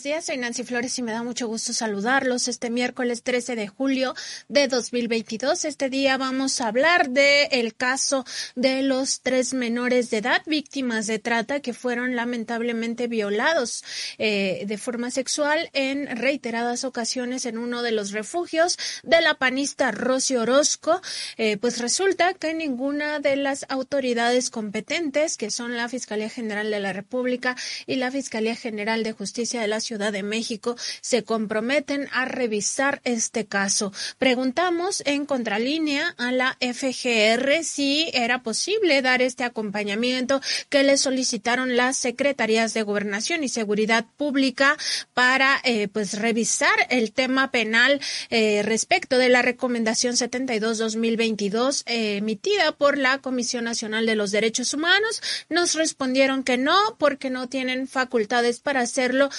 Buenos días, soy Nancy Flores y me da mucho gusto saludarlos este miércoles 13 de julio de 2022. Este día vamos a hablar de el caso de los tres menores de edad víctimas de trata que fueron lamentablemente violados eh, de forma sexual en reiteradas ocasiones en uno de los refugios de la panista Rosy Orozco. Eh, pues resulta que ninguna de las autoridades competentes, que son la Fiscalía General de la República y la Fiscalía General de Justicia de la Ciudad de México se comprometen a revisar este caso. Preguntamos en contralínea a la FGR si era posible dar este acompañamiento que le solicitaron las secretarías de Gobernación y Seguridad Pública para eh, pues revisar el tema penal eh, respecto de la recomendación 72-2022 eh, emitida por la Comisión Nacional de los Derechos Humanos. Nos respondieron que no porque no tienen facultades para hacerlo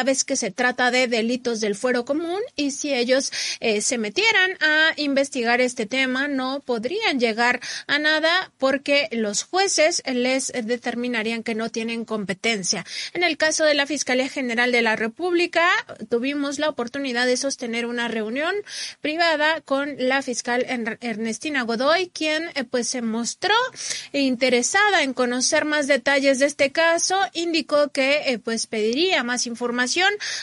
toda vez que se trata de delitos del fuero común y si ellos eh, se metieran a investigar este tema no podrían llegar a nada porque los jueces les determinarían que no tienen competencia. En el caso de la Fiscalía General de la República tuvimos la oportunidad de sostener una reunión privada con la fiscal Ernestina Godoy, quien eh, pues se mostró interesada en conocer más detalles de este caso, indicó que eh, pues pediría más información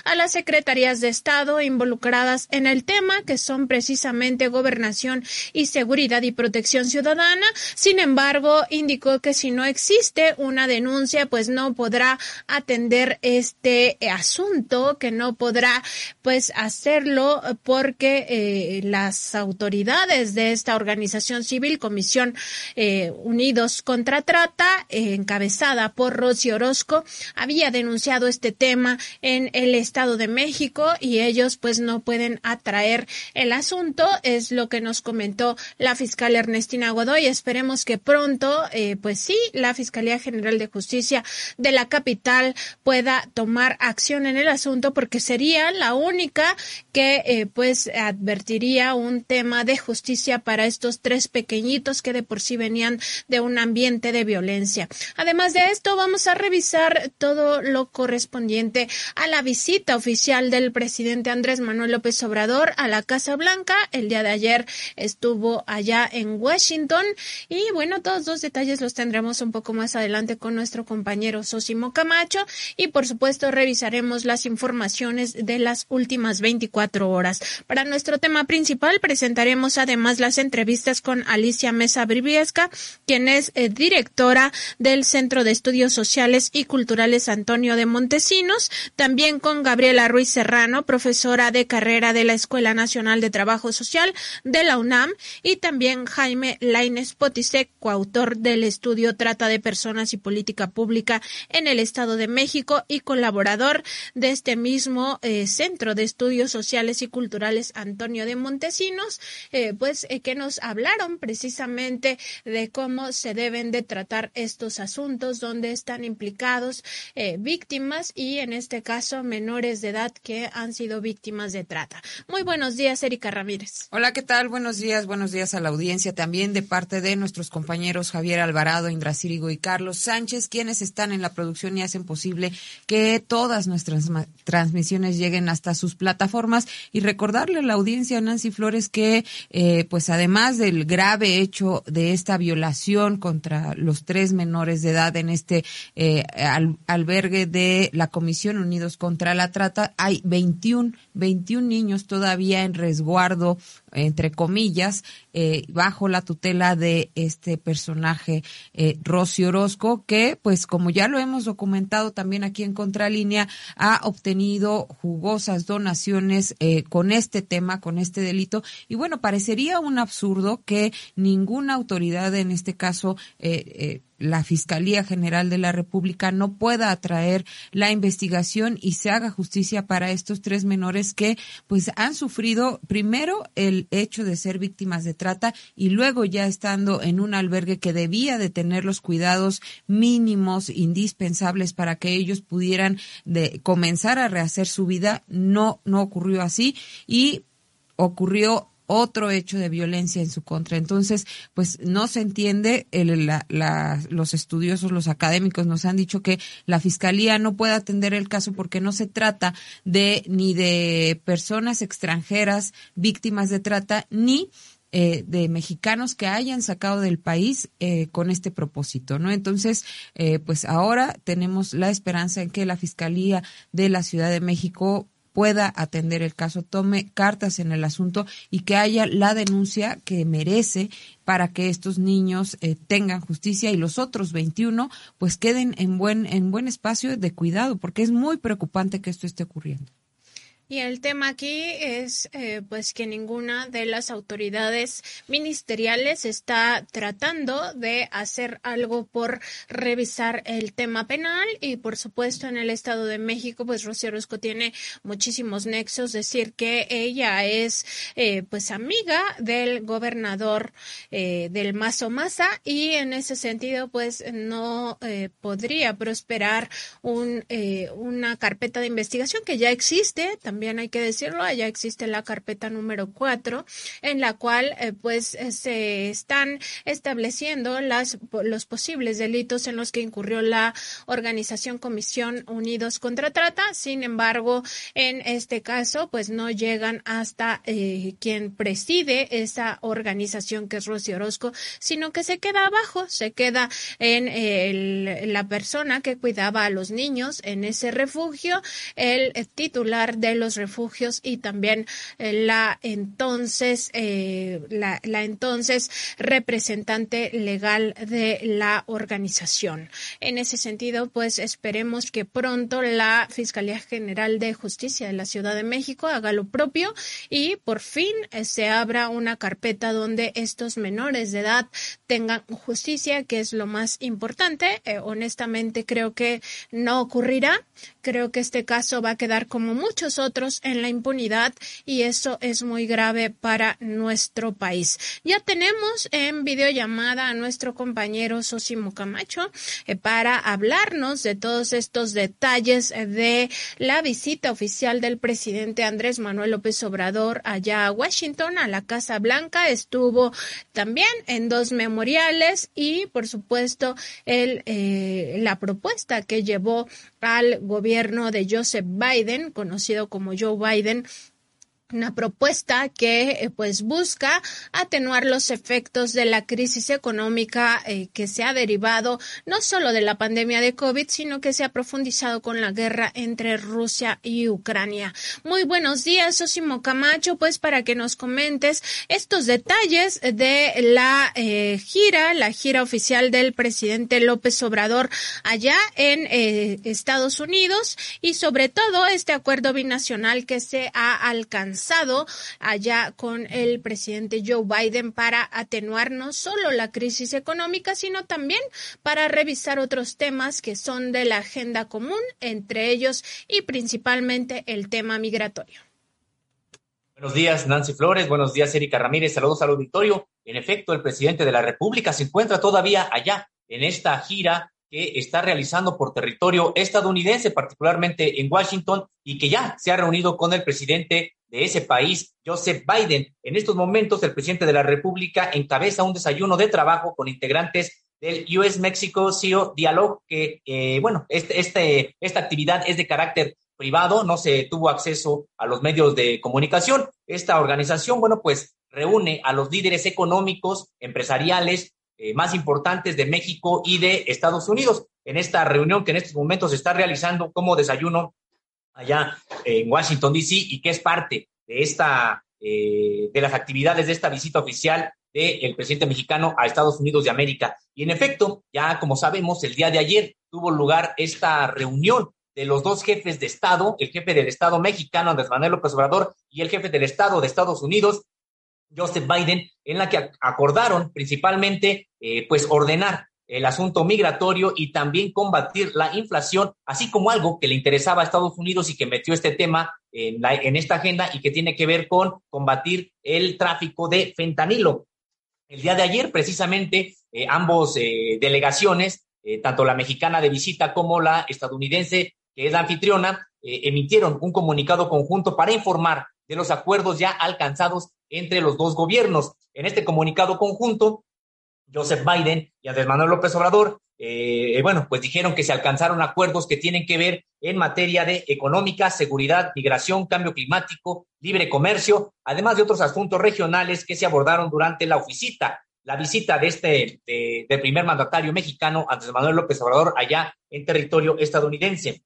a las secretarías de Estado involucradas en el tema, que son precisamente Gobernación y Seguridad y Protección Ciudadana. Sin embargo, indicó que si no existe una denuncia, pues no podrá atender este asunto, que no podrá pues hacerlo porque eh, las autoridades de esta organización civil, Comisión eh, Unidos contra Trata, encabezada por Rosy Orozco, había denunciado este tema en el Estado de México y ellos pues no pueden atraer el asunto, es lo que nos comentó la fiscal Ernestina Godoy. Esperemos que pronto, eh, pues sí, la Fiscalía General de Justicia de la capital pueda tomar acción en el asunto porque sería la única que eh, pues advertiría un tema de justicia para estos tres pequeñitos que de por sí venían de un ambiente de violencia. Además de esto, vamos a revisar todo lo correspondiente a la visita oficial del presidente Andrés Manuel López Obrador a la Casa Blanca. El día de ayer estuvo allá en Washington y bueno, todos los detalles los tendremos un poco más adelante con nuestro compañero Sosimo Camacho y por supuesto revisaremos las informaciones de las últimas 24 horas. Para nuestro tema principal presentaremos además las entrevistas con Alicia Mesa Briviesca, quien es eh, directora del Centro de Estudios Sociales y Culturales Antonio de Montesinos, también con Gabriela Ruiz Serrano, profesora de carrera de la Escuela Nacional de Trabajo Social de la UNAM, y también Jaime Laines Potisek, coautor del estudio Trata de Personas y Política Pública en el Estado de México y colaborador de este mismo eh, Centro de Estudios Sociales y Culturales Antonio de Montesinos, eh, pues eh, que nos hablaron precisamente de cómo se deben de tratar estos asuntos, donde están implicados víctimas y en este caso menores de edad que han sido víctimas de trata. Muy buenos días, Erika Ramírez. Hola, ¿qué tal? Buenos días, buenos días a la audiencia también de parte de nuestros compañeros Javier Alvarado, Indra Círigo y Carlos Sánchez, quienes están en la producción y hacen posible que todas nuestras transmisiones lleguen hasta sus plataformas y recordarle a la audiencia, Nancy Flores, que eh, pues además del grave hecho de esta violación contra los tres menores de edad en este eh, albergue de la Comisión Unidos contra la Trata, hay 21, 21 niños todavía en resguardo, entre comillas, eh, bajo la tutela de este personaje, eh, Rosy Orozco, que, pues, como ya lo hemos documentado también aquí en Contralínea, ha obtenido jugosas donaciones eh, con este tema, con este delito. Y bueno, parecería un absurdo que ninguna autoridad, en este caso, eh, la Fiscalía General de la República no pueda atraer la investigación y se haga justicia para estos tres menores que pues han sufrido primero el hecho de ser víctimas de trata y luego ya estando en un albergue que debía de tener los cuidados mínimos indispensables para que ellos pudieran de comenzar a rehacer su vida. No no ocurrió así y ocurrió otro hecho de violencia en su contra. Entonces, pues no se entiende, el, la, los estudiosos, los académicos nos han dicho que la fiscalía no puede atender el caso porque no se trata de ni de personas extranjeras víctimas de trata ni eh, de mexicanos que hayan sacado del país eh, con este propósito, ¿no? Entonces, eh, pues ahora tenemos la esperanza en que la Fiscalía de la Ciudad de México pueda atender el caso, tome cartas en el asunto y que haya la denuncia que merece para que estos niños eh, tengan justicia y los otros 21 pues queden en buen en buen espacio de cuidado porque es muy preocupante que esto esté ocurriendo. Y el tema aquí es eh, pues que ninguna de las autoridades ministeriales está tratando de hacer algo por revisar el tema penal. Y por supuesto en el Estado de México pues Rocío Orozco tiene muchísimos nexos, decir que ella es eh, pues amiga del gobernador eh, del Mazo Maza. Y en ese sentido pues no podría prosperar un, una carpeta de investigación que ya existe. También también hay que decirlo, allá existe la carpeta número cuatro, en la cual eh, pues eh, se están estableciendo las, los posibles delitos en los que incurrió la organización Comisión Unidos contra Trata. Sin embargo, en este caso, pues no llegan hasta eh, quien preside esa organización que es Rosy Orozco, sino que se queda abajo, se queda en el, la persona que cuidaba a los niños en ese refugio, el titular de los refugios y también eh, la entonces eh, la, entonces representante legal de la organización. En ese sentido, pues esperemos que pronto la Fiscalía General de Justicia de la Ciudad de México haga lo propio y por fin eh, se abra una carpeta donde estos menores de edad tengan justicia, que es lo más importante. honestamente, creo que no ocurrirá. Creo que este caso va a quedar como muchos otros en la impunidad y eso es muy grave para nuestro país. Ya tenemos en videollamada a nuestro compañero Sosimo Camacho eh, para hablarnos de todos estos detalles de la visita oficial del presidente Andrés Manuel López Obrador allá a Washington, a la Casa Blanca. Estuvo también en dos memoriales y, por supuesto, el, eh, la propuesta que llevó al gobierno de Joseph Biden, conocido como Joe Biden, una propuesta que eh, pues busca atenuar los efectos de la crisis económica eh, que se ha derivado no solo de la pandemia de COVID, sino que se ha profundizado con la guerra entre Rusia y Ucrania. Muy buenos días, Osimo Camacho, pues para que nos comentes estos detalles de la eh, gira, la gira oficial del presidente López Obrador allá en Estados Unidos y sobre todo este acuerdo binacional que se ha alcanzado allá con el presidente Joe Biden para atenuar no solo la crisis económica, sino también para revisar otros temas que son de la agenda común, entre ellos y principalmente el tema migratorio. Buenos días, Nancy Flores. Buenos días, Erika Ramírez. Saludos al auditorio. En efecto, el presidente de la República se encuentra todavía allá en esta gira que está realizando por territorio estadounidense, particularmente en Washington, y que ya se ha reunido con el presidente de ese país, Joseph Biden. En estos momentos, el presidente de la República encabeza un desayuno de trabajo con integrantes del US Mexico CEO Dialogue, que, eh, bueno, este, este, esta actividad es de carácter privado, no se tuvo acceso a los medios de comunicación. Esta organización, bueno, pues reúne a los líderes económicos, empresariales eh, más importantes de México y de Estados Unidos. En esta reunión que en estos momentos se está realizando como desayuno allá en Washington, D.C., y que es parte de esta, eh, de las actividades de esta visita oficial del presidente mexicano a Estados Unidos de América. Y en efecto, ya como sabemos, el día de ayer tuvo lugar esta reunión de los dos jefes de Estado, el jefe del Estado mexicano, Andrés Manuel López Obrador, y el jefe del Estado de Estados Unidos, Joseph Biden, en la que acordaron principalmente, eh, pues, ordenar el asunto migratorio y también combatir la inflación, así como algo que le interesaba a Estados Unidos y que metió este tema en, en esta agenda y que tiene que ver con combatir el tráfico de fentanilo. El día de ayer, precisamente, eh, ambos eh, delegaciones, eh, tanto la mexicana de visita como la estadounidense, que es la anfitriona, emitieron un comunicado conjunto para informar de los acuerdos ya alcanzados entre los dos gobiernos. En este comunicado conjunto, Joseph Biden y Andrés Manuel López Obrador, eh, bueno, pues dijeron que se alcanzaron acuerdos que tienen que ver en materia de económica, seguridad, migración, cambio climático, libre comercio, además de otros asuntos regionales que se abordaron durante la visita, la visita de este del primer mandatario mexicano, Andrés Manuel López Obrador, allá en territorio estadounidense.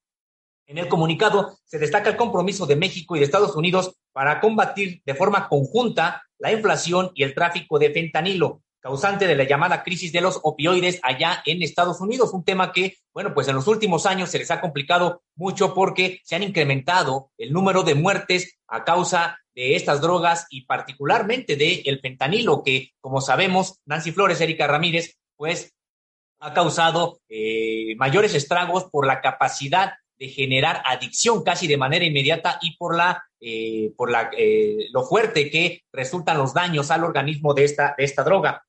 En el comunicado se destaca el compromiso de México y de Estados Unidos para combatir de forma conjunta la inflación y el tráfico de fentanilo, causante de la llamada crisis de los opioides allá en Estados Unidos, un tema que, bueno, pues en los últimos años se les ha complicado mucho porque se han incrementado el número de muertes a causa de estas drogas y particularmente de el fentanilo, que como sabemos, Nancy Flores, Erika Ramírez, pues ha causado eh, mayores estragos por la capacidad de generar adicción casi de manera inmediata y por la eh, por la eh, lo fuerte que resultan los daños al organismo de esta de esta droga.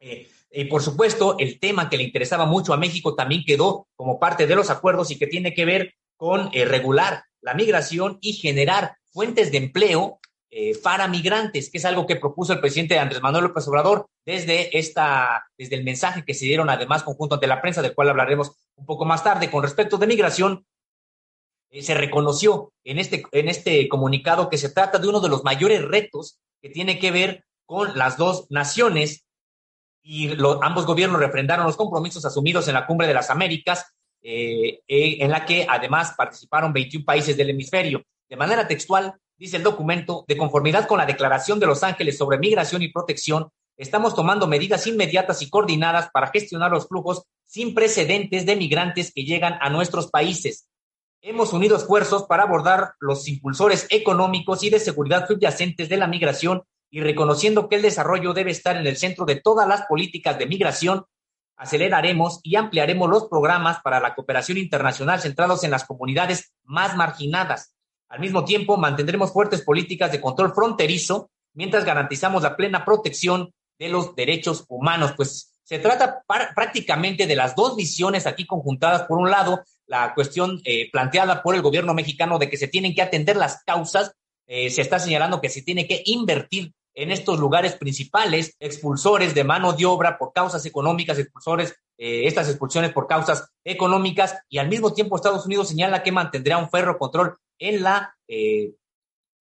Eh, y por supuesto, el tema que le interesaba mucho a México también quedó como parte de los acuerdos y que tiene que ver con eh, regular la migración y generar fuentes de empleo eh, para migrantes, que es algo que propuso el presidente Andrés Manuel López Obrador desde, esta, desde el mensaje que se dieron además conjunto ante la prensa, del cual hablaremos un poco más tarde. Con respecto de migración, se reconoció en este, en este comunicado que se trata de uno de los mayores retos que tiene que ver con las dos naciones y ambos gobiernos refrendaron los compromisos asumidos en la Cumbre de las Américas, eh, eh, en la que además participaron 21 países del hemisferio. De manera textual, dice el documento, de conformidad con la Declaración de Los Ángeles sobre Migración y Protección, estamos tomando medidas inmediatas y coordinadas para gestionar los flujos sin precedentes de migrantes que llegan a nuestros países. Hemos unido esfuerzos para abordar los impulsores económicos y de seguridad subyacentes de la migración y reconociendo que el desarrollo debe estar en el centro de todas las políticas de migración, aceleraremos y ampliaremos los programas para la cooperación internacional centrados en las comunidades más marginadas. Al mismo tiempo, mantendremos fuertes políticas de control fronterizo mientras garantizamos la plena protección de los derechos humanos. Pues se trata prácticamente de las dos visiones aquí conjuntadas. Por un lado, la cuestión eh, planteada por el gobierno mexicano de que se tienen que atender las causas. Eh, se está señalando que se tiene que invertir en estos lugares principales, expulsores de mano de obra por causas económicas, expulsores, eh, estas expulsiones por causas económicas, y al mismo tiempo Estados Unidos señala que mantendrá un ferro control en la, eh,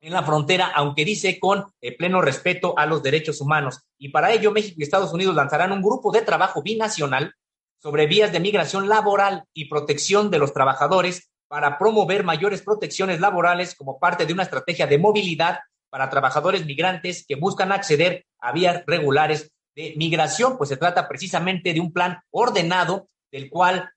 en la frontera, aunque dice con eh, pleno respeto a los derechos humanos. Y para ello México y Estados Unidos lanzarán un grupo de trabajo binacional sobre vías de migración laboral y protección de los trabajadores para promover mayores protecciones laborales como parte de una estrategia de movilidad para trabajadores migrantes que buscan acceder a vías regulares de migración, pues se trata precisamente de un plan ordenado del cual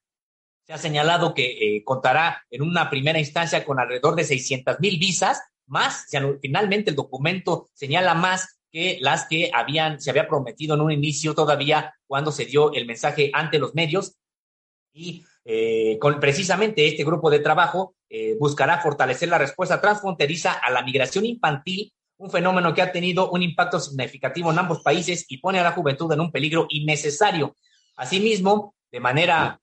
se ha señalado que eh, contará en una primera instancia con alrededor de 600 mil visas, más, finalmente el documento señala más que las que habían, se había prometido en un inicio todavía cuando se dio el mensaje ante los medios. Y eh, con precisamente este grupo de trabajo eh, buscará fortalecer la respuesta transfronteriza a la migración infantil, un fenómeno que ha tenido un impacto significativo en ambos países y pone a la juventud en un peligro innecesario. Asimismo, de manera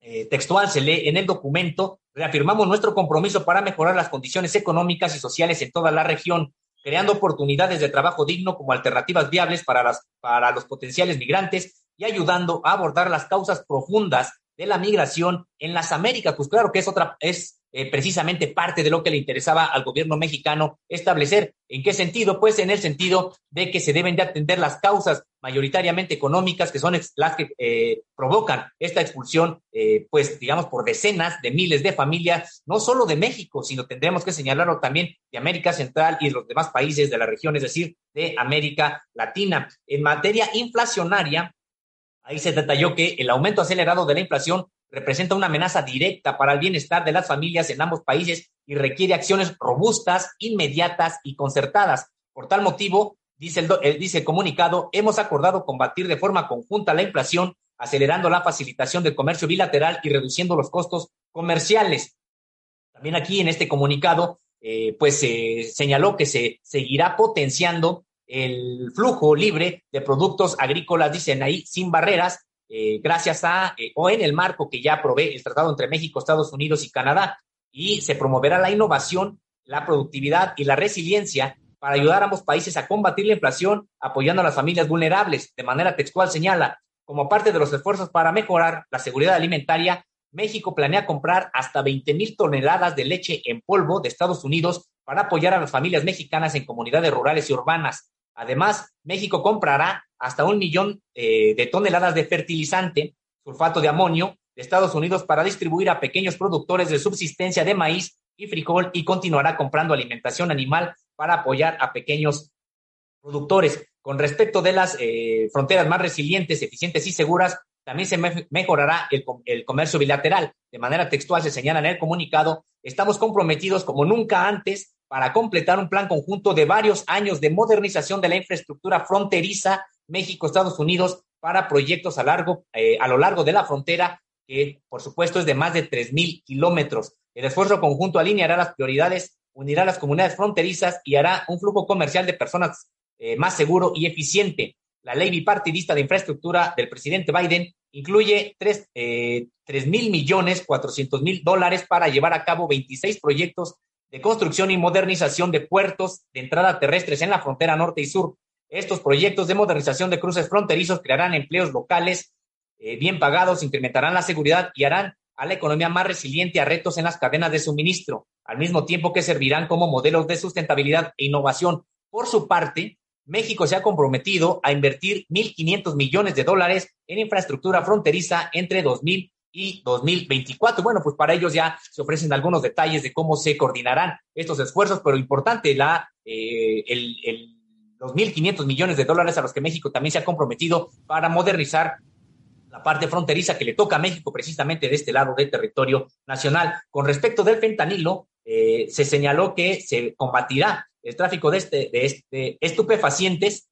eh, textual se lee en el documento, reafirmamos nuestro compromiso para mejorar las condiciones económicas y sociales en toda la región, creando oportunidades de trabajo digno como alternativas viables para, las, para los potenciales migrantes y ayudando a abordar las causas profundas de la migración en las Américas. Pues claro que es otra, es eh, precisamente parte de lo que le interesaba al gobierno mexicano establecer. ¿En qué sentido? Pues en el sentido de que se deben de atender las causas mayoritariamente económicas que son las que eh, provocan esta expulsión, eh, pues digamos, por decenas de miles de familias, no solo de México, sino tendremos que señalarlo también de América Central y de los demás países de la región, es decir, de América Latina. En materia inflacionaria, Ahí se detalló que el aumento acelerado de la inflación representa una amenaza directa para el bienestar de las familias en ambos países y requiere acciones robustas, inmediatas y concertadas. Por tal motivo, dice el, dice comunicado, hemos acordado combatir de forma conjunta la inflación acelerando la facilitación del comercio bilateral y reduciendo los costos comerciales. También aquí en este comunicado, eh, pues se señaló que se seguirá potenciando el flujo libre de productos agrícolas, dicen ahí, sin barreras, eh, gracias a eh, o en el marco que ya provee el tratado entre México, Estados Unidos y Canadá. Y se promoverá la innovación, la productividad y la resiliencia para ayudar a ambos países a combatir la inflación, apoyando a las familias vulnerables. De manera textual señala, como parte de los esfuerzos para mejorar la seguridad alimentaria, México planea comprar hasta 20 mil toneladas de leche en polvo de Estados Unidos para apoyar a las familias mexicanas en comunidades rurales y urbanas. Además, México comprará hasta un millón eh, de toneladas de fertilizante, sulfato de amonio, de Estados Unidos para distribuir a pequeños productores de subsistencia de maíz y frijol y continuará comprando alimentación animal para apoyar a pequeños productores. Con respecto de las eh, fronteras más resilientes, eficientes y seguras, también se mejorará el, el, comercio bilateral. De manera textual se señala en el comunicado, estamos comprometidos como nunca antes para completar un plan conjunto de varios años de modernización de la infraestructura fronteriza México-Estados Unidos para proyectos a, largo, eh, a lo largo de la frontera, que por supuesto es de más de 3.000 kilómetros. El esfuerzo conjunto alineará las prioridades, unirá las comunidades fronterizas y hará un flujo comercial de personas eh, más seguro y eficiente. La ley bipartidista de infraestructura del presidente Biden incluye 3 eh, mil millones 400 mil dólares para llevar a cabo 26 proyectos de construcción y modernización de puertos de entrada terrestres en la frontera norte y sur. Estos proyectos de modernización de cruces fronterizos crearán empleos locales eh, bien pagados, incrementarán la seguridad y harán a la economía más resiliente a retos en las cadenas de suministro, al mismo tiempo que servirán como modelos de sustentabilidad e innovación. Por su parte, México se ha comprometido a invertir 1.500 millones de dólares en infraestructura fronteriza entre 2000 y 2024. Bueno, pues para ellos ya se ofrecen algunos detalles de cómo se coordinarán estos esfuerzos, pero importante la, eh, el, el, los 1.500 millones de dólares a los que México también se ha comprometido para modernizar la parte fronteriza que le toca a México precisamente de este lado del territorio nacional. Con respecto del fentanilo, eh, se señaló que se combatirá el tráfico de, este, de este estupefacientes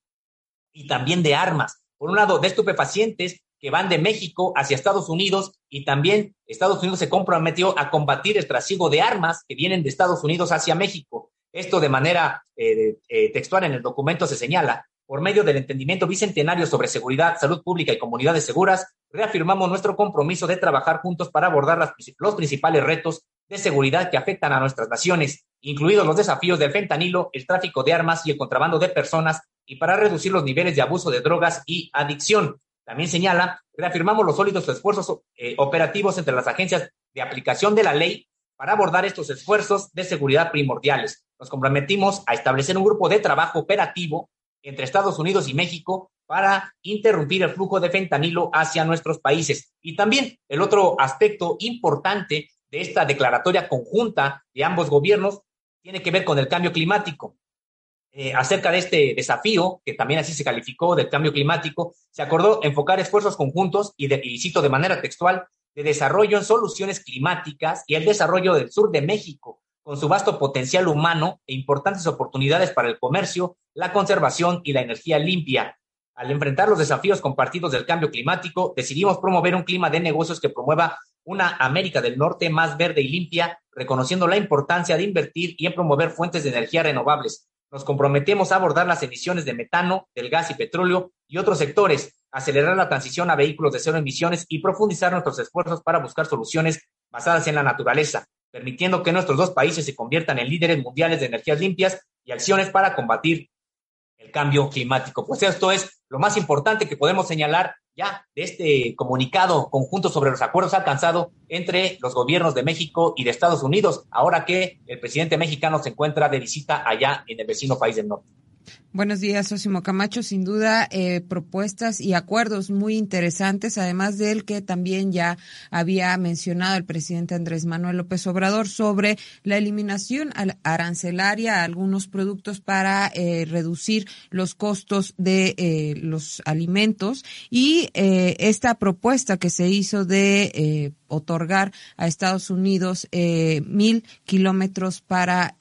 y también de armas. Por un lado, de estupefacientes que van de México hacia Estados Unidos y también Estados Unidos se comprometió a combatir el trasiego de armas que vienen de Estados Unidos hacia México. Esto de manera eh, eh, textual en el documento se señala. Por medio del entendimiento bicentenario sobre seguridad, salud pública y comunidades seguras, reafirmamos nuestro compromiso de trabajar juntos para abordar los principales retos de seguridad que afectan a nuestras naciones, incluidos los desafíos del fentanilo, el tráfico de armas y el contrabando de personas, y para reducir los niveles de abuso de drogas y adicción. También señala, reafirmamos los sólidos esfuerzos eh, operativos entre las agencias de aplicación de la ley para abordar estos esfuerzos de seguridad primordiales. Nos comprometimos a establecer un grupo de trabajo operativo entre Estados Unidos y México para interrumpir el flujo de fentanilo hacia nuestros países. Y también el otro aspecto importante de esta declaratoria conjunta de ambos gobiernos tiene que ver con el cambio climático. Eh, acerca de este desafío, que también así se calificó del cambio climático, se acordó enfocar esfuerzos conjuntos y, de, cito de manera textual, de desarrollo en soluciones climáticas y el desarrollo del sur de México, con su vasto potencial humano e importantes oportunidades para el comercio, la conservación y la energía limpia. Al enfrentar los desafíos compartidos del cambio climático, decidimos promover un clima de negocios que promueva una América del Norte más verde y limpia, reconociendo la importancia de invertir y en promover fuentes de energía renovables, nos comprometemos a abordar las emisiones de metano, del gas y petróleo y otros sectores, acelerar la transición a vehículos de cero emisiones y profundizar nuestros esfuerzos para buscar soluciones basadas en la naturaleza, permitiendo que nuestros dos países se conviertan en líderes mundiales de energías limpias y acciones para combatir cambio climático. Pues esto es lo más importante que podemos señalar ya de este comunicado conjunto sobre los acuerdos alcanzados entre los gobiernos de México y de Estados Unidos, ahora que el presidente mexicano se encuentra de visita allá en el vecino país del norte. Buenos días, Osimo Camacho. Sin duda, eh, propuestas y acuerdos muy interesantes, además del que también ya había mencionado el presidente Andrés Manuel López Obrador sobre la eliminación arancelaria a algunos productos para eh, reducir los costos de eh, los alimentos y esta propuesta que se hizo de otorgar a Estados Unidos mil kilómetros para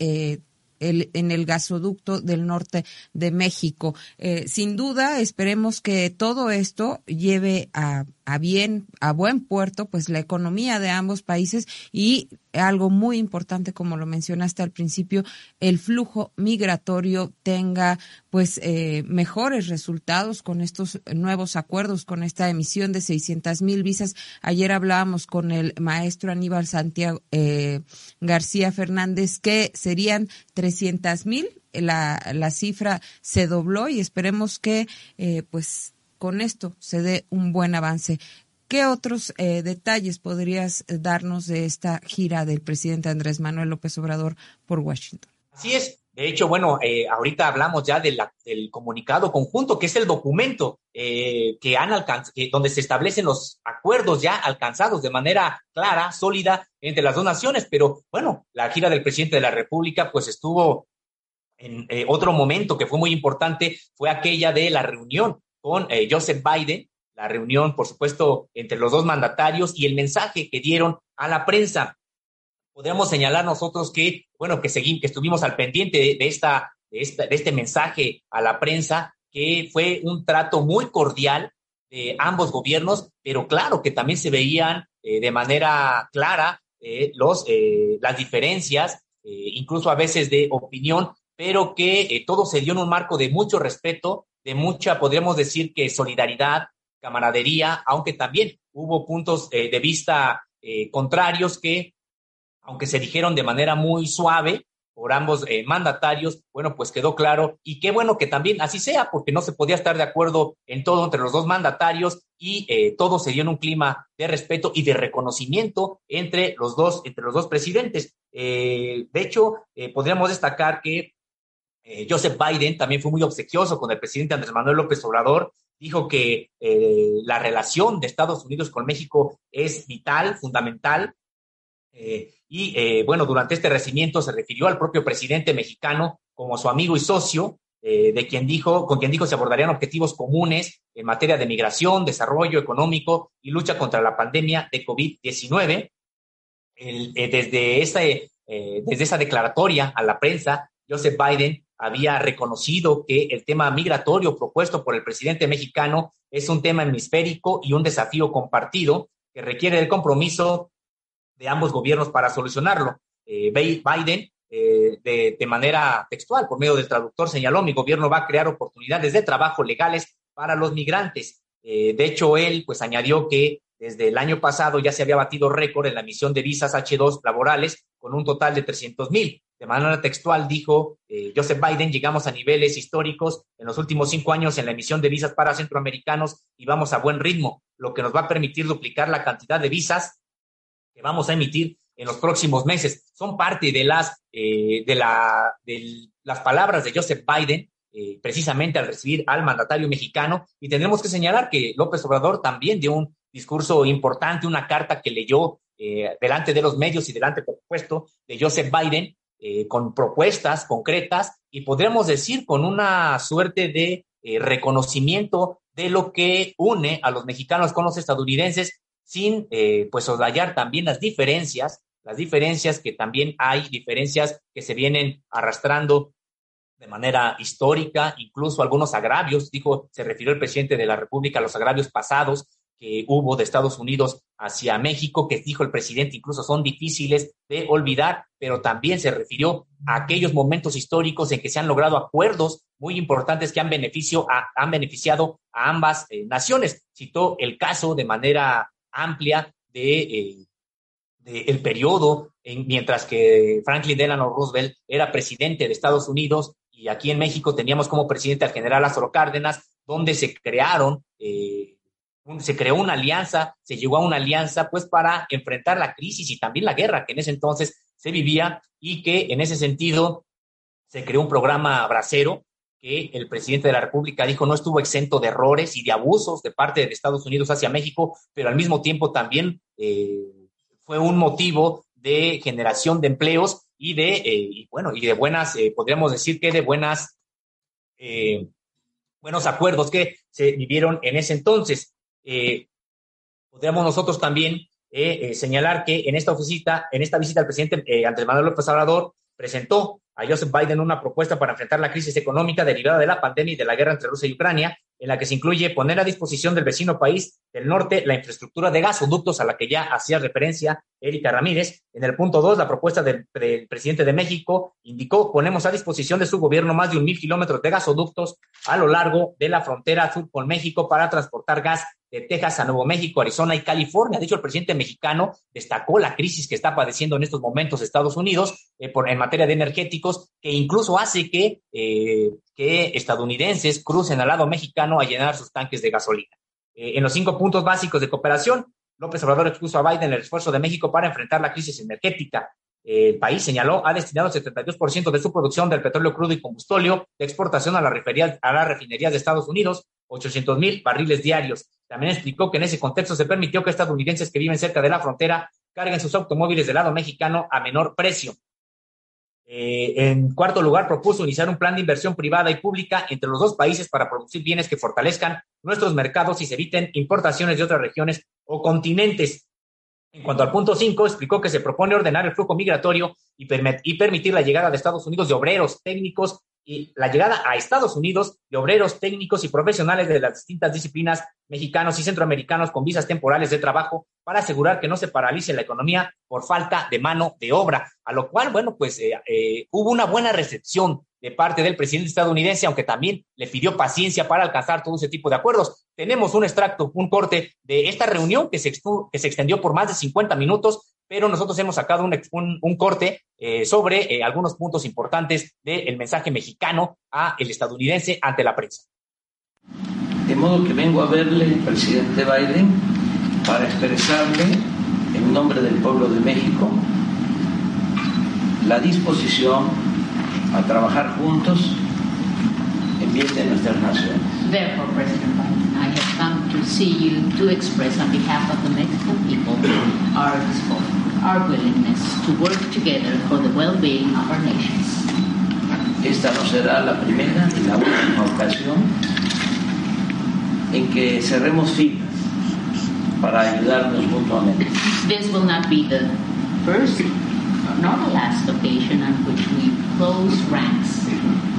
el, en el gasoducto del norte de México. Eh, sin duda, esperemos que todo esto lleve a, a bien, a buen puerto, pues la economía de ambos países y algo muy importante, como lo mencionaste al principio, el flujo migratorio tenga pues eh, mejores resultados con estos nuevos acuerdos, con esta emisión de 600 mil visas. Ayer hablábamos con el maestro Aníbal Santiago eh, García Fernández que serían 300 mil. La, la cifra se dobló y esperemos que eh, pues con esto se dé un buen avance. ¿Qué otros eh, detalles podrías darnos de esta gira del presidente Andrés Manuel López Obrador por Washington? Así es. De hecho, bueno, eh, ahorita hablamos ya del comunicado conjunto, que es el documento eh, que han alcanzado, donde se establecen los acuerdos ya alcanzados de manera clara, sólida entre las dos naciones. Pero bueno, la gira del presidente de la República, pues estuvo en otro momento que fue muy importante, fue aquella de la reunión con Joseph Biden, la reunión, por supuesto, entre los dos mandatarios y el mensaje que dieron a la prensa. Podríamos señalar nosotros que, bueno, que seguimos, que estuvimos al pendiente de, esta, de, esta, de este mensaje a la prensa, que fue un trato muy cordial de ambos gobiernos, pero claro que también se veían eh, de manera clara eh, los, eh, las diferencias, incluso a veces de opinión, pero que todo se dio en un marco de mucho respeto, de mucha, podríamos decir que solidaridad, camaradería, aunque también hubo puntos eh, de vista eh, contrarios que, aunque se dijeron de manera muy suave por ambos eh, mandatarios, bueno, pues quedó claro y qué bueno que también así sea, porque no se podía estar de acuerdo en todo entre los dos mandatarios y todo se dio en un clima de respeto y de reconocimiento entre los dos, entre los dos presidentes. de hecho, podríamos destacar que Joseph Biden también fue muy obsequioso con el presidente Andrés Manuel López Obrador dijo que eh, la relación de Estados Unidos con México es vital, fundamental. Eh, y eh, bueno, durante este recibimiento se refirió al propio presidente mexicano como su amigo y socio, de quien dijo, con quien dijo se abordarían objetivos comunes en materia de migración, desarrollo económico y lucha contra la pandemia de COVID-19. desde, este, desde esa declaratoria a la prensa, Joseph Biden había reconocido que el tema migratorio propuesto por el presidente mexicano es un tema hemisférico y un desafío compartido que requiere el compromiso de ambos gobiernos para solucionarlo. Eh, Biden, eh, de, manera textual, por medio del traductor, señaló, mi gobierno va a crear oportunidades de trabajo legales para los migrantes. Eh, de hecho, él pues añadió que desde el año pasado ya se había batido récord en la emisión de visas H2 laborales con un total de 300 mil. De manera textual dijo eh, Joseph Biden, llegamos a niveles históricos en los últimos cinco años en la emisión de visas para centroamericanos y vamos a buen ritmo, lo que nos va a permitir duplicar la cantidad de visas que vamos a emitir en los próximos meses. Son parte de las, eh, de, la, de las palabras de Joseph Biden, eh, precisamente al recibir al mandatario mexicano. Y tenemos que señalar que López Obrador también dio un discurso importante, una carta que leyó delante de los medios y delante, por supuesto, de Joseph Biden, eh, con propuestas concretas y podríamos decir con una suerte de eh, reconocimiento de lo que une a los mexicanos con los estadounidenses sin eh, pues soslayar también las diferencias, las diferencias que también hay, diferencias que se vienen arrastrando de manera histórica, incluso algunos agravios, dijo, se refirió el presidente de la República a los agravios pasados que hubo de Estados Unidos hacia México, que dijo el presidente, incluso son difíciles de olvidar, pero también se refirió a aquellos momentos históricos en que se han logrado acuerdos muy importantes que han, beneficio han beneficiado a ambas eh, naciones. Citó el caso de manera amplia de, eh, el periodo en, mientras que Franklin Delano Roosevelt era presidente de Estados Unidos y aquí en México teníamos como presidente al general Lázaro Cárdenas, donde se crearon eh, se creó una alianza, se llegó a una alianza pues para enfrentar la crisis y también la guerra que en ese entonces se vivía y que en ese sentido se creó un programa bracero que el presidente de la República dijo no estuvo exento de errores y de abusos de parte de Estados Unidos hacia México, pero al mismo tiempo también eh, fue un motivo de generación de empleos y de, eh, bueno, y de buenas, eh, podríamos decir que de buenas, buenos acuerdos que se vivieron en ese entonces. Eh, podríamos nosotros también eh, eh, señalar que en esta visita, en esta visita el presidente Andrés Manuel López Obrador presentó a Joseph Biden una propuesta para enfrentar la crisis económica derivada de la pandemia y de la guerra entre Rusia y Ucrania, en la que se incluye poner a disposición del vecino país del norte la infraestructura de gasoductos a la que ya hacía referencia Erika Ramírez. En el punto dos, la propuesta del, presidente de México indicó ponemos a disposición de su gobierno más de un mil kilómetros de gasoductos a lo largo de la frontera sur con México para transportar gas de Texas a Nuevo México, Arizona y California. De hecho, el presidente mexicano destacó la crisis que está padeciendo en estos momentos Estados Unidos eh, por, en materia de energéticos, que incluso hace que, eh, que estadounidenses crucen al lado mexicano a llenar sus tanques de gasolina. Eh, en los cinco puntos básicos de cooperación, López Obrador expuso a Biden el esfuerzo de México para enfrentar la crisis energética. El país, señaló, ha destinado el 72% de su producción del petróleo crudo y combustóleo de exportación a la, a la refinería de Estados Unidos, 800 mil barriles diarios. También explicó que en ese contexto se permitió que estadounidenses que viven cerca de la frontera carguen sus automóviles del lado mexicano a menor precio. Eh, en cuarto lugar, propuso iniciar un plan de inversión privada y pública entre los dos países para producir bienes que fortalezcan nuestros mercados y se eviten importaciones de otras regiones o continentes. En cuanto al punto 5, explicó que se propone ordenar el flujo migratorio y, y, permitir la llegada de Estados Unidos de obreros, técnicos y la llegada a Estados Unidos de obreros técnicos y profesionales de las distintas disciplinas mexicanos y centroamericanos con visas temporales de trabajo para asegurar que no se paralice la economía por falta de mano de obra. A lo cual, bueno, pues eh, eh, hubo una buena recepción de parte del presidente estadounidense, aunque también le pidió paciencia para alcanzar todo ese tipo de acuerdos. Tenemos un extracto, un corte de esta reunión que se, que se extendió por más de 50 minutos pero nosotros hemos sacado un, corte eh, sobre eh, algunos puntos importantes del mensaje mexicano a el estadounidense ante la prensa. De modo que vengo a verle, presidente Biden, para expresarle en nombre del pueblo de México la disposición a trabajar juntos en bien de nuestras naciones. Therefore, President Biden, I have come to see you to express on behalf of the Mexican people our disposal our willingness to work together for the well-being of our nations. Esta no será la primera ni la última ocasión en que cerremos filas para ayudarnos mutuamente. This will not be the first nor the last occasion on which we close ranks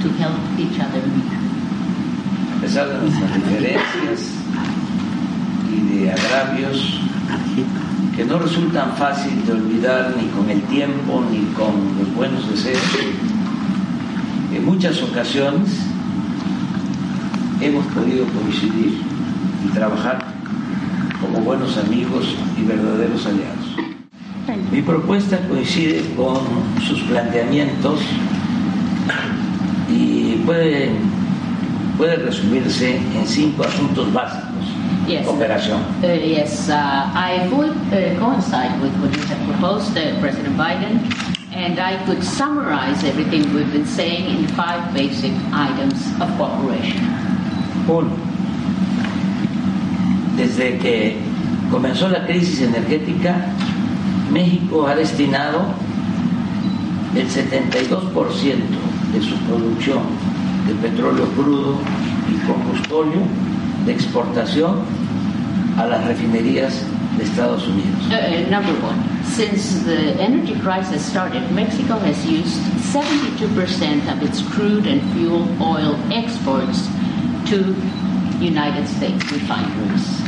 to help each other pesar de nuestras diferencias y de agravios, que no resultan fácil de olvidar ni con el tiempo ni con los buenos deseos. En muchas ocasiones hemos podido coincidir y trabajar como buenos amigos y verdaderos aliados. Mi propuesta coincide con sus planteamientos y puede, puede resumirse en cinco asuntos básicos yes. cooperación. Uh, yes, uh, I would uh, coincide with what you have proposed, uh, President Biden, and I could summarize everything we've been saying in five basic items of cooperation. Uno, desde que comenzó la crisis energética, México ha destinado el 72% de su producción de petróleo crudo y combustorio de exportación a las refinerías de Estados Unidos. Uh, uh, number one, since the energy crisis started, Mexico has used 72% of its crude and fuel oil exports to United States refineries.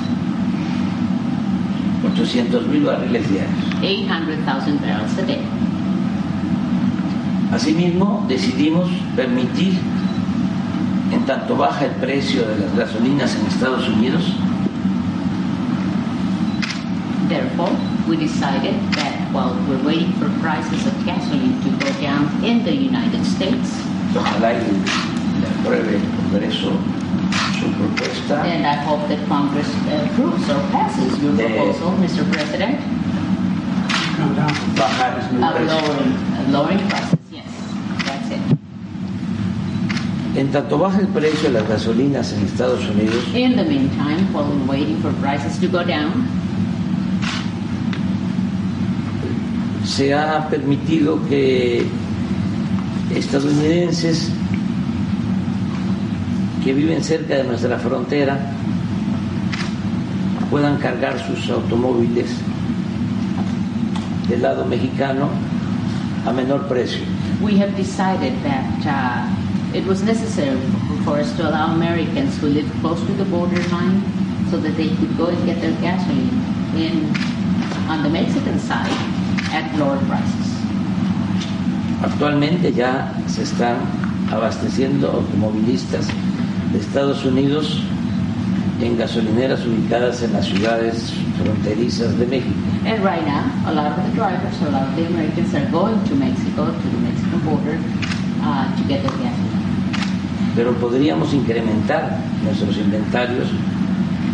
800 mil barriles diarios. 800,000 barrels a day. Asimismo, decidimos permitir en tanto baja el precio de las gasolinas en Estados Unidos. Therefore, we decided that while we're waiting for prices of gasoline to go down in the United States, ojalá y apruebe el Congreso su propuesta. And I hope that Congress approves or passes your proposal, Mr. President. Bajar el lowering, lowering prices. En tanto baja el precio de las gasolinas en Estados Unidos, In the meantime, while we're waiting for prices to go down, se ha permitido que estadounidenses que viven cerca de nuestra frontera puedan cargar sus automóviles del lado mexicano a menor precio. we have decided that uh, it was necessary for us to allow Americans who live close to the borderline so that they could go and get their gasoline in on the Mexican side at lower prices. Actualmente ya se están abasteciendo automovilistas de Estados Unidos en gasolineras ubicadas en las ciudades fronterizas de México. And right now, a lot of the drivers, a lot of the Americans are going to Mexico, to the Mexican border, uh, to get their gasoline. Pero podríamos incrementar nuestros inventarios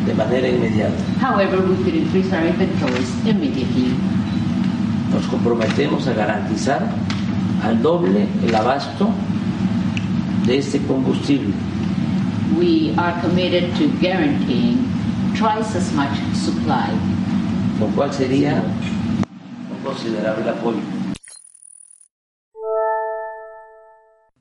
de manera inmediata. However, we could increase our inventories immediately. Nos comprometemos a garantizar al doble el abasto de este combustible. We are committed to guaranteeing twice as much supply. Lo cual sería un considerable apoyo.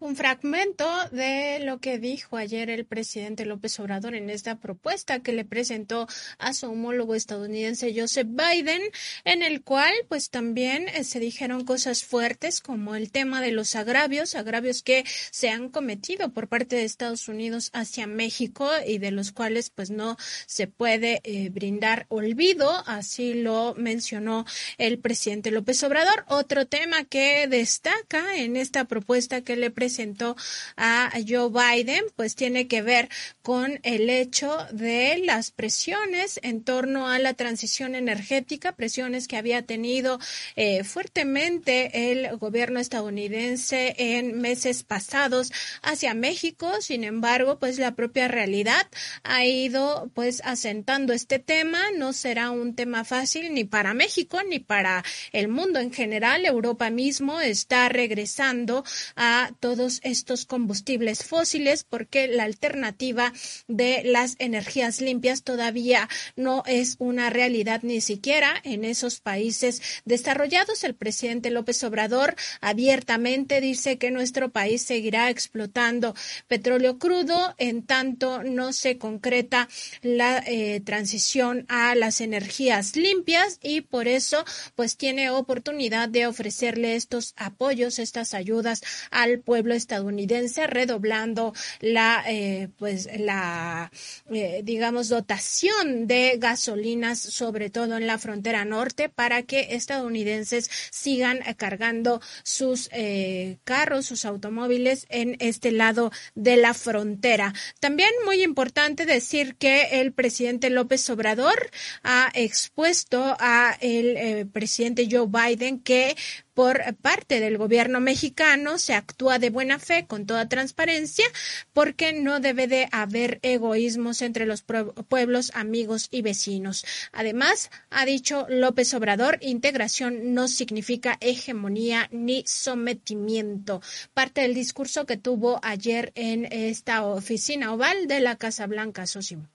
Un fragmento de lo que dijo ayer el presidente López Obrador en esta propuesta que le presentó a su homólogo estadounidense Joseph Biden, en el cual pues también eh, se dijeron cosas fuertes como el tema de los agravios, agravios que se han cometido por parte de Estados Unidos hacia México y de los cuales pues no se puede eh, brindar olvido, así lo mencionó el presidente López Obrador. Otro tema que destaca en esta propuesta que le presentó presentó a Joe Biden, pues tiene que ver con el hecho de las presiones en torno a la transición energética, presiones que había tenido eh, fuertemente el gobierno estadounidense en meses pasados hacia México. Sin embargo, pues la propia realidad ha ido pues asentando este tema. No será un tema fácil ni para México ni para el mundo en general. Europa mismo está regresando a todo estos combustibles fósiles porque la alternativa de las energías limpias todavía no es una realidad ni siquiera en esos países desarrollados. El presidente López Obrador abiertamente dice que nuestro país seguirá explotando petróleo crudo en tanto no se concreta la eh, transición a las energías limpias y por eso pues tiene oportunidad de ofrecerle estos apoyos, estas ayudas al pueblo estadounidense, redoblando la, eh, pues, la, eh, digamos, dotación de gasolinas, sobre todo en la frontera norte, para que estadounidenses sigan cargando sus eh, carros, sus automóviles en este lado de la frontera. También muy importante decir que el presidente López Obrador ha expuesto a el presidente Joe Biden que por parte del gobierno mexicano se actúa de buena fe, con toda transparencia, porque no debe de haber egoísmos entre los pueblos, amigos y vecinos. Además, ha dicho López Obrador, integración no significa hegemonía ni sometimiento. Parte del discurso que tuvo ayer en esta oficina oval de la Casa Blanca, Sosimo.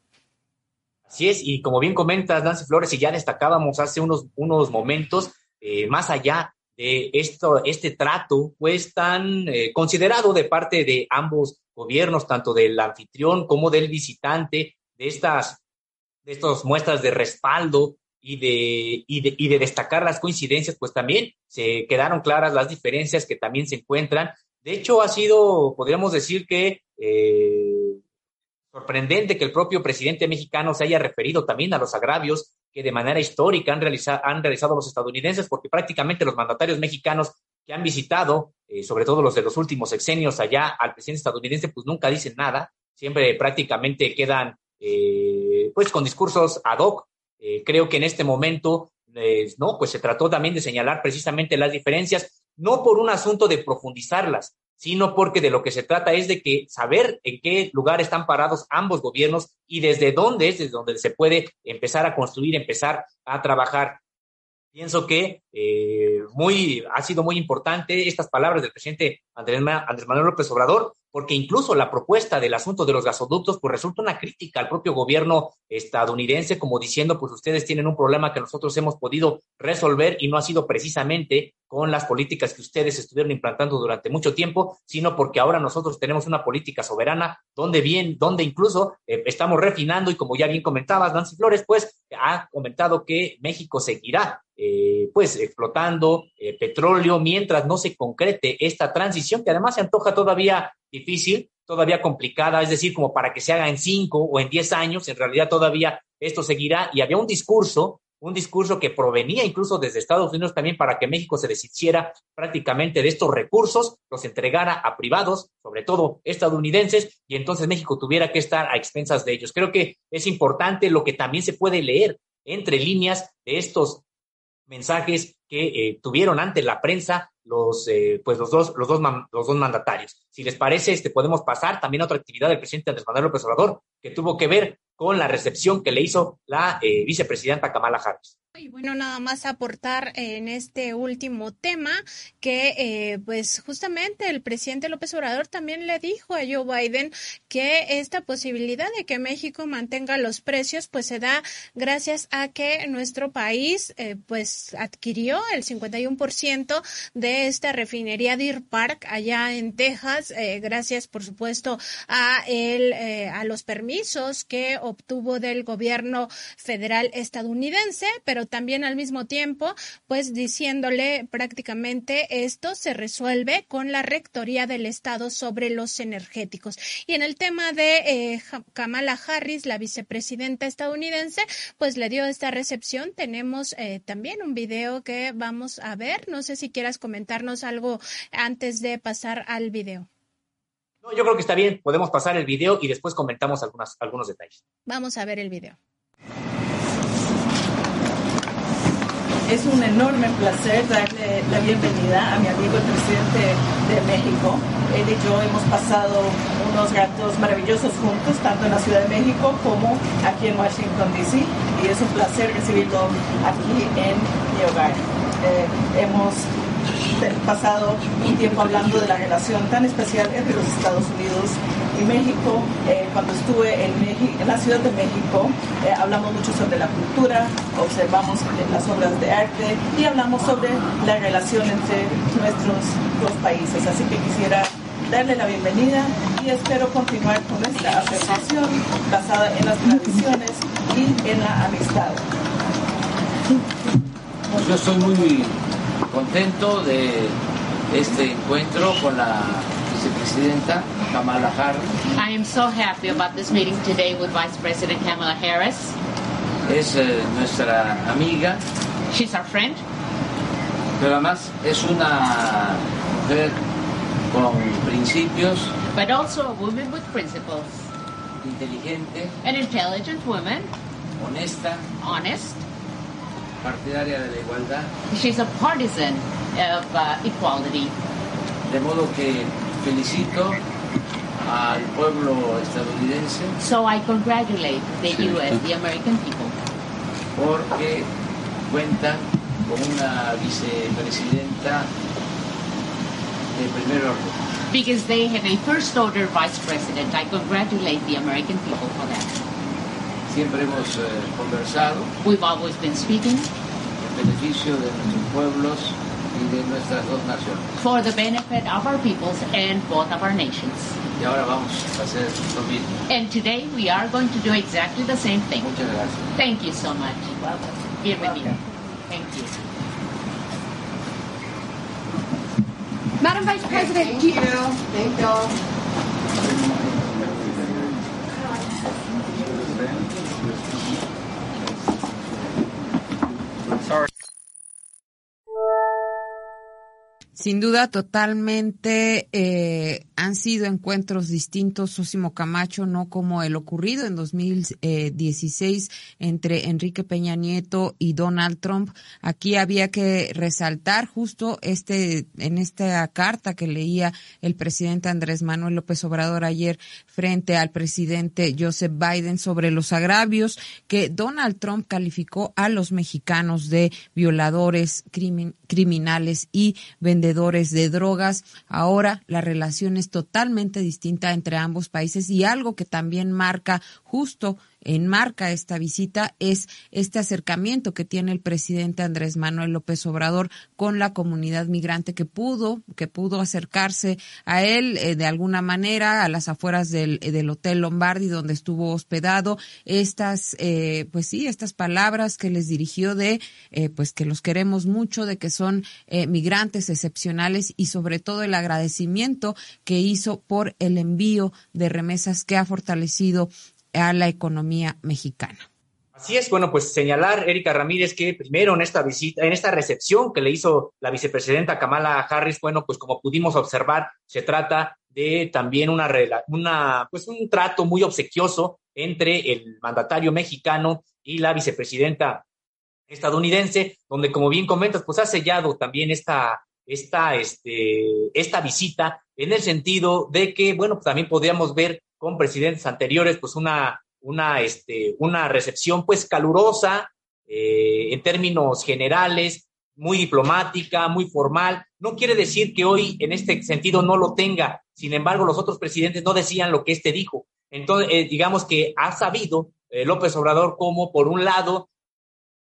Así es, y como bien comentas, Nancy Flores, y ya destacábamos hace unos, unos momentos, eh, más allá de esto, este trato, pues tan eh, considerado de parte de ambos gobiernos, tanto del anfitrión como del visitante, de estas, de estas muestras de respaldo y de, y de, y de destacar las coincidencias, pues también se quedaron claras las diferencias que también se encuentran. De hecho, ha sido, podríamos decir que eh, sorprendente que el propio presidente mexicano se haya referido también a los agravios que de manera histórica han, realizado, han realizado los estadounidenses, porque prácticamente los mandatarios mexicanos que han visitado, eh, sobre todo los de los últimos sexenios allá al presidente estadounidense, pues nunca dicen nada, siempre prácticamente quedan eh, pues con discursos ad hoc. Eh, creo que en este momento, no, pues se trató también de señalar precisamente las diferencias, no por un asunto de profundizarlas, sino porque de lo que se trata es de que saber en qué lugar están parados ambos gobiernos y desde dónde es desde donde se puede empezar a construir, empezar a trabajar. Pienso que eh, muy, ha sido muy importante estas palabras del presidente Andrés, Andrés Manuel López Obrador, porque incluso la propuesta del asunto de los gasoductos pues resulta una crítica al propio gobierno estadounidense, como diciendo, pues ustedes tienen un problema que nosotros hemos podido resolver y no ha sido precisamente con las políticas que ustedes estuvieron implantando durante mucho tiempo, sino porque ahora nosotros tenemos una política soberana donde bien, donde incluso eh, estamos refinando y como ya bien comentabas, Nancy Flores, pues ha comentado que México seguirá eh, pues explotando eh, petróleo mientras no se concrete esta transición que además se antoja todavía difícil, todavía complicada, es decir, como para que se haga en cinco o en diez años, en realidad todavía esto seguirá y había un discurso un discurso que provenía incluso desde Estados Unidos también para que México se deshiciera prácticamente de estos recursos, los entregara a privados, sobre todo estadounidenses, y entonces México tuviera que estar a expensas de ellos. Creo que es importante lo que también se puede leer entre líneas de estos mensajes que eh, tuvieron ante la prensa los, eh, pues los dos, los dos, los dos mandatarios. Si les parece, este, podemos pasar también a otra actividad del presidente Andrés Manuel López Obrador, que tuvo que ver con la recepción que le hizo la eh, vicepresidenta Kamala Harris. Y bueno, nada más aportar en este último tema que eh, pues justamente el presidente López Obrador también le dijo a Joe Biden que esta posibilidad de que México mantenga los precios pues se da gracias a que nuestro país eh, pues adquirió el 51% de esta refinería Deer Park allá en Texas eh, gracias por supuesto a el a los permisos que obtuvo del gobierno federal estadounidense pero también al mismo tiempo, pues diciéndole prácticamente esto se resuelve con la rectoría del Estado sobre los energéticos. Y en el tema de eh, Kamala Harris, la vicepresidenta estadounidense, pues le dio esta recepción. Tenemos eh, también un video que vamos a ver. No sé si quieras comentarnos algo antes de pasar al video. No, yo creo que está bien. Podemos pasar el video y después comentamos algunas, algunos detalles. Vamos a ver el video. Es un enorme placer darle la bienvenida a mi amigo el presidente de México. Él y yo hemos pasado unos ratos maravillosos juntos, tanto en la Ciudad de México como aquí en Washington, D.C. Y es un placer recibirlo aquí en mi hogar. Eh, hemos pasado un tiempo hablando de la relación tan especial entre los Estados Unidos y México. Eh, cuando estuve en, en, la Ciudad de México, eh, hablamos mucho sobre la cultura, observamos las obras de arte y hablamos sobre la relación entre nuestros dos países. Así que quisiera darle la bienvenida y espero continuar con esta asociación basada en las tradiciones y en la amistad. Yo soy muy contento de este encuentro con la vicepresidenta Kamala Harris. I am so happy about this meeting today with Vice President Kamala Harris. Es eh, nuestra amiga. She's our friend. Pero además es una mujer con principios. But also a woman with principles. Inteligente. An intelligent woman. Honesta. Honest partidaria de la igualdad. She's a partisan of uh, equality. De modo que felicito al pueblo estadounidense. So I congratulate the sí. U.S., the American people. Porque cuentan con una vicepresidenta de primer orden. Because they have a first order vice president. I congratulate the American people for that. Siempre hemos eh, conversado. We've always been speaking. En beneficio de nuestros pueblos y de nuestras dos naciones. For the benefit of our peoples and both of our nations. Y ahora vamos a hacer lo mismo. And today we are going to do exactly the same thing. Muchas gracias. Thank you so much. Bienvenido. Thank you. Madam Vice President, Thank you. Thank you. Sin duda, totalmente eh, han sido encuentros distintos, Sosimo Camacho, no como el ocurrido en 2016 entre Enrique Peña Nieto y Donald Trump. Aquí había que resaltar justo este, en esta carta que leía el presidente Andrés Manuel López Obrador ayer frente al presidente Joseph Biden sobre los agravios que Donald Trump calificó a los mexicanos de violadores, criminales y vendedores de drogas. Ahora la relación es totalmente distinta entre ambos países y algo que también marca justo enmarca esta visita es este acercamiento que tiene el presidente Andrés Manuel López Obrador con la comunidad migrante que pudo, que pudo acercarse a él eh, de alguna manera a las afueras del, del Hotel Lombardi donde estuvo hospedado. Estas, eh, pues sí, estas palabras que les dirigió de, eh, pues que los queremos mucho, de que son migrantes excepcionales y sobre todo el agradecimiento que hizo por el envío de remesas que ha fortalecido a la economía mexicana. Así es, bueno, pues señalar, Erika Ramírez, que primero en esta visita, en esta recepción que le hizo la vicepresidenta Kamala Harris, bueno, pues como pudimos observar, se trata de también una, una pues un trato muy obsequioso entre el mandatario mexicano y la vicepresidenta estadounidense, donde como bien comentas, pues ha sellado también esta, esta, este, esta visita en el sentido de que, bueno, pues también podríamos ver con presidentes anteriores, pues una, una, este, una recepción pues calurosa eh, en términos generales, muy diplomática, muy formal. No quiere decir que hoy en este sentido no lo tenga. Sin embargo, los otros presidentes no decían lo que este dijo. Entonces, eh, digamos que ha sabido eh, López Obrador como, por un lado,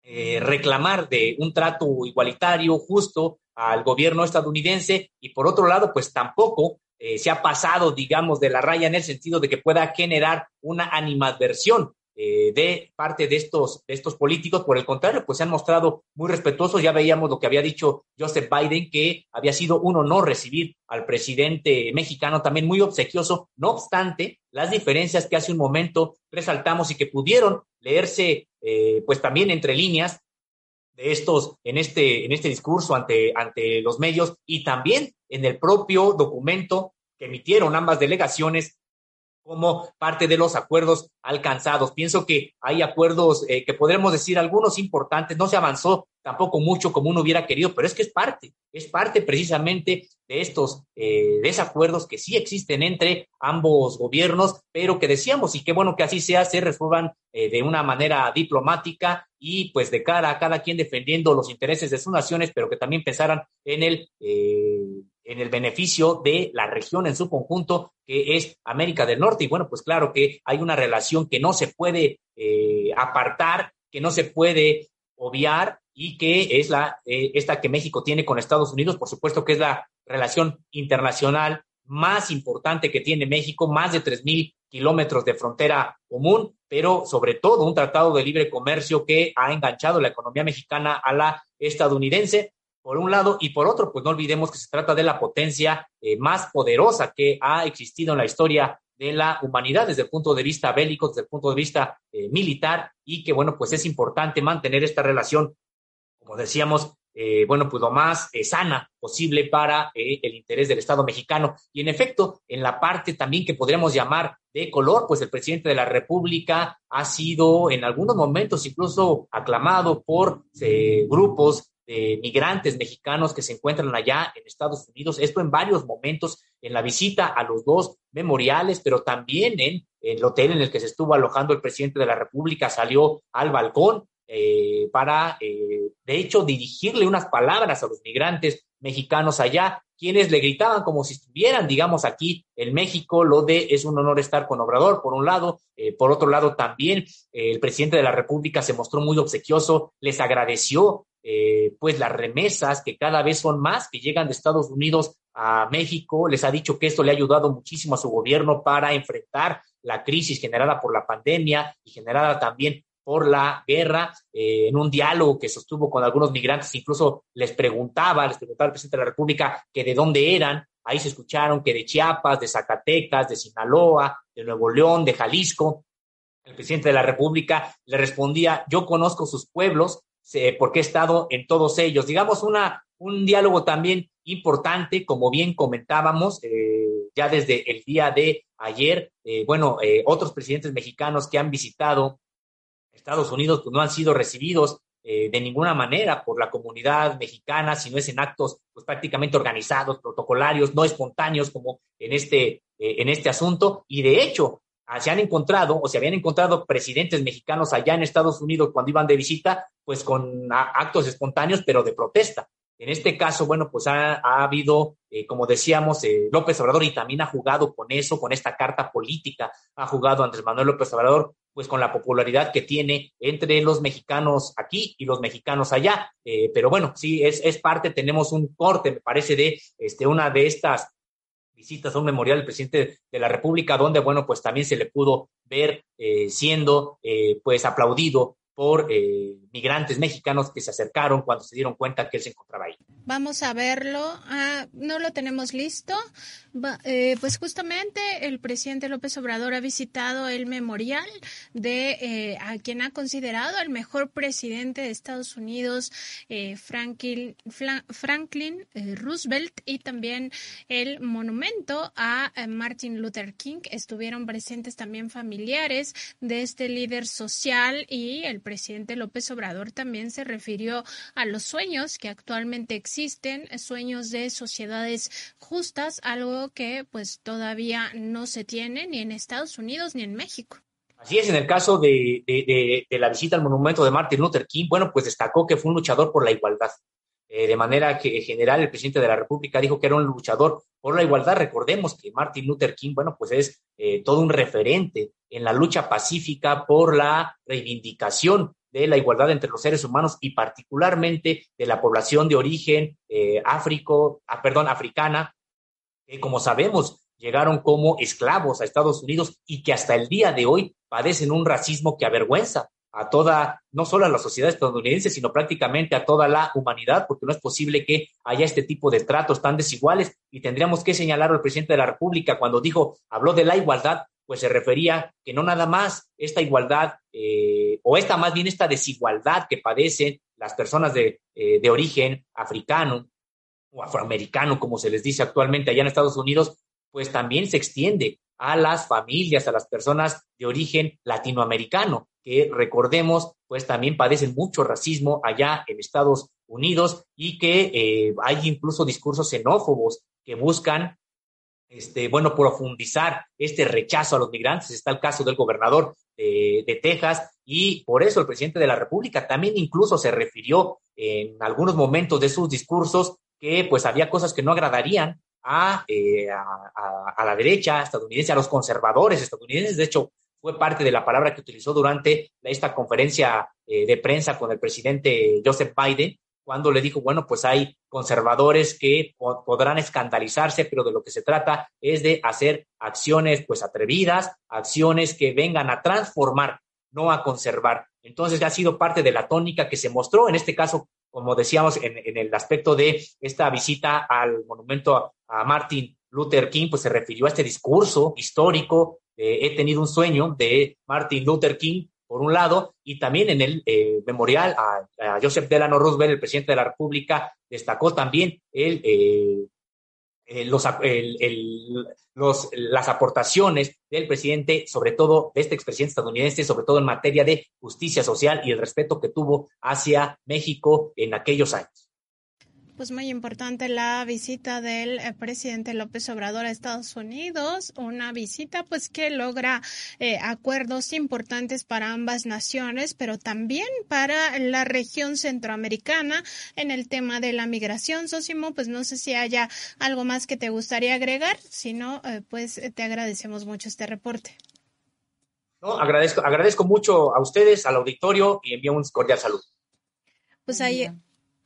reclamar de un trato igualitario, justo al gobierno estadounidense y por otro lado, pues tampoco eh, se ha pasado, digamos, de la raya en el sentido de que pueda generar una animadversión eh, de parte de estos, de estos políticos. Por el contrario, pues se han mostrado muy respetuosos. Ya veíamos lo que había dicho Joseph Biden, que había sido un honor recibir al presidente mexicano, también muy obsequioso. No obstante, las diferencias que hace un momento resaltamos y que pudieron leerse, eh, pues también entre líneas, de estos en este, en este discurso ante, ante los medios y también en el propio documento que emitieron ambas delegaciones como parte de los acuerdos alcanzados. Pienso que hay acuerdos eh, que podremos decir algunos importantes, no se avanzó tampoco mucho como uno hubiera querido, pero es que es parte, es parte precisamente de estos eh, desacuerdos que sí existen entre ambos gobiernos, pero que decíamos, y qué bueno que así sea, se resuelvan eh, de una manera diplomática y pues de cara a cada quien defendiendo los intereses de sus naciones, pero que también pensaran en el en el beneficio de la región en su conjunto, que es América del Norte. Y bueno, pues claro que hay una relación que no se puede eh, apartar, que no se puede obviar y que es la eh, esta que México tiene con Estados Unidos, por supuesto que es la relación internacional más importante que tiene México, más de 3.000 kilómetros de frontera común, pero sobre todo un tratado de libre comercio que ha enganchado la economía mexicana a la estadounidense por un lado, y por otro, pues no olvidemos que se trata de la potencia eh, más poderosa que ha existido en la historia de la humanidad desde el punto de vista bélico, desde el punto de vista eh, militar, y que, bueno, pues es importante mantener esta relación, como decíamos, eh, bueno, pues lo más sana posible para el interés del Estado mexicano. Y en efecto, en la parte también que podríamos llamar de color, pues el presidente de la República ha sido en algunos momentos incluso aclamado por grupos migrantes mexicanos que se encuentran allá en Estados Unidos. Esto en varios momentos, en la visita a los dos memoriales, pero también en, el hotel en el que se estuvo alojando el presidente de la República, salió al balcón eh, para, eh, de hecho, dirigirle unas palabras a los migrantes mexicanos allá, quienes le gritaban como si estuvieran, digamos, aquí en México, lo de es un honor estar con Obrador, por un lado, eh, por otro lado también el presidente de la República se mostró muy obsequioso, les agradeció eh, pues las remesas que cada vez son más que llegan de Estados Unidos a México. Les ha dicho que esto le ha ayudado muchísimo a su gobierno para enfrentar la crisis generada por la pandemia y generada también por la guerra, eh, en un diálogo que sostuvo con algunos migrantes, incluso les preguntaba, les preguntaba al presidente de la República que de dónde eran, ahí se escucharon que de Chiapas, de Zacatecas, de Sinaloa, de Nuevo León, de Jalisco. El presidente de la República le respondía, yo conozco sus pueblos, porque he estado en todos ellos. Digamos, una, un diálogo también importante, como bien comentábamos, eh, ya desde el día de ayer, eh, bueno, eh, otros presidentes mexicanos que han visitado Estados Unidos pues no han sido recibidos de ninguna manera por la comunidad mexicana, si no es en actos pues, prácticamente organizados, protocolarios, no espontáneos como en este, en este asunto. Y de hecho, Ah, se han encontrado o se habían encontrado presidentes mexicanos allá en Estados Unidos cuando iban de visita, pues con actos espontáneos, pero de protesta. En este caso, bueno, pues ha, habido, eh, como decíamos, eh, López Obrador y también ha jugado con eso, con esta carta política, ha jugado Andrés Manuel López Obrador pues con la popularidad que tiene entre los mexicanos aquí y los mexicanos allá. Eh, pero bueno, sí, es, es parte, tenemos un corte, me parece, de este, una de estas visitas a un memorial del presidente de la República, donde, bueno, pues también se le pudo ver eh, siendo, eh, pues, aplaudido por eh, migrantes mexicanos que se acercaron cuando se dieron cuenta que él se encontraba ahí. Vamos a verlo. Ah, no lo tenemos listo. Eh, pues justamente el presidente López Obrador ha visitado el memorial de eh, a quien ha considerado el mejor presidente de Estados Unidos, Franklin, Franklin Roosevelt, y también el monumento a Martin Luther King. Estuvieron presentes también familiares de este líder social y el presidente López Obrador también se refirió a los sueños que actualmente existen, sueños de sociedades justas, algo que pues todavía no se tiene ni en Estados Unidos ni en México. Así es, en el caso de, de, la visita al monumento de Martin Luther King, bueno, pues destacó que fue un luchador por la igualdad. Eh, de manera que en general el presidente de la República dijo que era un luchador por la igualdad. Recordemos que Martin Luther King, bueno, pues es eh, todo un referente en la lucha pacífica por la reivindicación de la igualdad entre los seres humanos y particularmente de la población de origen eh, ah, perdón, africana, que como sabemos llegaron como esclavos a Estados Unidos y que hasta el día de hoy padecen un racismo que avergüenza a toda, no solo a la sociedad estadounidense, sino prácticamente a toda la humanidad, porque no es posible que haya este tipo de tratos tan desiguales. Y tendríamos que señalar al presidente de la República cuando dijo, habló de la igualdad, pues se refería que no nada más esta igualdad, eh, o esta más bien esta desigualdad que padecen las personas de, eh, de origen africano o afroamericano, como se les dice actualmente allá en Estados Unidos, pues también se extiende a las familias, a las personas de origen latinoamericano que recordemos, pues también padecen mucho racismo allá en Estados Unidos y que eh, hay incluso discursos xenófobos que buscan, este, bueno, profundizar este rechazo a los migrantes. Está el caso del gobernador de, Texas y por eso el presidente de la República también incluso se refirió en algunos momentos de sus discursos que pues había cosas que no agradarían a, eh, a, a, la derecha estadounidense, a los conservadores estadounidenses. De hecho, fue parte de la palabra que utilizó durante esta conferencia eh, de prensa con el presidente Joseph Biden, cuando le dijo, bueno, pues hay conservadores que podrán escandalizarse, pero de lo que se trata es de hacer acciones pues atrevidas, acciones que vengan a transformar, no a conservar. Entonces ha sido parte de la tónica que se mostró, en este caso, como decíamos, en, el aspecto de esta visita al monumento a Martin Luther King, pues se refirió a este discurso histórico eh, he tenido un sueño de Martin Luther King, por un lado, y también en el eh, memorial a, Joseph Delano Roosevelt, el presidente de la República, destacó también el, eh, los, los, las aportaciones del presidente, sobre todo de este expresidente estadounidense, sobre todo en materia de justicia social y el respeto que tuvo hacia México en aquellos años pues muy importante la visita del eh, presidente López Obrador a Estados Unidos, una visita pues que logra eh, acuerdos importantes para ambas naciones, pero también para la región centroamericana en el tema de la migración. Sosimo, pues no sé si haya algo más que te gustaría agregar, si no, eh, pues te agradecemos mucho este reporte. No, agradezco, agradezco mucho a ustedes, al auditorio y envío un cordial saludo. Pues ahí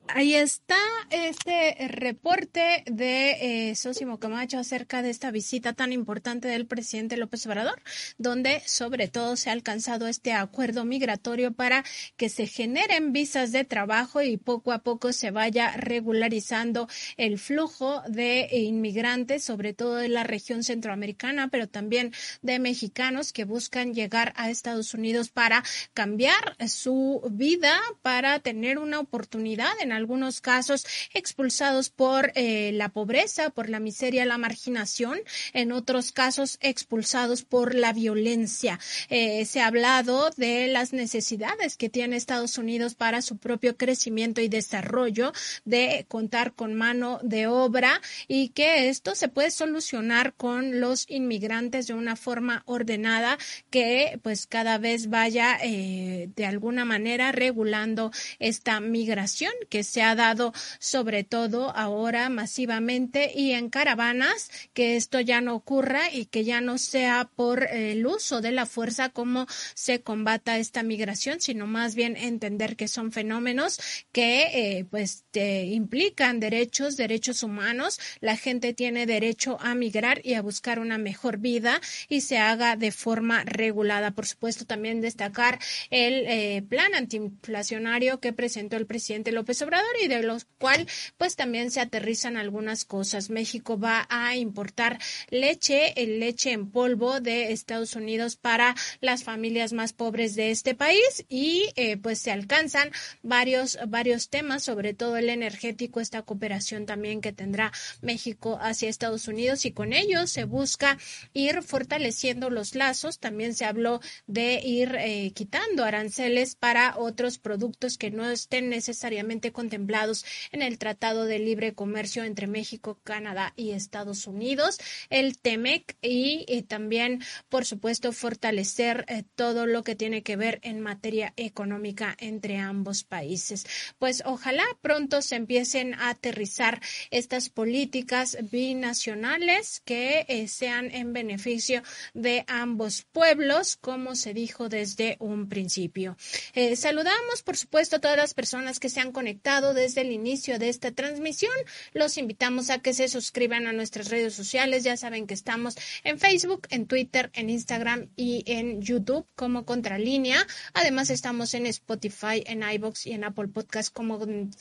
Ahí está este reporte de eh, Sosimo Camacho acerca de esta visita tan importante del presidente López Obrador, donde sobre todo se ha alcanzado este acuerdo migratorio para que se generen visas de trabajo y poco a poco se vaya regularizando el flujo de inmigrantes, sobre todo de la región centroamericana, pero también de mexicanos que buscan llegar a Estados Unidos para cambiar su vida, para tener una oportunidad en algunos casos expulsados por eh, la pobreza, por la miseria, la marginación, en otros casos expulsados por la violencia. Eh, se ha hablado de las necesidades que tiene Estados Unidos para su propio crecimiento y desarrollo, de contar con mano de obra y que esto se puede solucionar con los inmigrantes de una forma ordenada que pues cada vez vaya eh, de alguna manera regulando esta migración que se ha dado sobre todo ahora masivamente y en caravanas, que esto ya no ocurra y que ya no sea por el uso de la fuerza como se combata esta migración, sino más bien entender que son fenómenos que eh, pues implican derechos, derechos humanos. La gente tiene derecho a migrar y a buscar una mejor vida y se haga de forma regulada. Por supuesto, también destacar el eh, plan antiinflacionario que presentó el presidente López Obrador y de los cual pues también se aterrizan algunas cosas. México va a importar leche, el leche en polvo de Estados Unidos para las familias más pobres de este país y eh, pues se alcanzan varios varios temas, sobre todo el energético, esta cooperación también que tendrá México hacia Estados Unidos y con ello se busca ir fortaleciendo los lazos. También se habló de ir eh, quitando aranceles para otros productos que no estén necesariamente contemplados en el Tratado de Libre Comercio entre México, Canadá y Estados Unidos, el TEMEC y, también, por supuesto, fortalecer eh, todo lo que tiene que ver en materia económica entre ambos países. Pues ojalá pronto se empiecen a aterrizar estas políticas binacionales que eh, sean en beneficio de ambos pueblos, como se dijo desde un principio. Eh, saludamos, por supuesto, a todas las personas que se han conectado desde el inicio de esta transmisión. Los invitamos a que se suscriban a nuestras redes sociales. Ya saben que estamos en Facebook, en Twitter, en Instagram y en YouTube como Contralínea. Además, estamos en Spotify, en iBox y en Apple Podcast como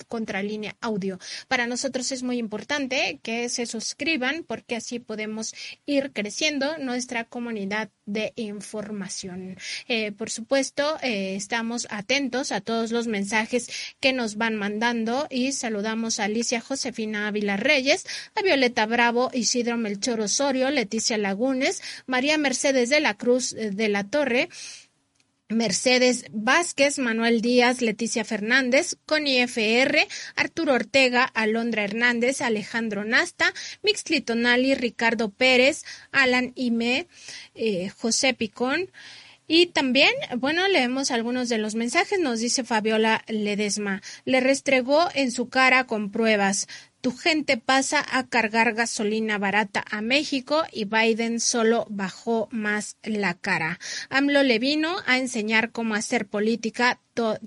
Contralínea Audio. Para nosotros es muy importante que se suscriban porque así podemos ir creciendo nuestra comunidad de información. Eh, por supuesto, eh, estamos atentos a todos los mensajes que nos van mandando y saludamos a Alicia Josefina Ávila Reyes, a Violeta Bravo, Isidro Melchor Osorio, Leticia Lagunes, María Mercedes de la Cruz eh, de la Torre, Mercedes Vázquez, Manuel Díaz, Leticia Fernández, Connie FR, Arturo Ortega, Alondra Hernández, Alejandro Nasta, Mixli Tonali, Ricardo Pérez, Alan Ime, eh, José Picón. Y también, bueno, leemos algunos de los mensajes. Nos dice Fabiola Ledesma. Le restregó en su cara con pruebas. Tu gente pasa a cargar gasolina barata a México y Biden solo bajó más la cara. AMLO le vino a enseñar cómo hacer política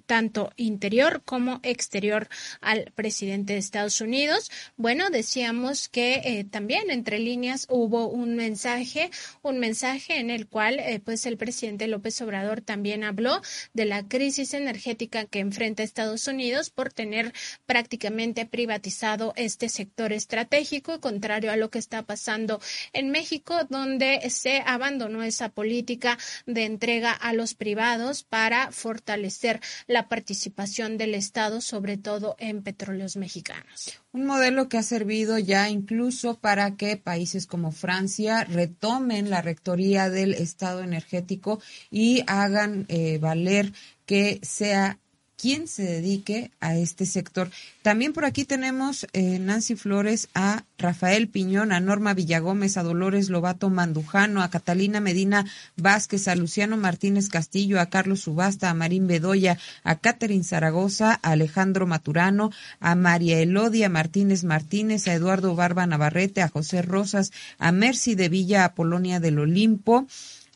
tanto interior como exterior al presidente de Estados Unidos. Bueno, decíamos que eh, también entre líneas hubo un mensaje, un mensaje en el cual eh, pues el presidente López Obrador también habló de la crisis energética que enfrenta Estados Unidos por tener prácticamente privatizado este sector estratégico, contrario a lo que está pasando en México, donde se abandonó esa política de entrega a los privados para fortalecer la participación del Estado, sobre todo en petróleos mexicanos. Un modelo que ha servido ya incluso para que países como Francia retomen la rectoría del Estado energético y hagan eh, valer que sea quien se dedique a este sector. También por aquí tenemos eh, Nancy Flores, a Rafael Piñón, a Norma Villagómez, a Dolores Lobato Mandujano, a Catalina Medina Vázquez, a Luciano Martínez Castillo, a Carlos Subasta, a Marín Bedoya, a Catherine Zaragoza, a Alejandro Maturano, a María Elodia Martínez Martínez, a Eduardo Barba Navarrete, a José Rosas, a Mercy de Villa, a Polonia del Olimpo,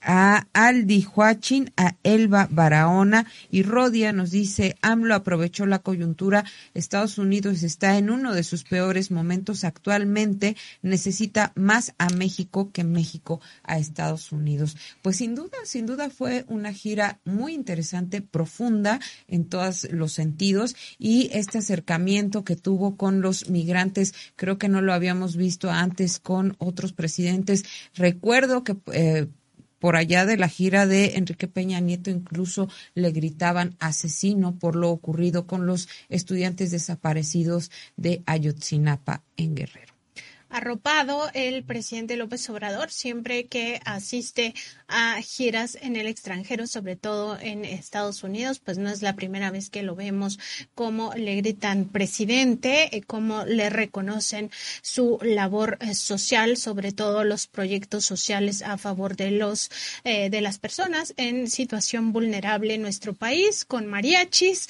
a Aldi Huachin, a Elba Barahona y Rodia nos dice, AMLO aprovechó la coyuntura, Estados Unidos está en uno de sus peores momentos actualmente, necesita más a México que México a Estados Unidos. Pues sin duda, sin duda fue una gira muy interesante, profunda en todos los sentidos y este acercamiento que tuvo con los migrantes, creo que no lo habíamos visto antes con otros presidentes. Recuerdo que eh, por allá de la gira de Enrique Peña Nieto incluso le gritaban asesino por lo ocurrido con los estudiantes desaparecidos de Ayotzinapa en Guerrero. Arropado el presidente López Obrador siempre que asiste a giras en el extranjero, sobre todo en Estados Unidos, pues no es la primera vez que lo vemos como le gritan presidente, eh, como le reconocen su labor eh, social, sobre todo los proyectos sociales a favor de los eh, de las personas en situación vulnerable en nuestro país, con mariachis,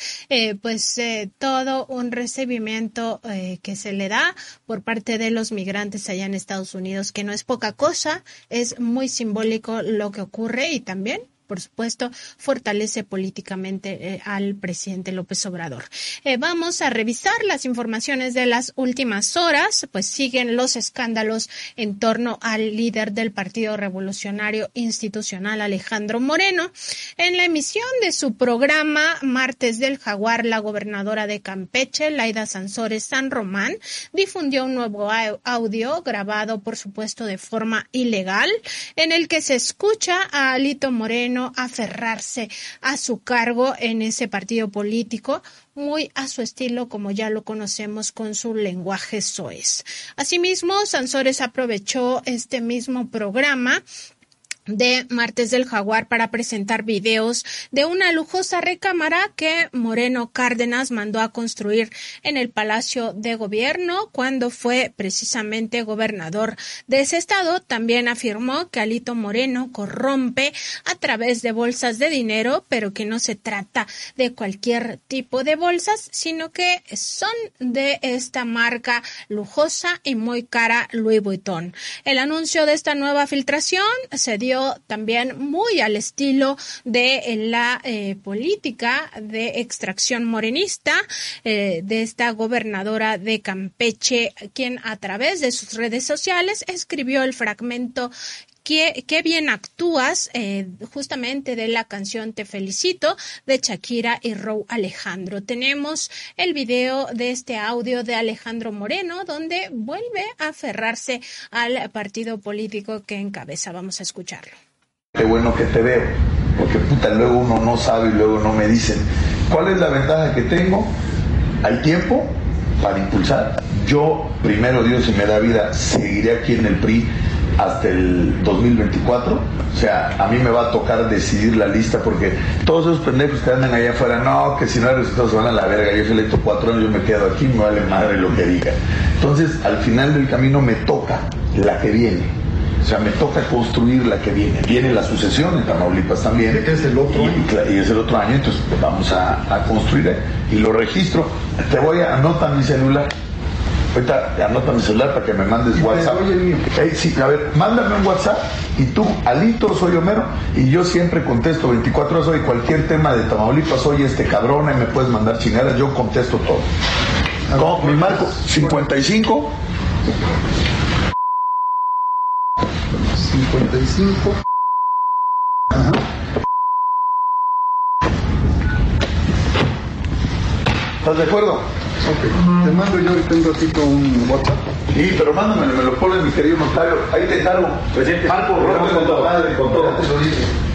pues todo un recibimiento que se le da por parte de los migrantes allá en Estados Unidos, que no es poca cosa, es muy simbólico lo que ocurre y también por supuesto, fortalece políticamente eh, al presidente López Obrador. Eh, vamos a revisar las informaciones de las últimas horas, pues siguen los escándalos en torno al líder del Partido Revolucionario Institucional, Alejandro Moreno. En la emisión de su programa Martes del Jaguar, la gobernadora de Campeche, Laida Sansores San Román, difundió un nuevo audio grabado, por supuesto, de forma ilegal, en el que se escucha a Alito Moreno aferrarse a su cargo en ese partido político, muy a su estilo como ya lo conocemos con su lenguaje soez. Asimismo, Sansores aprovechó este mismo programa de Martes del Jaguar para presentar videos de una lujosa recámara que Moreno Cárdenas mandó a construir en el Palacio de Gobierno cuando fue precisamente gobernador de ese estado. También afirmó que Alito Moreno corrompe a través de bolsas de dinero, pero que no se trata de cualquier tipo de bolsas, sino que son de esta marca lujosa y muy cara Louis Vuitton. El anuncio de esta nueva filtración se dio también muy al estilo de la eh, política de extracción morenista eh, de esta gobernadora de Campeche, quien a través de sus redes sociales escribió el fragmento Qué, qué, bien actúas, eh, justamente de la canción Te Felicito de Shakira y Rou Alejandro. Tenemos el video de este audio de Alejandro Moreno, donde vuelve a aferrarse al partido político que encabeza. Vamos a escucharlo. Qué bueno que te veo, porque puta, luego uno no sabe y luego no me dicen. ¿Cuál es la ventaja que tengo? Hay tiempo para impulsar. Yo, primero Dios, si me da vida, seguiré aquí en el PRI hasta el 2024. O sea, a mí me va a tocar decidir la lista porque todos esos pendejos que andan allá afuera, no, que si no hay resultados se van a la verga. Yo soy electo cuatro años, yo me quedo aquí, me vale madre lo que diga. Entonces, al final del camino me toca la que viene. O sea, me toca construir la que viene. Viene la sucesión en Tamaulipas también. Es el otro y, Y, es el otro año, entonces vamos a, construir y lo registro. Te voy a anotar mi celular Ahorita anota mi celular para que me mandes WhatsApp. sí, a ver, mándame un WhatsApp y tú, Alito, soy Homero, y yo siempre contesto 24 horas hoy cualquier tema de Tamaulipas, soy este cabrón, y me puedes mandar chingadas, yo contesto todo. mi marco, 55. 55. Ajá. ¿Estás de acuerdo? Ok. Te mando yo ahorita un ratito un WhatsApp. Sí, pero mándamelo, me lo pone mi querido notario. Ahí te encargo. Presidente Marco Rojas con todo. Madre, con todo.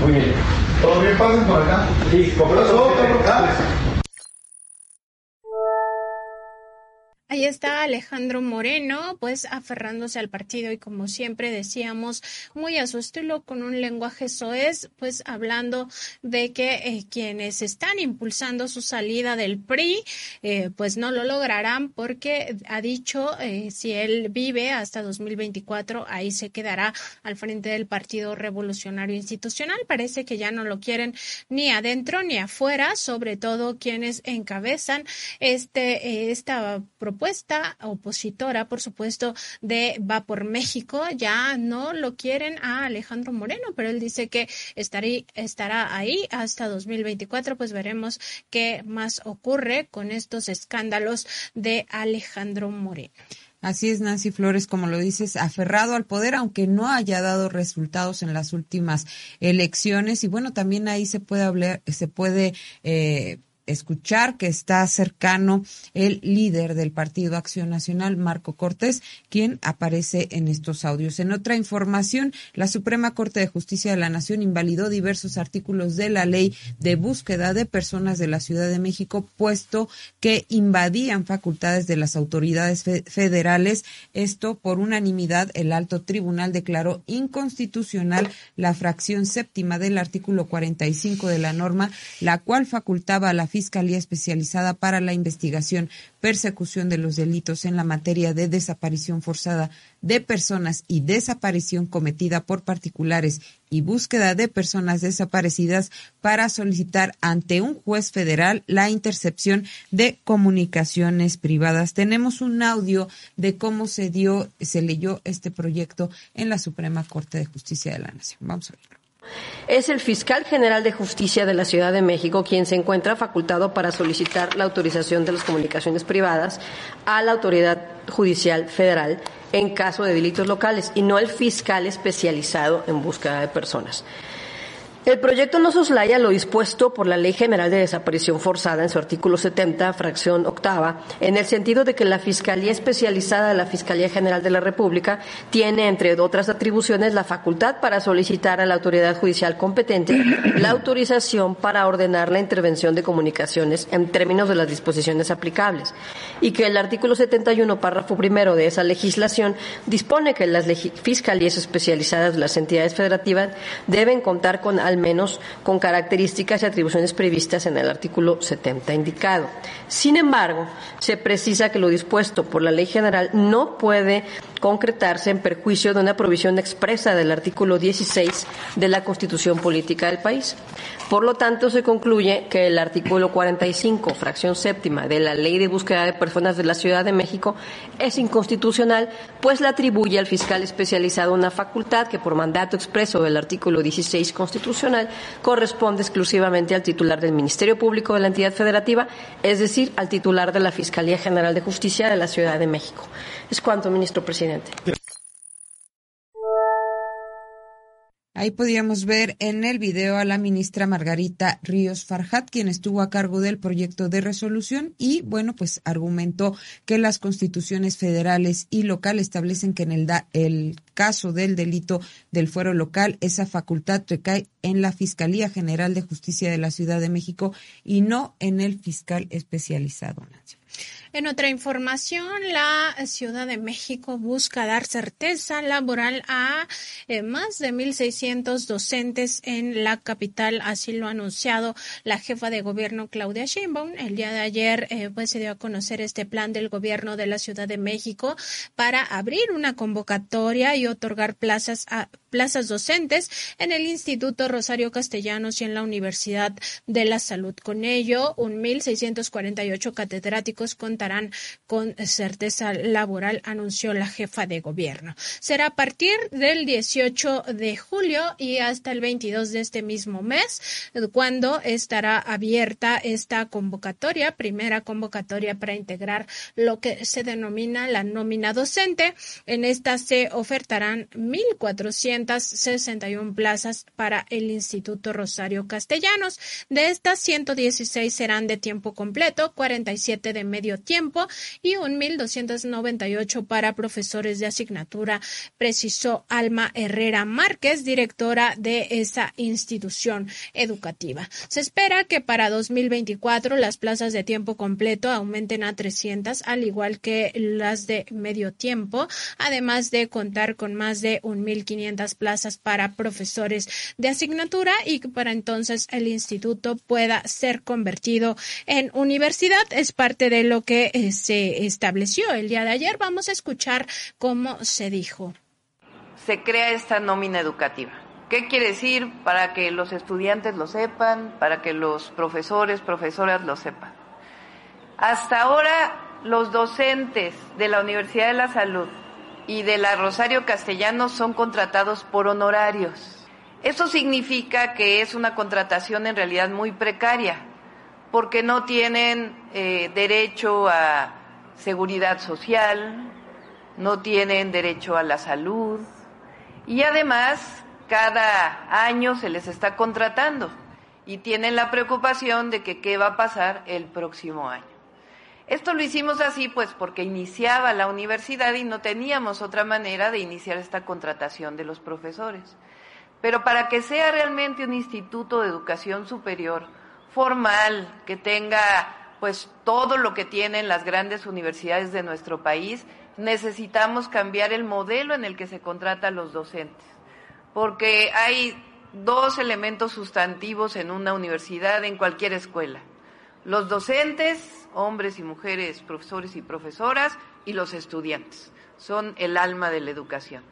Muy bien. ¿Todo bien? Pasen por acá. Sí, con todo. Ahí está Alejandro Moreno, pues aferrándose al partido y como siempre decíamos, muy a su estilo, con un lenguaje soez, pues hablando de que eh, quienes están impulsando su salida del PRI, eh, pues no lo lograrán porque ha dicho, eh, si él vive hasta 2024, ahí se quedará al frente del Partido Revolucionario Institucional. Parece que ya no lo quieren ni adentro ni afuera, sobre todo quienes encabezan este, esta propuesta opositora, por supuesto, de Va por México, ya no lo quieren a Alejandro Moreno, pero él dice que estará ahí hasta 2024, pues veremos qué más ocurre con estos escándalos de Alejandro Moreno. Así es, Nancy Flores, como lo dices, aferrado al poder, aunque no haya dado resultados en las últimas elecciones. Y bueno, también ahí se puede hablar, se puede eh, escuchar que está cercano el líder del Partido Acción Nacional, Marco Cortés, quien aparece en estos audios. En otra información, la Suprema Corte de Justicia de la Nación invalidó diversos artículos de la ley de búsqueda de personas de la Ciudad de México, puesto que invadían facultades de las autoridades federales. Esto por unanimidad, el alto tribunal declaró inconstitucional la fracción séptima del artículo 45 de la norma, la cual facultaba a la Fiscalía Especializada para la Investigación, Persecución de los Delitos en la materia de desaparición forzada de personas y desaparición cometida por particulares y búsqueda de personas desaparecidas para solicitar ante un juez federal la intercepción de comunicaciones privadas. Tenemos un audio de cómo se dio, se leyó este proyecto en la Suprema Corte de Justicia de la Nación. Vamos a verlo. Es el fiscal general de justicia de la Ciudad de México quien se encuentra facultado para solicitar la autorización de las comunicaciones privadas a la autoridad judicial federal en caso de delitos locales y no el fiscal especializado en búsqueda de personas. El proyecto no soslaya lo dispuesto por la Ley General de Desaparición Forzada en su artículo 70, fracción octava, en el sentido de que la Fiscalía Especializada de la Fiscalía General de la República tiene, entre otras atribuciones, la facultad para solicitar a la autoridad judicial competente la autorización para ordenar la intervención de comunicaciones en términos de las disposiciones aplicables y que el artículo 71, párrafo primero de esa legislación dispone que las fiscalías especializadas de las entidades federativas deben contar con al menos con características y atribuciones previstas en el artículo 70 indicado. Sin embargo, se precisa que lo dispuesto por la Ley General no puede concretarse en perjuicio de una provisión expresa del artículo 16 de la Constitución Política del país. Por lo tanto, se concluye que el artículo 45, fracción séptima de la Ley de Búsqueda de Personas de la Ciudad de México es inconstitucional, pues le atribuye al fiscal especializado una facultad que, por mandato expreso del artículo 16 constitucional, corresponde exclusivamente al titular del Ministerio Público de la entidad federativa, es decir, al titular de la Fiscalía General de Justicia de la Ciudad de México. Es cuanto, ministro presidente. Ahí podíamos ver en el video a la ministra Margarita Ríos Farjat, quien estuvo a cargo del proyecto de resolución y, bueno, pues argumentó que las constituciones federales y local establecen que en el, el caso del delito del fuero local, esa facultad recae en la Fiscalía General de Justicia de la Ciudad de México y no en el fiscal especializado. En otra información, la Ciudad de México busca dar certeza laboral a eh, más de 1.600 docentes en la capital. Así lo ha anunciado la jefa de gobierno Claudia Sheinbaum. El día de ayer eh, pues se dio a conocer este plan del gobierno de la Ciudad de México para abrir una convocatoria y otorgar plazas a plazas docentes en el Instituto Rosario Castellanos y en la Universidad de la Salud. Con ello, un 1.648 catedráticos contarán con certeza laboral, anunció la jefa de gobierno. Será a partir del 18 de julio y hasta el 22 de este mismo mes, cuando estará abierta esta convocatoria, primera convocatoria para integrar lo que se denomina la nómina docente. En esta se ofertarán 1.461 plazas para el Instituto Rosario Castellanos. De estas, 116 serán de tiempo completo, 47 de medio tiempo y un 1.298 para profesores de asignatura, precisó Alma Herrera Márquez, directora de esa institución educativa. Se espera que para 2024 las plazas de tiempo completo aumenten a 300, al igual que las de medio tiempo, además de contar con más de 1.500 plazas para profesores de asignatura y que para entonces el instituto pueda ser convertido en universidad. Es parte de lo que eh, se estableció el día de ayer. Vamos a escuchar cómo se dijo. Se crea esta nómina educativa. ¿Qué quiere decir? Para que los estudiantes lo sepan, para que los profesores, profesoras lo sepan. Hasta ahora, los docentes de la Universidad de la Salud y de la Rosario Castellanos son contratados por honorarios. Eso significa que es una contratación en realidad muy precaria porque no tienen eh, derecho a seguridad social, no tienen derecho a la salud y además cada año se les está contratando y tienen la preocupación de que qué va a pasar el próximo año. Esto lo hicimos así pues porque iniciaba la universidad y no teníamos otra manera de iniciar esta contratación de los profesores. Pero para que sea realmente un instituto de educación superior formal, que tenga pues todo lo que tienen las grandes universidades de nuestro país, necesitamos cambiar el modelo en el que se contratan los docentes. Porque hay dos elementos sustantivos en una universidad, en cualquier escuela. Los docentes hombres y mujeres, profesores y profesoras, y los estudiantes. Son el alma de la educación.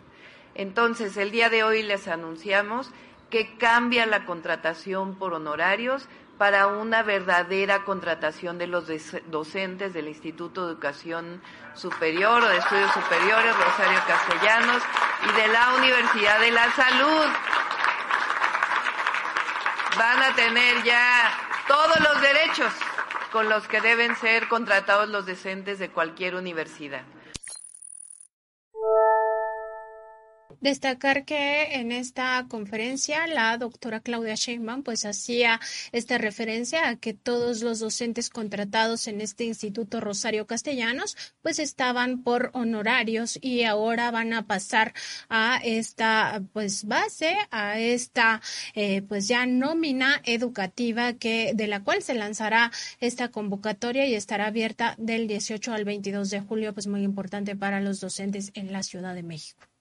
Entonces, el día de hoy les anunciamos que cambia la contratación por honorarios para una verdadera contratación de los docentes del Instituto de Educación Superior o de Estudios Superiores Rosario Castellanos y de la Universidad de la Salud. Van a tener ya todos los derechos con los que deben ser contratados los docentes de cualquier universidad. Destacar que en esta conferencia la doctora Claudia Sheinbaum pues hacía esta referencia a que todos los docentes contratados en este Instituto Rosario Castellanos pues estaban por honorarios y ahora van a pasar a esta pues base, a esta eh, pues ya nómina educativa que de la cual se lanzará esta convocatoria y estará abierta del 18 al 22 de julio pues muy importante para los docentes en la Ciudad de México.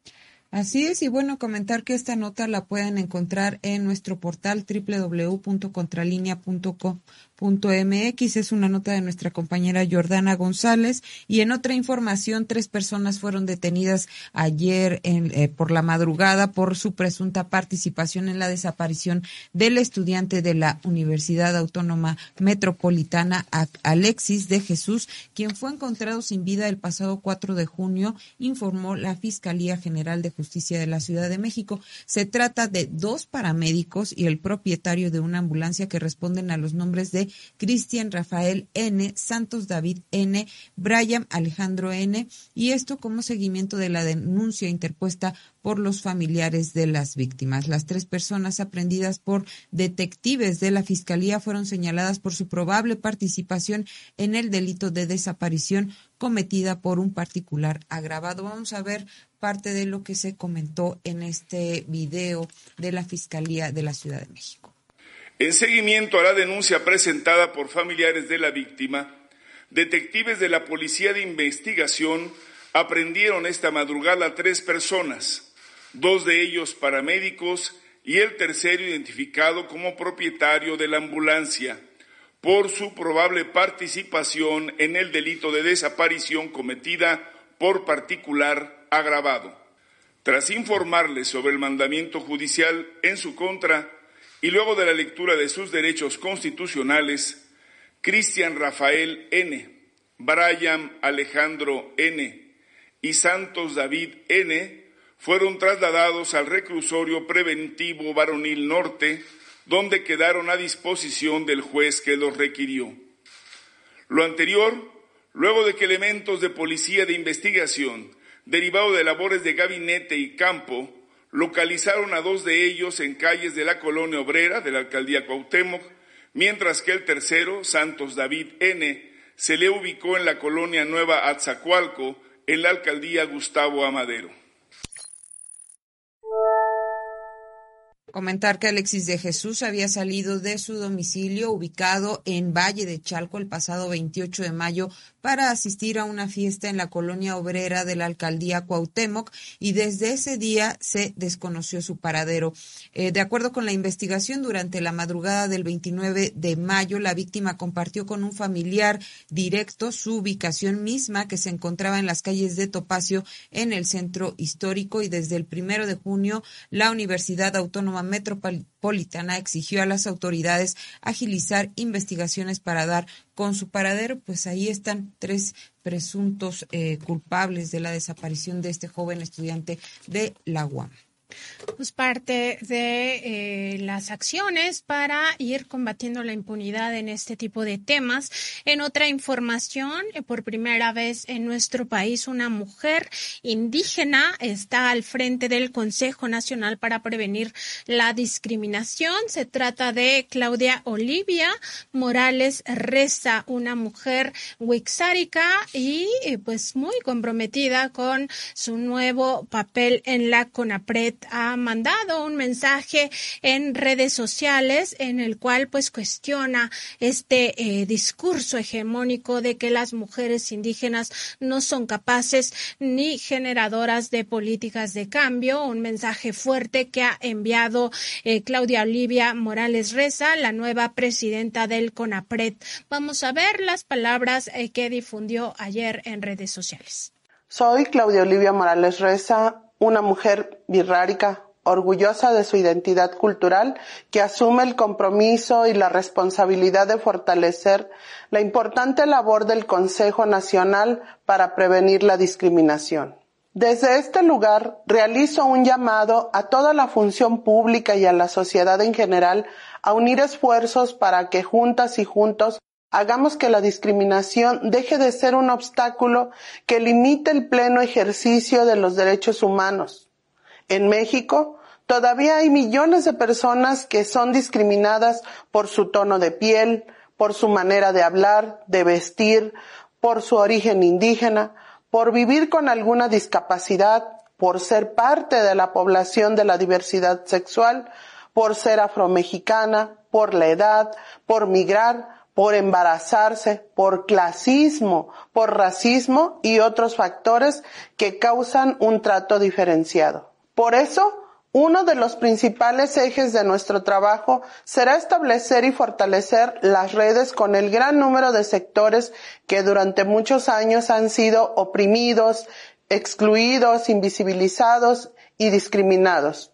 Así es, y bueno, comentar que esta nota la pueden encontrar en nuestro portal www.contralinea.com MX. Es una nota de nuestra compañera Jordana González. Y en otra información, tres personas fueron detenidas ayer en, eh, por la madrugada por su presunta participación en la desaparición del estudiante de la Universidad Autónoma Metropolitana, Alexis de Jesús, quien fue encontrado sin vida el pasado 4 de junio, informó la Fiscalía General de Justicia de la Ciudad de México. Se trata de dos paramédicos y el propietario de una ambulancia que responden a los nombres de Cristian Rafael N., Santos David N., Brian Alejandro N., y esto como seguimiento de la denuncia interpuesta por los familiares de las víctimas. Las tres personas aprendidas por detectives de la Fiscalía fueron señaladas por su probable participación en el delito de desaparición cometida por un particular agravado. Vamos a ver parte de lo que se comentó en este video de la Fiscalía de la Ciudad de México. En seguimiento a la denuncia presentada por familiares de la víctima, detectives de la Policía de Investigación aprendieron esta madrugada a tres personas, dos de ellos paramédicos y el tercero identificado como propietario de la ambulancia, por su probable participación en el delito de desaparición cometida por particular agravado. Tras informarles sobre el mandamiento judicial en su contra, y luego de la lectura de sus derechos constitucionales, Cristian Rafael N., Brian Alejandro N. y Santos David N. fueron trasladados al reclusorio preventivo varonil norte, donde quedaron a disposición del juez que los requirió. Lo anterior, luego de que elementos de policía de investigación, derivados de labores de gabinete y campo, localizaron a dos de ellos en calles de la colonia obrera de la alcaldía Cuauhtémoc, mientras que el tercero, Santos David N., se le ubicó en la colonia Nueva Atzacualco, en la alcaldía Gustavo Amadero. Comentar que Alexis de Jesús había salido de su domicilio ubicado en Valle de Chalco el pasado 28 de mayo para asistir a una fiesta en la colonia obrera de la alcaldía Cuauhtémoc y desde ese día se desconoció su paradero. Eh, de acuerdo con la investigación, durante la madrugada del 29 de mayo, la víctima compartió con un familiar directo su ubicación misma que se encontraba en las calles de Topacio en el centro histórico y desde el primero de junio la Universidad Autónoma Metropolitana exigió a las autoridades agilizar investigaciones para dar con su paradero, pues ahí están tres presuntos eh, culpables de la desaparición de este joven estudiante de la UAM. Pues parte de eh, las acciones para ir combatiendo la impunidad en este tipo de temas. En otra información, eh, por primera vez en nuestro país, una mujer indígena está al frente del Consejo Nacional para Prevenir la Discriminación. Se trata de Claudia Olivia Morales Reza, una mujer wixárica y eh, pues muy comprometida con su nuevo papel en la CONAPRED ha mandado un mensaje en redes sociales en el cual pues cuestiona este eh, discurso hegemónico de que las mujeres indígenas no son capaces ni generadoras de políticas de cambio, un mensaje fuerte que ha enviado eh, Claudia Olivia Morales Reza, la nueva presidenta del CONAPRED. Vamos a ver las palabras eh, que difundió ayer en redes sociales. Soy Claudia Olivia Morales Reza, una mujer birrárica, orgullosa de su identidad cultural, que asume el compromiso y la responsabilidad de fortalecer la importante labor del Consejo Nacional para prevenir la discriminación. Desde este lugar realizo un llamado a toda la función pública y a la sociedad en general a unir esfuerzos para que juntas y juntos hagamos que la discriminación deje de ser un obstáculo que limite el pleno ejercicio de los derechos humanos. En México, todavía hay millones de personas que son discriminadas por su tono de piel, por su manera de hablar, de vestir, por su origen indígena, por vivir con alguna discapacidad, por ser parte de la población de la diversidad sexual, por ser afromexicana, por la edad, por migrar, por embarazarse, por clasismo, por racismo y otros factores que causan un trato diferenciado. Por eso, uno de los principales ejes de nuestro trabajo será establecer y fortalecer las redes con el gran número de sectores que durante muchos años han sido oprimidos, excluidos, invisibilizados y discriminados.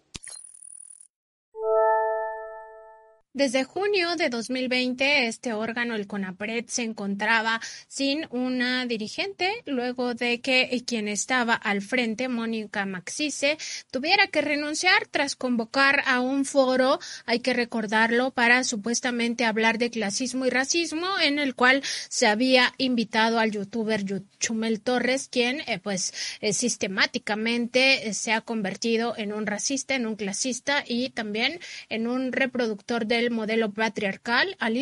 Desde junio de 2020, este órgano, el CONAPRED, se encontraba sin una dirigente luego de que quien estaba al frente, Mónica Maxice, tuviera que renunciar tras convocar a un foro, hay que recordarlo, para supuestamente hablar de clasismo y racismo, en el cual se había invitado al youtuber Chumel Torres, quien eh, pues eh, sistemáticamente eh, se ha convertido en un racista, en un clasista y también en un reproductor de el modelo patriarcal al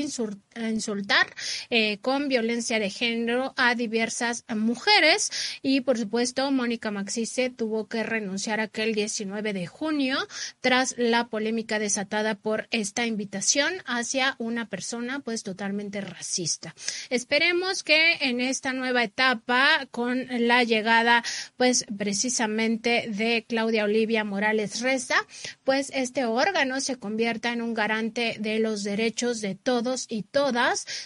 insultar eh, con violencia de género a diversas mujeres y por supuesto Mónica Maxice tuvo que renunciar aquel 19 de junio tras la polémica desatada por esta invitación hacia una persona pues totalmente racista. Esperemos que en esta nueva etapa con la llegada pues precisamente de Claudia Olivia Morales Reza pues este órgano se convierta en un garante de los derechos de todos y todas,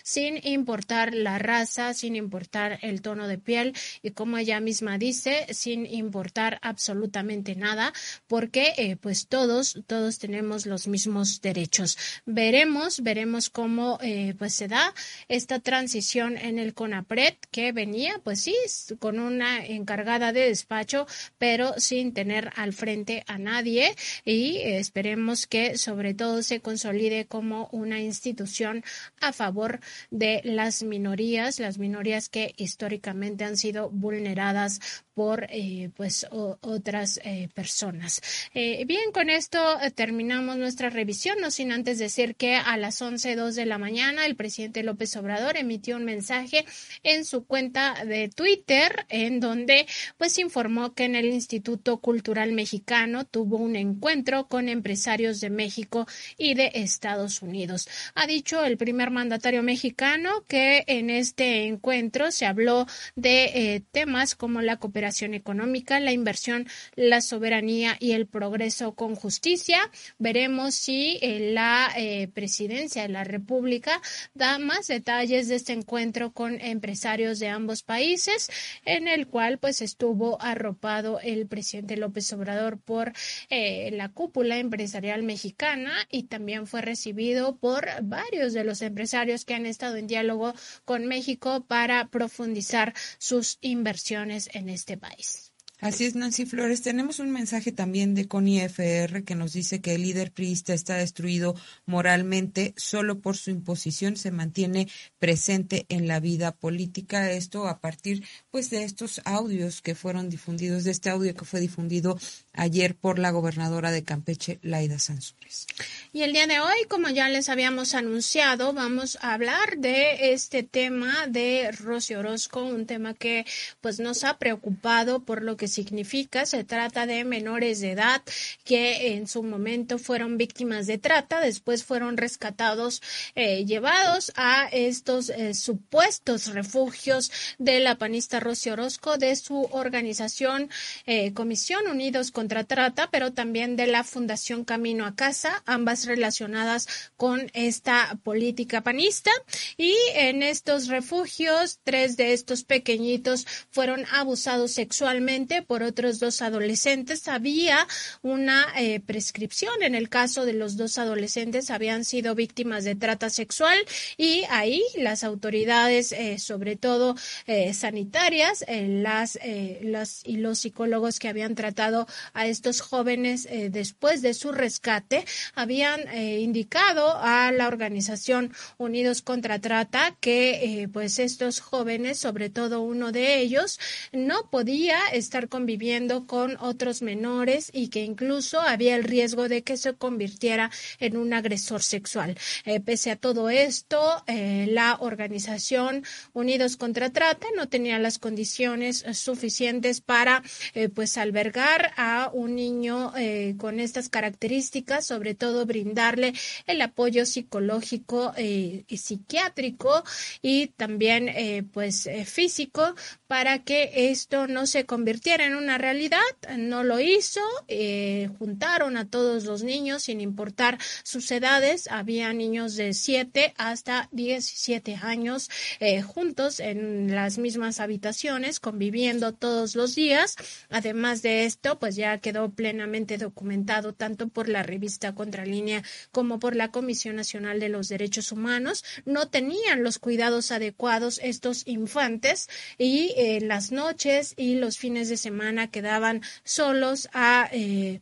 sin importar la raza, sin importar el tono de piel y como ella misma dice, sin importar absolutamente nada, porque eh, pues todos, todos tenemos los mismos derechos. Veremos, veremos cómo eh, pues se da esta transición en el CONAPRED que venía, pues sí, con una encargada de despacho, pero sin tener al frente a nadie y esperemos que sobre todo se consolide como una institución a favor de las minorías, las minorías que históricamente han sido vulneradas por eh, pues otras eh, personas. Eh, bien, con esto terminamos nuestra revisión, no sin antes decir que a las 11.02 de la mañana el presidente López Obrador emitió un mensaje en su cuenta de Twitter en donde pues informó que en el Instituto Cultural Mexicano tuvo un encuentro con empresarios de México y de Estados Unidos. Ha dicho el primer mandatario mexicano que en este encuentro se habló de temas como la cooperación económica, la inversión, la soberanía y el progreso con justicia. Veremos si eh, la eh, presidencia de la República da más detalles de este encuentro con empresarios de ambos países, en el cual pues estuvo arropado el presidente López Obrador por eh, la cúpula empresarial mexicana y también fue recibido por varios de los empresarios que han estado en diálogo con México para profundizar sus inversiones en este país. Así es, Nancy Flores. Tenemos un mensaje también de Connie FR que nos dice que el líder priista está destruido moralmente solo por su imposición, se mantiene presente en la vida política. Esto a partir pues de estos audios que fueron difundidos, de este audio que fue difundido ayer por la gobernadora de Campeche, Laida Sansores. Y el día de hoy, como ya les habíamos anunciado, vamos a hablar de este tema de Rocío Orozco, un tema que pues nos ha preocupado por lo que significa. Se trata de menores de edad que en su momento fueron víctimas de trata, después fueron rescatados, eh, llevados a estos eh, supuestos refugios de la panista Rocío Orozco, de su organización eh, Comisión Unidos contra Trata, pero también de la Fundación Camino a Casa, ambas relacionadas con esta política panista. Y en estos refugios, tres de estos pequeñitos fueron abusados sexualmente por otros dos adolescentes. Había una eh, prescripción en el caso de los dos adolescentes, habían sido víctimas de trata sexual y ahí las autoridades, eh, sobre todo eh, sanitarias, las, las y los psicólogos que habían tratado a estos jóvenes después de su rescate, habían indicado a la organización Unidos contra Trata que pues estos jóvenes, sobre todo uno de ellos, no podía estar conviviendo con otros menores y que incluso había el riesgo de que se convirtiera en un agresor sexual. Eh, pese a todo esto, eh, la organización Unidos contra Trata no tenía las condiciones suficientes para eh, pues albergar a un niño con estas características, sobre todo brindarle el apoyo psicológico y psiquiátrico y también pues físico para que esto no se convirtiera en una realidad. No lo hizo. Eh, juntaron a todos los niños sin importar sus edades. Había niños de 7 hasta 17 años eh, juntos en las mismas habitaciones, conviviendo todos los días. Además de esto, pues ya quedó plenamente documentado tanto por la revista Contralínea como por la Comisión Nacional de los Derechos Humanos. No tenían los cuidados adecuados estos infantes y en las noches y los fines de semana quedaban solos a eh,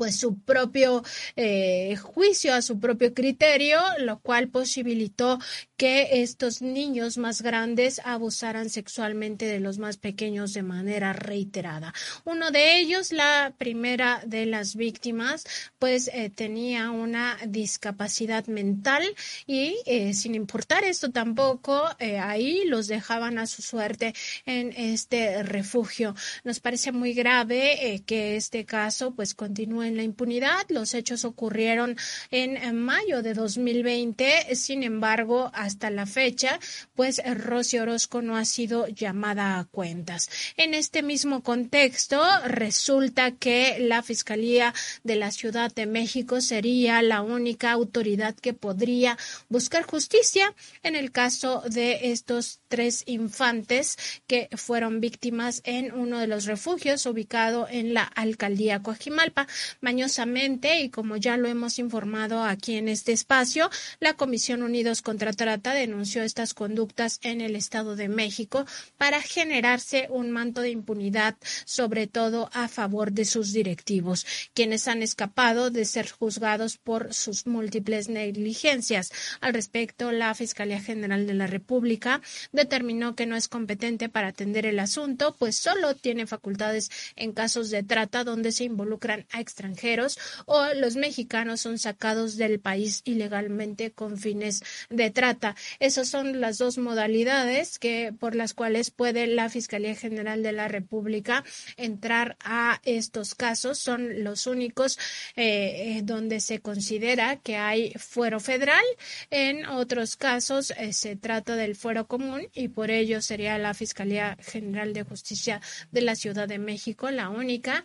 pues su propio eh, juicio, a su propio criterio, lo cual posibilitó que estos niños más grandes abusaran sexualmente de los más pequeños de manera reiterada. Uno de ellos, la primera de las víctimas, pues eh, tenía una discapacidad mental y eh, sin importar esto tampoco, ahí los dejaban a su suerte en este refugio. Nos parece muy grave que este caso pues continúe en la impunidad. Los hechos ocurrieron en mayo de 2020. Sin embargo, hasta la fecha, pues Rosy Orozco no ha sido llamada a cuentas. En este mismo contexto, resulta que la Fiscalía de la Ciudad de México sería la única autoridad que podría buscar justicia en el caso de estos tres infantes que fueron víctimas en uno de los refugios ubicado en la alcaldía Coajimalpa y como ya lo hemos informado aquí en este espacio, la Comisión Unidos contra Trata denunció estas conductas en el Estado de México para generarse un manto de impunidad, sobre todo a favor de sus directivos, quienes han escapado de ser juzgados por sus múltiples negligencias. Al respecto, la Fiscalía General de la República determinó que no es competente para atender el asunto, pues solo tiene facultades en casos de trata donde se involucran a extranjeros o los mexicanos son sacados del país ilegalmente con fines de trata. Esas son las dos modalidades que por las cuales puede la Fiscalía General de la República entrar a estos casos. Son los únicos eh, eh, donde se considera que hay fuero federal. En otros casos eh, se trata del fuero común y por ello sería la Fiscalía General de Justicia de la Ciudad de México la única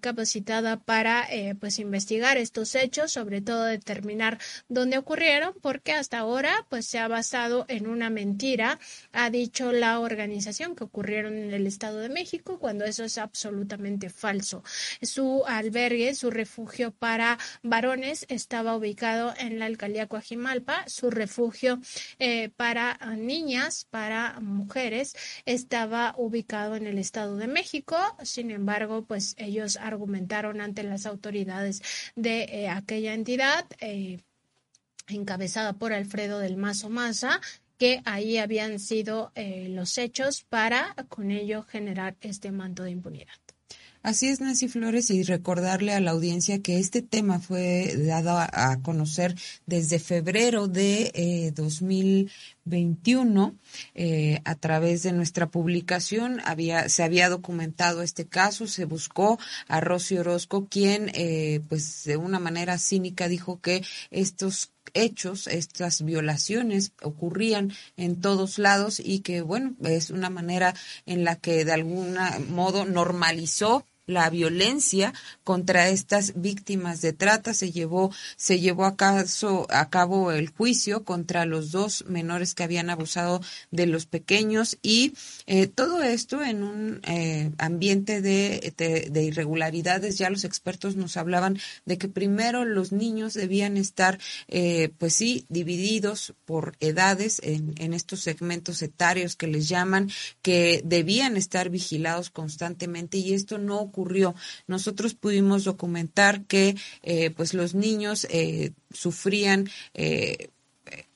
capacitada para pues investigar estos hechos, sobre todo determinar dónde ocurrieron, porque hasta ahora pues se ha basado en una mentira, ha dicho la organización que ocurrieron en el Estado de México, cuando eso es absolutamente falso. Su albergue, su refugio para varones estaba ubicado en la alcaldía Coajimalpa, su refugio eh, para niñas, para mujeres, estaba ubicado en el Estado de México. Sin embargo, pues ellos argumentaron ante las autoridades de eh, aquella entidad. Eh, encabezada por Alfredo del Mazo Maza, que ahí habían sido eh, los hechos para con ello generar este manto de impunidad. Así es, Nancy Flores, y recordarle a la audiencia que este tema fue dado a, conocer desde febrero de eh, 2021 eh, a través de nuestra publicación. Había, se había documentado este caso, se buscó a Rosy Orozco, quien, eh, pues, de una manera cínica dijo que estos hechos, estas violaciones ocurrían en todos lados y que, bueno, es una manera en la que de algún modo normalizó la violencia contra estas víctimas de trata. Se llevó, se llevó a, caso, a cabo el juicio contra los dos menores que habían abusado de los pequeños y eh, todo esto en un eh, ambiente de, de, irregularidades. Ya los expertos nos hablaban de que primero los niños debían estar, eh, pues sí, divididos por edades en, en estos segmentos etarios que les llaman, que debían estar vigilados constantemente y esto no ocurrió. Nosotros pudimos documentar que eh, pues los niños eh, sufrían eh,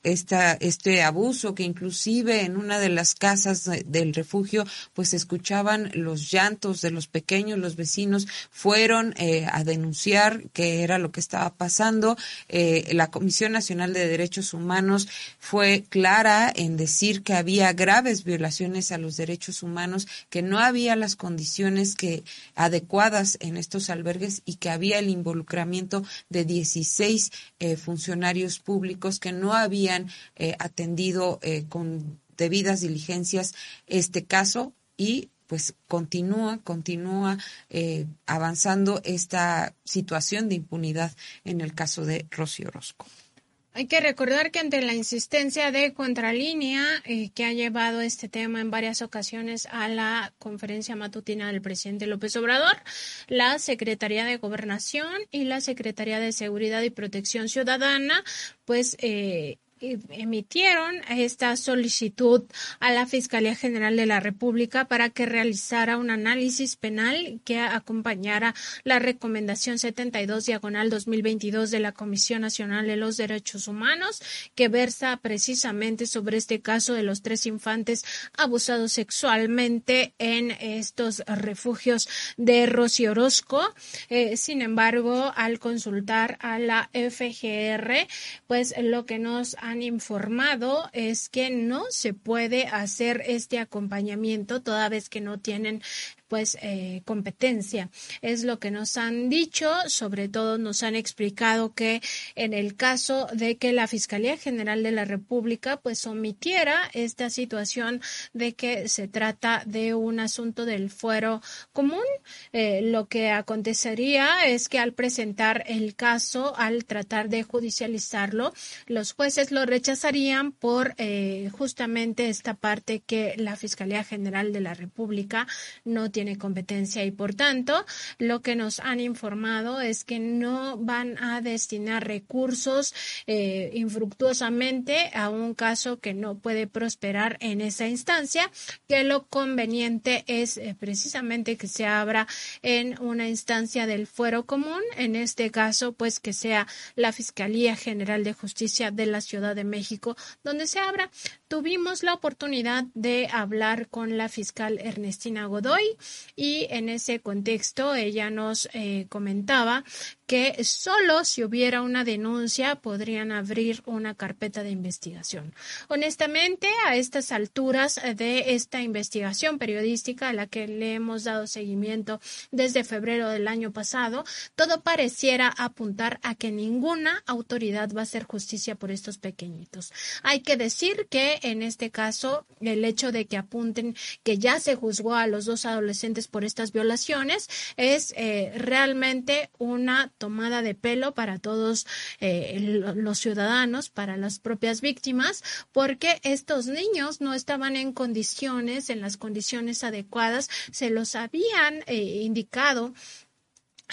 esta, este abuso que inclusive en una de las casas del refugio pues escuchaban los llantos de los pequeños, los vecinos fueron eh, a denunciar qué era lo que estaba pasando. Eh, la Comisión Nacional de Derechos Humanos fue clara en decir que había graves violaciones a los derechos humanos, que no había las condiciones que adecuadas en estos albergues y que había el involucramiento de 16 eh, funcionarios públicos que no había eh, atendido eh, con debidas diligencias este caso y pues continúa, continúa eh, avanzando esta situación de impunidad en el caso de Rocío Orozco. Hay que recordar que ante la insistencia de Contralínea, que ha llevado este tema en varias ocasiones a la conferencia matutina del presidente López Obrador, la Secretaría de Gobernación y la Secretaría de Seguridad y Protección Ciudadana, pues emitieron esta solicitud a la Fiscalía General de la República para que realizara un análisis penal que acompañara la recomendación 72 diagonal 2022 de la Comisión Nacional de los Derechos Humanos que versa precisamente sobre este caso de los tres infantes abusados sexualmente en estos refugios de Rocío Orozco. Eh, sin embargo, al consultar a la FGR, pues lo que nos han informado es que no se puede hacer este acompañamiento toda vez que no tienen pues eh, competencia. Es lo que nos han dicho, sobre todo nos han explicado que en el caso de que la Fiscalía General de la República pues omitiera esta situación de que se trata de un asunto del fuero común, eh, lo que acontecería es que al presentar el caso, al tratar de judicializarlo, los jueces lo rechazarían por eh, justamente esta parte que la Fiscalía General de la República no tiene tiene competencia y por tanto lo que nos han informado es que no van a destinar recursos eh, infructuosamente a un caso que no puede prosperar en esa instancia, que lo conveniente es eh, precisamente que se abra en una instancia del fuero común, en este caso pues que sea la Fiscalía General de Justicia de la Ciudad de México, donde se abra. Tuvimos la oportunidad de hablar con la fiscal Ernestina Godoy y en ese contexto ella nos eh, comentaba que solo si hubiera una denuncia podrían abrir una carpeta de investigación. Honestamente, a estas alturas de esta investigación periodística a la que le hemos dado seguimiento desde febrero del año pasado, todo pareciera apuntar a que ninguna autoridad va a hacer justicia por estos pequeñitos. Hay que decir que en este caso el hecho de que apunten que ya se juzgó a los dos adolescentes por estas violaciones es eh, realmente una tomada de pelo para todos eh, los ciudadanos, para las propias víctimas, porque estos niños no estaban en condiciones, en las condiciones adecuadas, se los habían eh, indicado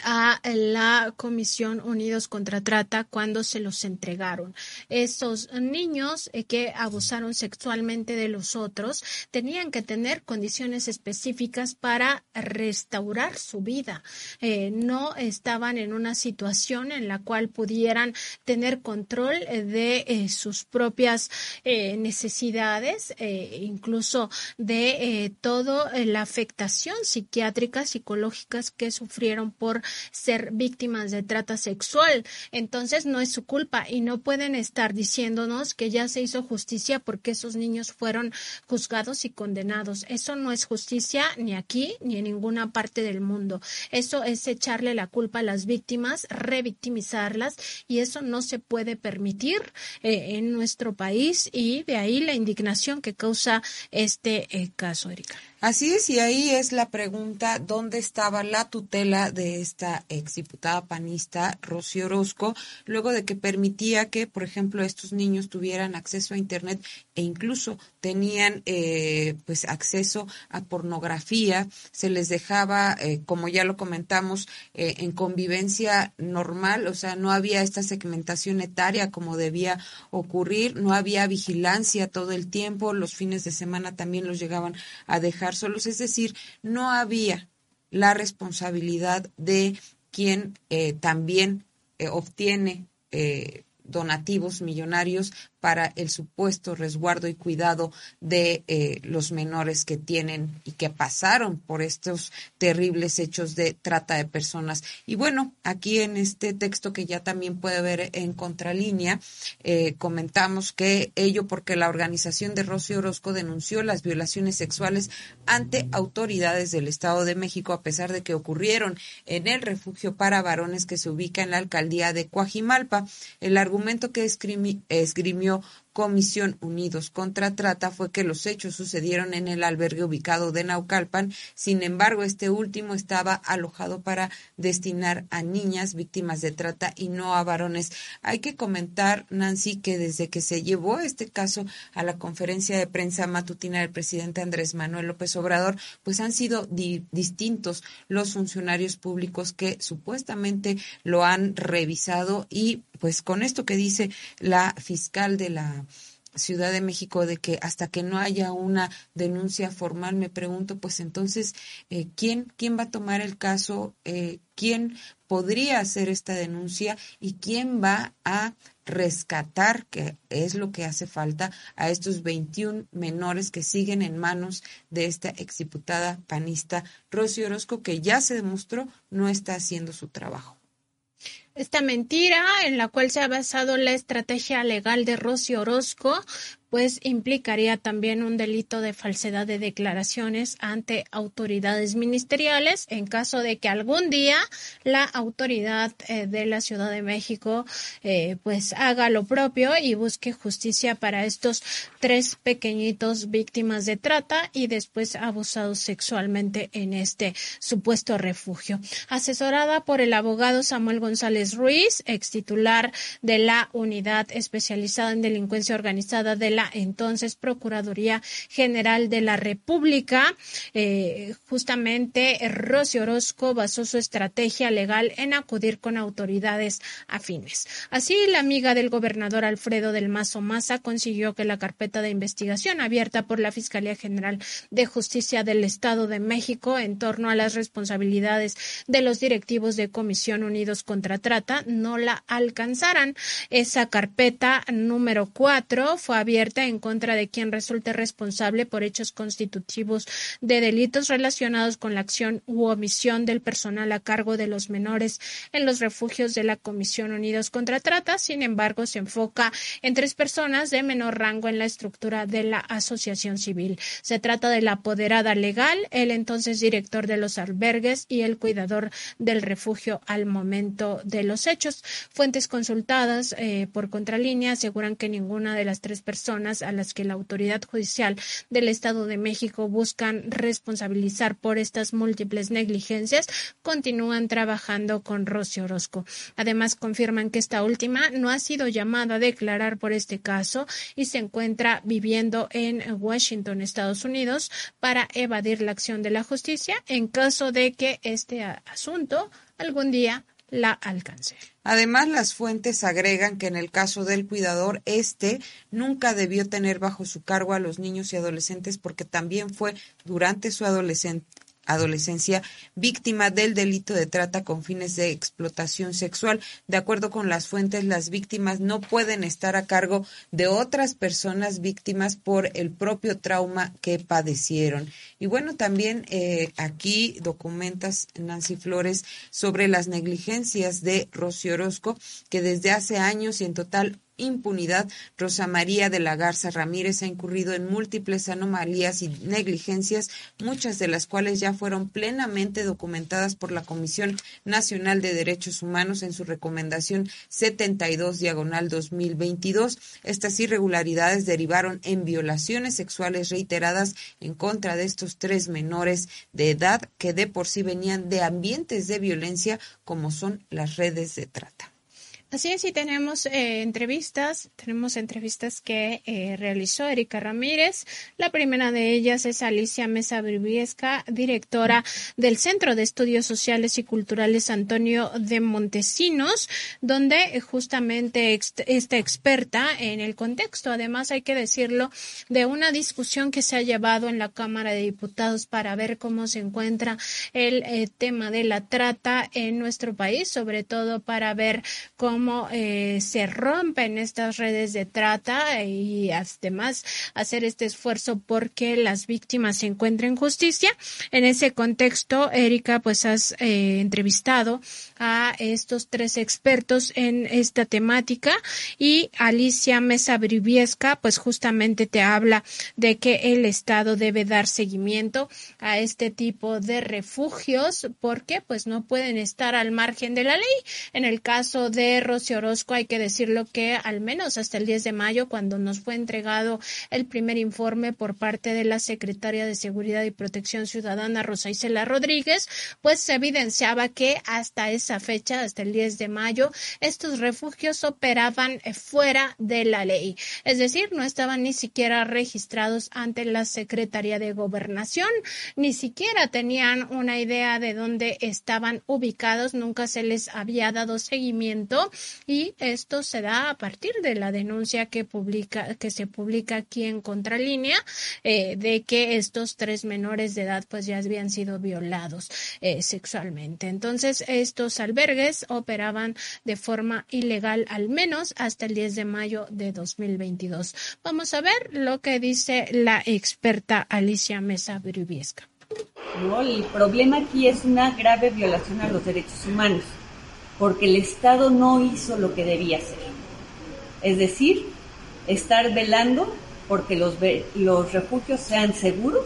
a la Comisión Unidos contra Trata cuando se los entregaron. Estos niños eh, que abusaron sexualmente de los otros tenían que tener condiciones específicas para restaurar su vida. Eh, no estaban en una situación en la cual pudieran tener control eh, de sus propias necesidades, incluso de toda la afectación psiquiátrica, psicológicas que sufrieron por ser víctimas de trata sexual. Entonces no es su culpa y no pueden estar diciéndonos que ya se hizo justicia porque esos niños fueron juzgados y condenados. Eso no es justicia ni aquí ni en ninguna parte del mundo. Eso es echarle la culpa a las víctimas, revictimizarlas y eso no se puede permitir eh, en nuestro país y de ahí la indignación que causa este eh, caso, Erika. Así es, y ahí es la pregunta, ¿dónde estaba la tutela de esta exdiputada panista, Rocío Orozco, luego de que permitía que, por ejemplo, estos niños tuvieran acceso a Internet e incluso tenían eh, pues acceso a pornografía, se les dejaba, eh, como ya lo comentamos, eh, en convivencia normal, o sea, no había esta segmentación etaria como debía ocurrir, no había vigilancia todo el tiempo, los fines de semana también los llegaban a dejar solos, es decir, no había la responsabilidad de quien eh, también eh, obtiene eh, donativos millonarios para el supuesto resguardo y cuidado de eh, los menores que tienen y que pasaron por estos terribles hechos de trata de personas. Y bueno, aquí en este texto que ya también puede ver en contralínea, eh, comentamos que ello porque la organización de Rocío Orozco denunció las violaciones sexuales ante autoridades del Estado de México a pesar de que ocurrieron en el refugio para varones que se ubica en la alcaldía de Coajimalpa. El argumento que esgrimió 중요. Comisión Unidos contra Trata fue que los hechos sucedieron en el albergue ubicado de Naucalpan. Sin embargo, este último estaba alojado para destinar a niñas víctimas de trata y no a varones. Hay que comentar, Nancy, que desde que se llevó este caso a la conferencia de prensa matutina del presidente Andrés Manuel López Obrador, pues han sido distintos los funcionarios públicos que supuestamente lo han revisado y pues con esto que dice la fiscal de la Ciudad de México de que hasta que no haya una denuncia formal, me pregunto, pues entonces, eh, ¿quién, ¿quién va a tomar el caso? Eh, ¿Quién podría hacer esta denuncia? ¿Y quién va a rescatar, que es lo que hace falta, a estos 21 menores que siguen en manos de esta exdiputada panista Rocío Orozco, que ya se demostró no está haciendo su trabajo? Esta mentira en la cual se ha basado la estrategia legal de Rocío Orozco pues implicaría también un delito de falsedad de declaraciones ante autoridades ministeriales en caso de que algún día la autoridad eh, de la Ciudad de México eh, pues haga lo propio y busque justicia para estos tres pequeñitos víctimas de trata y después abusados sexualmente en este supuesto refugio. Asesorada por el abogado Samuel González Ruiz, ex titular de la unidad especializada en delincuencia organizada de la entonces Procuraduría General de la República. Eh, justamente Rocío Orozco basó su estrategia legal en acudir con autoridades afines. Así, la amiga del gobernador Alfredo del Mazo Maza consiguió que la carpeta de investigación abierta por la Fiscalía General de Justicia del Estado de México en torno a las responsabilidades de los directivos de Comisión Unidos contra Trata no la alcanzaran. Esa carpeta número cuatro fue abierta en contra de quien resulte responsable por hechos constitutivos de delitos relacionados con la acción u omisión del personal a cargo de los menores en los refugios de la Comisión Unidos contra Trata. Sin embargo, se enfoca en tres personas de menor rango en la estructura de la asociación civil. Se trata de la apoderada legal, el entonces director de los albergues y el cuidador del refugio al momento de los hechos. Fuentes consultadas eh, por Contralínea aseguran que ninguna de las tres personas a las que la autoridad judicial del Estado de México buscan responsabilizar por estas múltiples negligencias continúan trabajando con Rocío Orozco. Además, confirman que esta última no ha sido llamada a declarar por este caso y se encuentra viviendo en Washington, Estados Unidos, para evadir la acción de la justicia en caso de que este asunto algún día la. Además, las fuentes agregan que en el caso del cuidador, este nunca debió tener bajo su cargo a los niños y adolescentes porque también fue durante su adolescencia adolescencia víctima del delito de trata con fines de explotación sexual. De acuerdo con las fuentes, las víctimas no pueden estar a cargo de otras personas víctimas por el propio trauma que padecieron. Y bueno, también eh, aquí documentas, Nancy Flores, sobre las negligencias de Rocío Orozco, que desde hace años y en total impunidad, Rosa María de la Garza Ramírez ha incurrido en múltiples anomalías y negligencias, muchas de las cuales ya fueron plenamente documentadas por la Comisión Nacional de Derechos Humanos en su recomendación 72 diagonal 2022. Estas irregularidades derivaron en violaciones sexuales reiteradas en contra de estos tres menores de edad que de por sí venían de ambientes de violencia como son las redes de trata. Así es, y tenemos eh, entrevistas, tenemos entrevistas que eh, realizó Erika Ramírez. La primera de ellas es Alicia Mesa Briviesca, directora del Centro de Estudios Sociales y Culturales Antonio de Montesinos, donde eh, justamente esta experta en el contexto, además hay que decirlo, de una discusión que se ha llevado en la Cámara de Diputados para ver cómo se encuentra el tema de la trata en nuestro país, sobre todo para ver cómo cómo eh, se rompen estas redes de trata y además hacer este esfuerzo porque las víctimas se encuentren justicia. En ese contexto, Erika, pues has eh, entrevistado a estos tres expertos en esta temática y Alicia Mesa Briviesca, pues justamente te habla de que el Estado debe dar seguimiento a este tipo de refugios porque pues no pueden estar al margen de la ley. En el caso de Rocío Orozco, hay que decirlo que al menos hasta el 10 de mayo, cuando nos fue entregado el primer informe por parte de la secretaria de Seguridad y Protección Ciudadana, Rosa Isela Rodríguez, pues se evidenciaba que hasta esa fecha, hasta el 10 de mayo, estos refugios operaban fuera de la ley. Es decir, no estaban ni siquiera registrados ante la Secretaría de Gobernación, ni siquiera tenían una idea de dónde estaban ubicados, nunca se les había dado seguimiento y esto se da a partir de la denuncia que publica que se publica aquí en Contralínea eh, de que estos tres menores de edad pues ya habían sido violados eh, sexualmente. Entonces estos albergues operaban de forma ilegal al menos hasta el 10 de mayo de 2022. Vamos a ver lo que dice la experta Alicia Mesa Briviesca. No, el problema aquí es una grave violación a los derechos humanos porque el Estado no hizo lo que debía hacer. Es decir, estar velando porque los, los refugios sean seguros,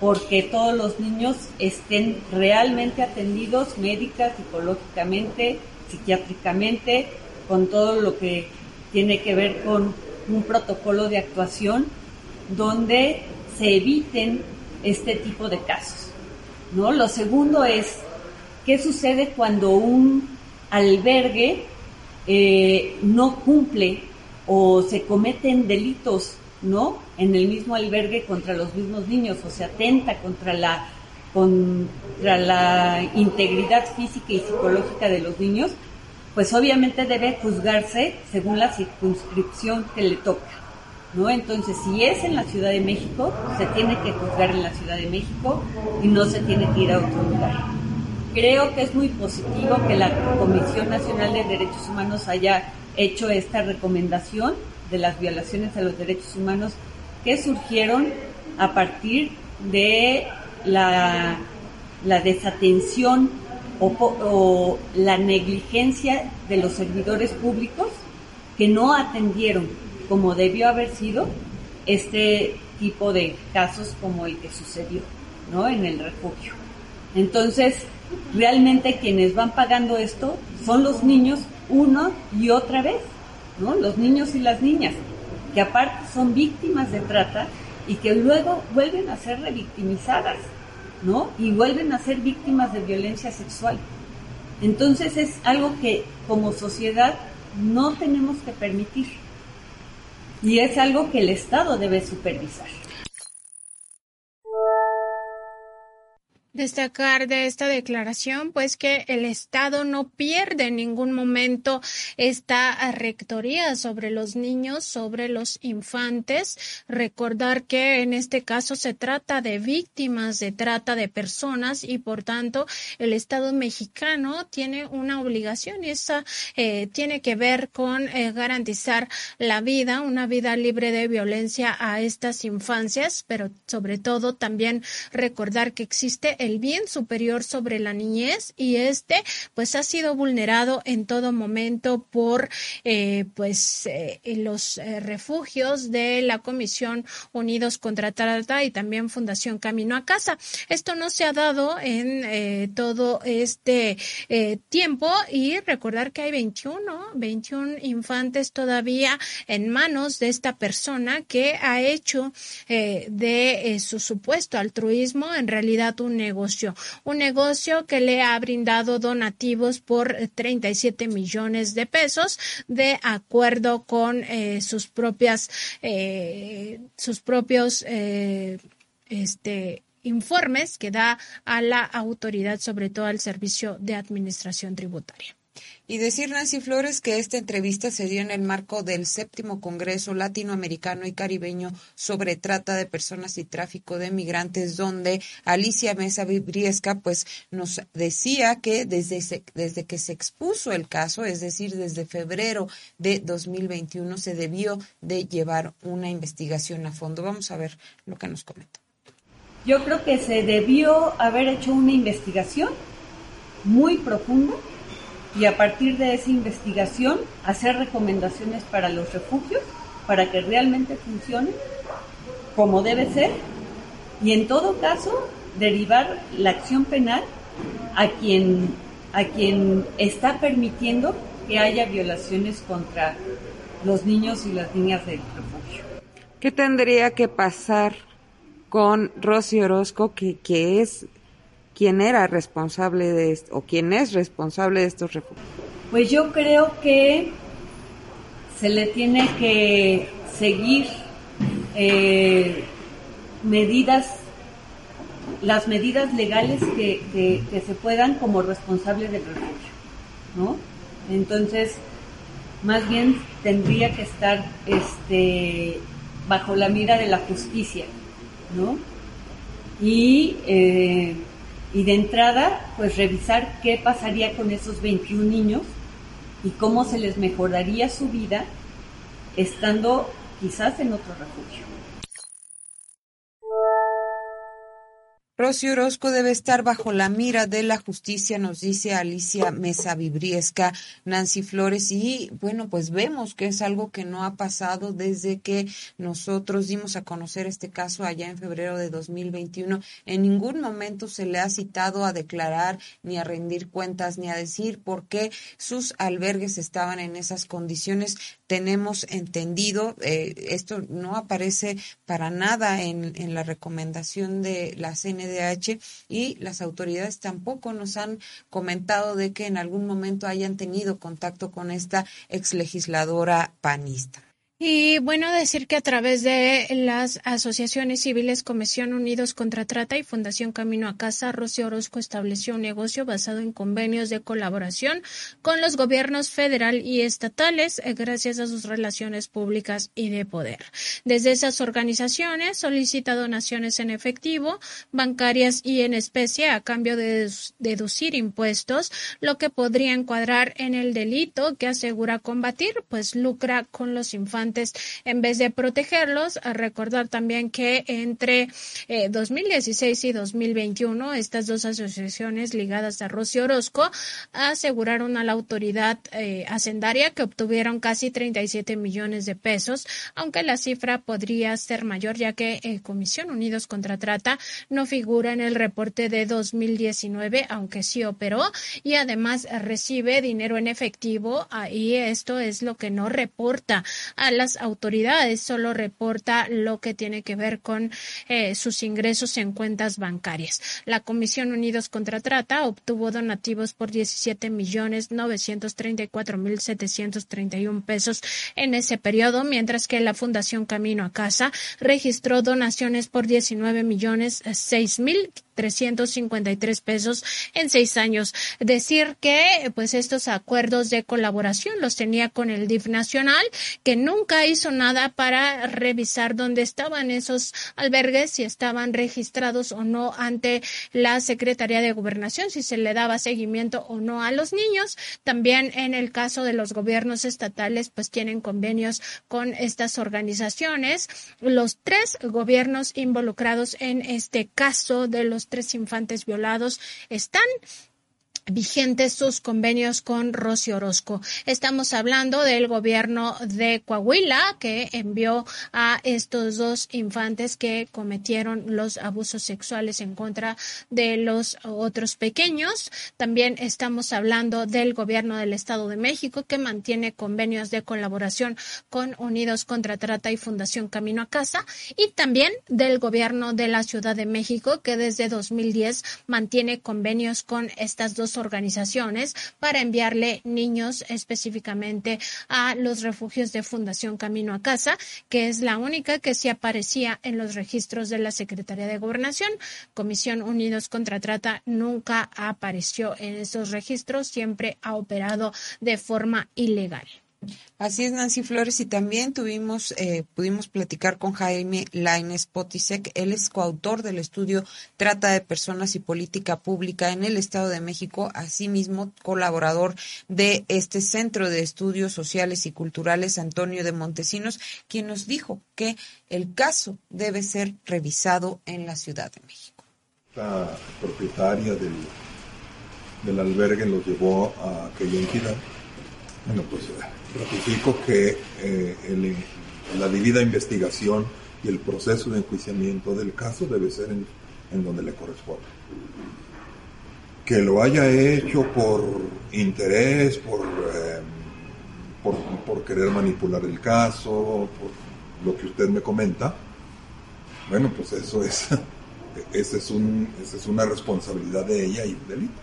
porque todos los niños estén realmente atendidos médica, psicológicamente, psiquiátricamente, con todo lo que tiene que ver con un protocolo de actuación donde se eviten este tipo de casos. ¿no? Lo segundo es ¿Qué sucede cuando un albergue eh, no cumple o se cometen delitos, ¿no? En el mismo albergue contra los mismos niños o se atenta contra la contra la integridad física y psicológica de los niños, pues obviamente debe juzgarse según la circunscripción que le toca. ¿No? Entonces, si es en la Ciudad de México, se tiene que juzgar en la Ciudad de México y no se tiene que ir a otro lugar. Creo que es muy positivo que la Comisión Nacional de Derechos Humanos haya hecho esta recomendación de las violaciones a los derechos humanos que surgieron a partir de la, desatención o, o, la negligencia de los servidores públicos que no atendieron como debió haber sido este tipo de casos como el que sucedió ¿no? en el refugio. Entonces, realmente quienes van pagando esto son los niños una y otra vez, ¿no? Los niños y las niñas. que aparte son víctimas de trata y que luego vuelven a ser revictimizadas, ¿no? Y vuelven a ser víctimas de violencia sexual. Entonces es algo que como sociedad no tenemos que permitir. Y es algo que el Estado debe supervisar. Destacar de esta declaración, pues que el Estado no pierde en ningún momento esta rectoría sobre los niños, sobre los infantes. Recordar que en este caso se trata de víctimas de trata de personas y por tanto el Estado mexicano tiene una obligación y esa eh, tiene que ver con eh, garantizar la vida, una vida libre de violencia a estas infancias, pero sobre todo también recordar que existe el bien superior sobre la niñez y este pues ha sido vulnerado en todo momento por eh, pues eh, los eh, refugios de la Comisión Unidos contra Trata y también Fundación Camino a Casa. Esto no se ha dado en todo este tiempo y recordar que hay 21, 21 infantes todavía en manos de esta persona que ha hecho de su supuesto altruismo en realidad un negocio un negocio que le ha brindado donativos por 37 millones de pesos de acuerdo con eh, sus propias, eh, sus propios, eh, este, informes que da a la autoridad, sobre todo al Servicio de Administración Tributaria. Y decir, Nancy Flores, que esta entrevista se dio en el marco del séptimo Congreso Latinoamericano y Caribeño sobre trata de personas y tráfico de migrantes, donde Alicia Mesa Vibriesca pues, nos decía que desde, desde que se expuso el caso, es decir, desde febrero de 2021, se debió de llevar una investigación a fondo. Vamos a ver lo que nos comenta. Yo creo que se debió haber hecho una investigación muy profunda y a partir de esa investigación hacer recomendaciones para los refugios para que realmente funcionen como debe ser y en todo caso derivar la acción penal a quien a quien está permitiendo que haya violaciones contra los niños y las niñas del refugio. ¿Qué tendría que pasar con Rosy Orozco, que, que es quién era responsable de esto o quién es responsable de estos refugios? Pues yo creo que se le tiene que seguir eh, medidas, las medidas legales que, se puedan como responsable del refugio, ¿no? Entonces, más bien tendría que estar este, bajo la mira de la justicia, ¿no? Y eh, y de entrada, pues revisar qué pasaría con esos 21 niños y cómo se les mejoraría su vida estando quizás en otro refugio. Rosy Orozco debe estar bajo la mira de la justicia, nos dice Alicia Mesa Vibriesca, Nancy Flores, y bueno, pues vemos que es algo que no ha pasado desde que nosotros dimos a conocer este caso allá en febrero de 2021. En ningún momento se le ha citado a declarar, ni a rendir cuentas, ni a decir por qué sus albergues estaban en esas condiciones. Tenemos entendido, eh, esto no aparece para nada en, en la recomendación de la CND y las autoridades tampoco nos han comentado de que en algún momento hayan tenido contacto con esta ex legisladora panista. Y bueno, decir que a través de las asociaciones civiles Comisión Unidos contra Trata y Fundación Camino a Casa, Rocío Orozco estableció un negocio basado en convenios de colaboración con los gobiernos federal y estatales eh, gracias a sus relaciones públicas y de poder. Desde esas organizaciones solicita donaciones en efectivo, bancarias y en especie a cambio de deducir impuestos, lo que podría encuadrar en el delito que asegura combatir, pues lucra con los infantes en vez de protegerlos. Recordar también que entre 2016 eh, y 2021 estas dos asociaciones ligadas a Rocío Orozco aseguraron a la autoridad eh, hacendaria que obtuvieron casi 37 millones de pesos, aunque la cifra podría ser mayor ya que eh, Comisión Unidos contra Trata no figura en el reporte de 2019, aunque sí operó y además recibe dinero en efectivo y esto es lo que no reporta a las autoridades, solo reporta lo que tiene que ver con eh, sus ingresos en cuentas bancarias. La Comisión Unidos contra Trata obtuvo donativos por 17 millones 934 mil 731 pesos en ese periodo, mientras que la Fundación Camino a Casa registró donaciones por 19 millones 6 mil 353 pesos en seis años. Decir que pues estos acuerdos de colaboración los tenía con el DIF nacional, que nunca hizo nada para revisar dónde estaban esos albergues, si estaban registrados o no ante la Secretaría de Gobernación, si se le daba seguimiento o no a los niños. También en el caso de los gobiernos estatales, pues tienen convenios con estas organizaciones. Los tres gobiernos involucrados en este caso de los tres infantes violados están vigentes sus convenios con Rosy Orozco. Estamos hablando del gobierno de Coahuila que envió a estos dos infantes que cometieron los abusos sexuales en contra de los otros pequeños. También estamos hablando del gobierno del Estado de México que mantiene convenios de colaboración con Unidos contra Trata y Fundación Camino a Casa y también del gobierno de la Ciudad de México que desde 2010 mantiene convenios con estas dos organizaciones para enviarle niños específicamente a los refugios de Fundación Camino a Casa, que es la única que sí aparecía en los registros de la Secretaría de Gobernación. Comisión Unidos contra Trata nunca apareció en esos registros, siempre ha operado de forma ilegal. Así es, Nancy Flores, y también tuvimos, eh, pudimos platicar con Jaime Laines Potisek. Él es coautor del estudio Trata de Personas y Política Pública en el Estado de México, asimismo colaborador de este Centro de Estudios Sociales y Culturales, Antonio de Montesinos, quien nos dijo que el caso debe ser revisado en la Ciudad de México. La propietaria del, del albergue lo llevó a aquella entidad. Bueno, pues ratifico que eh, la debida investigación y el proceso de enjuiciamiento del caso debe ser en, donde le corresponde. Que lo haya hecho por interés, por, eh, por, por, querer manipular el caso, por lo que usted me comenta, bueno, pues eso es, ese es, un, esa es una responsabilidad de ella y un delito,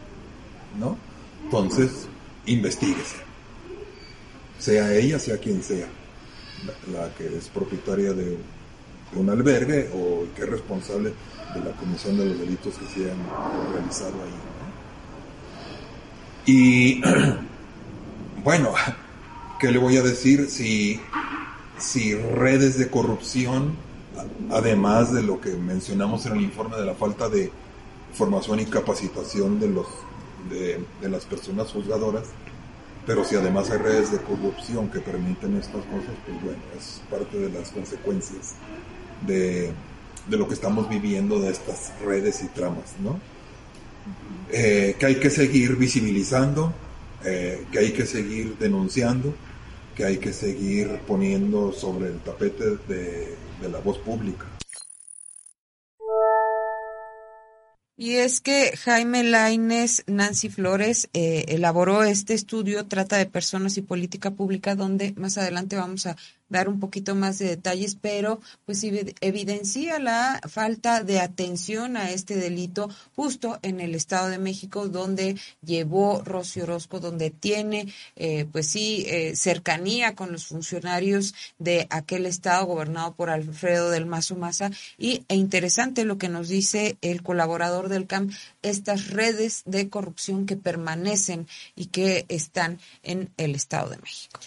¿no? Entonces, investiguese sea ella, sea quien sea, la, que es propietaria de, un albergue o que es responsable de la comisión de los delitos que se han realizado ahí. Y bueno, ¿qué le voy a decir? Si, si redes de corrupción, además de lo que mencionamos en el informe de la falta de formación y capacitación de, los, de las personas juzgadoras, pero si además hay redes de corrupción que permiten estas cosas, pues bueno, es parte de las consecuencias de, lo que estamos viviendo de estas redes y tramas, ¿no? Eh, que hay que seguir visibilizando, eh, que hay que seguir denunciando, que hay que seguir poniendo sobre el tapete de, de la voz pública. Y es que Jaime Laines, Nancy Flores, eh, elaboró este estudio, trata de personas y política pública, donde más adelante vamos a dar un poquito más de detalles, pero pues evidencia la falta de atención a este delito justo en el Estado de México, donde llevó Rocío Orozco, donde tiene eh, pues sí eh, cercanía con los funcionarios de aquel Estado gobernado por Alfredo del Mazo Maza. Y e interesante lo que nos dice el colaborador del CAM, estas redes de corrupción que permanecen y que están en el Estado de México.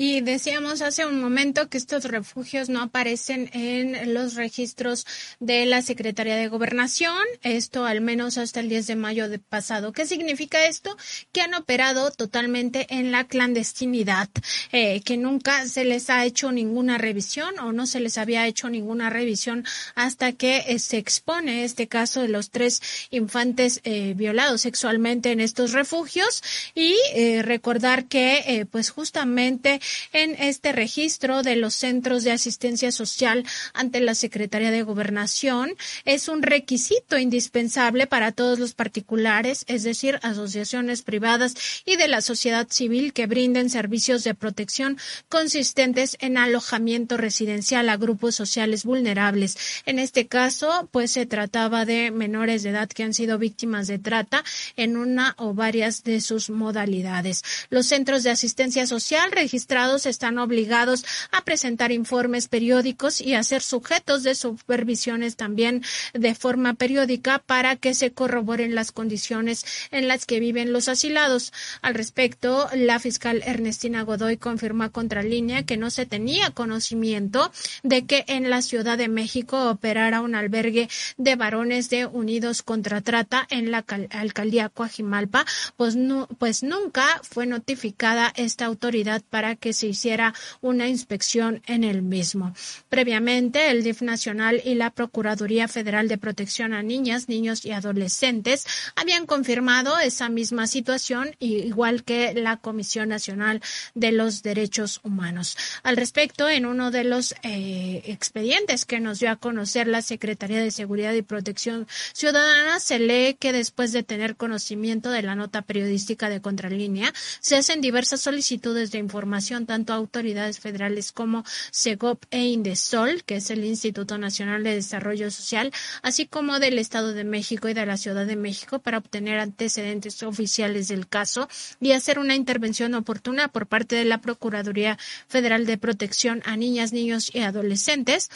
Y decíamos hace un momento que estos refugios no aparecen en los registros de la Secretaría de Gobernación, esto al menos hasta el 10 de mayo de pasado. ¿Qué significa esto? Que han operado totalmente en la clandestinidad, eh, que nunca se les ha hecho ninguna revisión o no se les había hecho ninguna revisión hasta que eh, se expone este caso de los tres infantes eh, violados sexualmente en estos refugios y recordar que pues justamente en este registro de los centros de asistencia social ante la Secretaría de Gobernación es un requisito indispensable para todos los particulares, es decir, asociaciones privadas y de la sociedad civil que brinden servicios de protección consistentes en alojamiento residencial a grupos sociales vulnerables. En este caso, pues se trataba de menores de edad que han sido víctimas de trata en una o varias de sus modalidades. Los centros de asistencia social están obligados a presentar informes periódicos y a ser sujetos de supervisiones también de forma periódica para que se corroboren las condiciones en las que viven los asilados. Al respecto, la fiscal Ernestina Godoy confirmó a Contralínea que no se tenía conocimiento de que en la Ciudad de México operara un albergue de varones de Unidos contra Trata en la alcaldía Coajimalpa, pues, no, pues nunca fue notificada esta autoridad para que se hiciera una inspección en el mismo. Previamente, el DIF nacional y la Procuraduría Federal de Protección a Niñas, Niños y Adolescentes habían confirmado esa misma situación, igual que la Comisión Nacional de los Derechos Humanos. Al respecto, en uno de los eh, expedientes que nos dio a conocer la Secretaría de Seguridad y Protección Ciudadana, se lee que después de tener conocimiento de la nota periodística de Contralínea, se hacen diversas solicitudes de información tanto a autoridades federales como SEGOP e INDESOL, que es el Instituto Nacional de Desarrollo Social, así como del Estado de México y de la Ciudad de México para obtener antecedentes oficiales del caso y hacer una intervención oportuna por parte de la Procuraduría Federal de Protección a Niñas, Niños y Adolescentes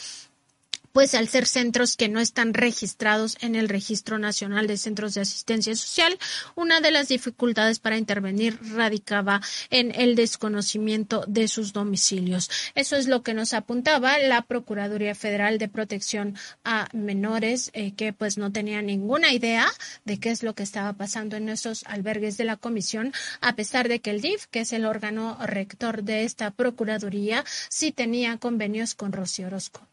pues al ser centros que no están registrados en el Registro Nacional de Centros de Asistencia Social, una de las dificultades para intervenir radicaba en el desconocimiento de sus domicilios. Eso es lo que nos apuntaba la Procuraduría Federal de Protección a Menores, eh, que pues no tenía ninguna idea de qué es lo que estaba pasando en esos albergues de la Comisión, a pesar de que el DIF, que es el órgano rector de esta Procuraduría, sí tenía convenios con Rocío Orozco.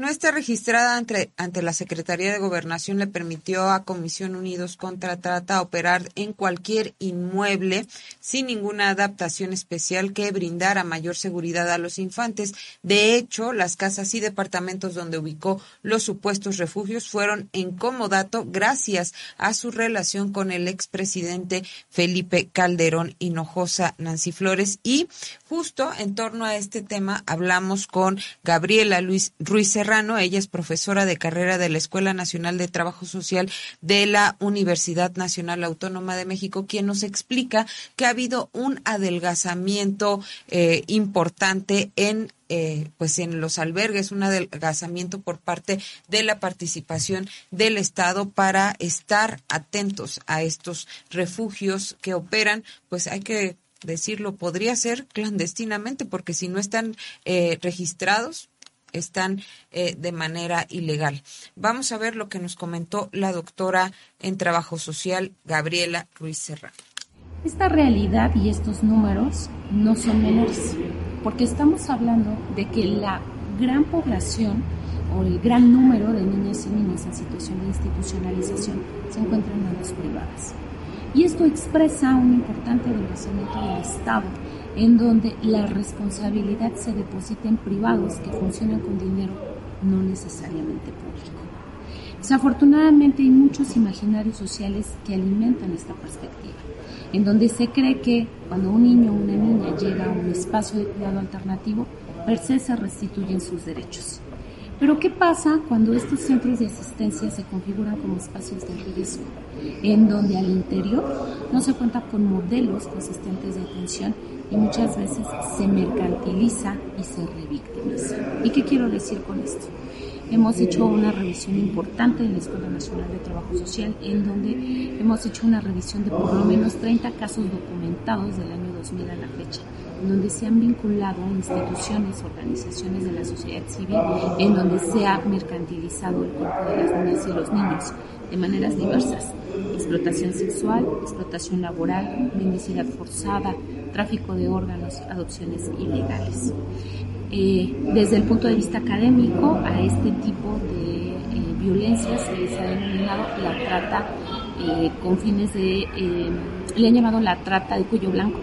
No está registrada ante, la Secretaría de Gobernación le permitió a Comisión Unidos contra Trata operar en cualquier inmueble sin ninguna adaptación especial que brindara mayor seguridad a los infantes. De hecho, las casas y departamentos donde ubicó los supuestos refugios fueron en comodato gracias a su relación con el expresidente Felipe Calderón Hinojosa Nancy Flores. Y justo en torno a este tema hablamos con Gabriela Luis Ruiz Ella es profesora de carrera de la Escuela Nacional de Trabajo Social de la Universidad Nacional Autónoma de México, quien nos explica que ha habido un adelgazamiento eh, importante en eh, pues en los albergues un adelgazamiento por parte de la participación del Estado para estar atentos a estos refugios que operan, pues hay que decirlo, podría ser clandestinamente, porque si no están eh, registrados, están eh, de manera ilegal. Vamos a ver lo que nos comentó la doctora en Trabajo Social, Gabriela Ruiz Serrano. Esta realidad y estos números no son menores, porque estamos hablando de que la gran población o el gran número de niñas y niños en situación de institucionalización se encuentran en manos privadas. Y esto expresa un importante desplazamiento del Estado en donde la responsabilidad se deposita en privados que funcionan con dinero, no necesariamente público. Desafortunadamente hay muchos imaginarios sociales que alimentan esta perspectiva, en donde se cree que cuando un niño o una niña llega a un espacio de cuidado alternativo, per se se restituyen sus derechos. Pero ¿qué pasa cuando estos centros de asistencia se configuran como espacios de riesgo, en donde al interior no se cuenta con modelos consistentes de atención y muchas veces se mercantiliza y se revictimiza. ¿Y qué quiero decir con esto? Hemos hecho una revisión importante en la Escuela Nacional de Trabajo Social, en donde hemos hecho una revisión de por lo menos 30 casos documentados del año 2000 a la fecha, donde se han vinculado instituciones, organizaciones de la sociedad civil, en donde se ha mercantilizado el cuerpo de las niñas y los niños de maneras diversas. Explotación sexual, explotación laboral, mendicidad forzada, tráfico de órganos, adopciones ilegales. Eh, desde el punto de vista académico, a este tipo de eh, violencias se les ha denominado la trata eh, con fines de, le han llamado la trata de cuello blanco,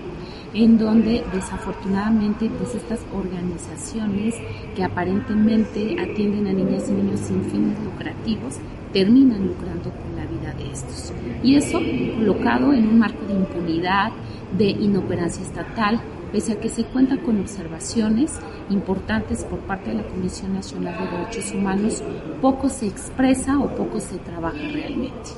en donde desafortunadamente pues estas organizaciones que aparentemente atienden a niñas y niños sin fines lucrativos terminan lucrando con la vida de estos. Y eso colocado en un marco de impunidad, de inoperancia estatal, pese a que se cuenta con observaciones importantes por parte de la Comisión Nacional de Derechos Humanos, poco se expresa o poco se trabaja realmente.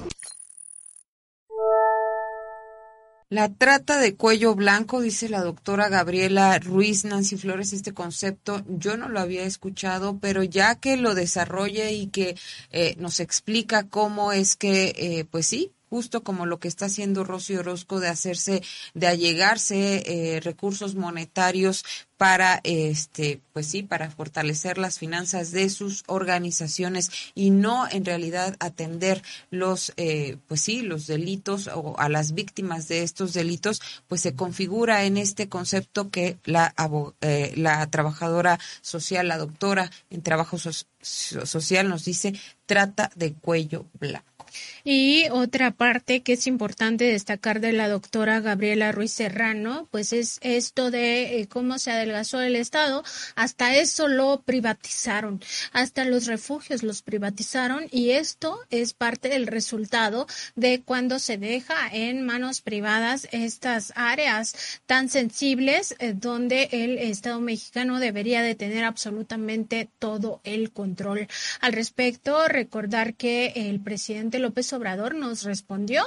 La trata de cuello blanco, dice la doctora Gabriela Ruiz Nancy Flores, este concepto yo no lo había escuchado, pero ya que lo desarrolle y que eh, nos explica cómo es que, eh, pues sí, justo como lo que está haciendo Rocío Orozco de hacerse, de allegarse eh, recursos monetarios para, este, pues sí, para fortalecer las finanzas de sus organizaciones y no en realidad atender los, eh, pues sí, los delitos o a las víctimas de estos delitos, pues se configura en este concepto que la, eh, la trabajadora social, la doctora en trabajo social nos dice trata de cuello blanco. Y otra parte que es importante destacar de la doctora Gabriela Ruiz Serrano, pues es esto de eh, cómo se adelgazó el Estado. Hasta eso lo privatizaron, hasta los refugios los privatizaron y esto es parte del resultado de cuando se deja en manos privadas estas áreas tan sensibles eh, donde el Estado mexicano debería de tener absolutamente todo el control. Al respecto, recordar que el presidente López Obrador nos respondió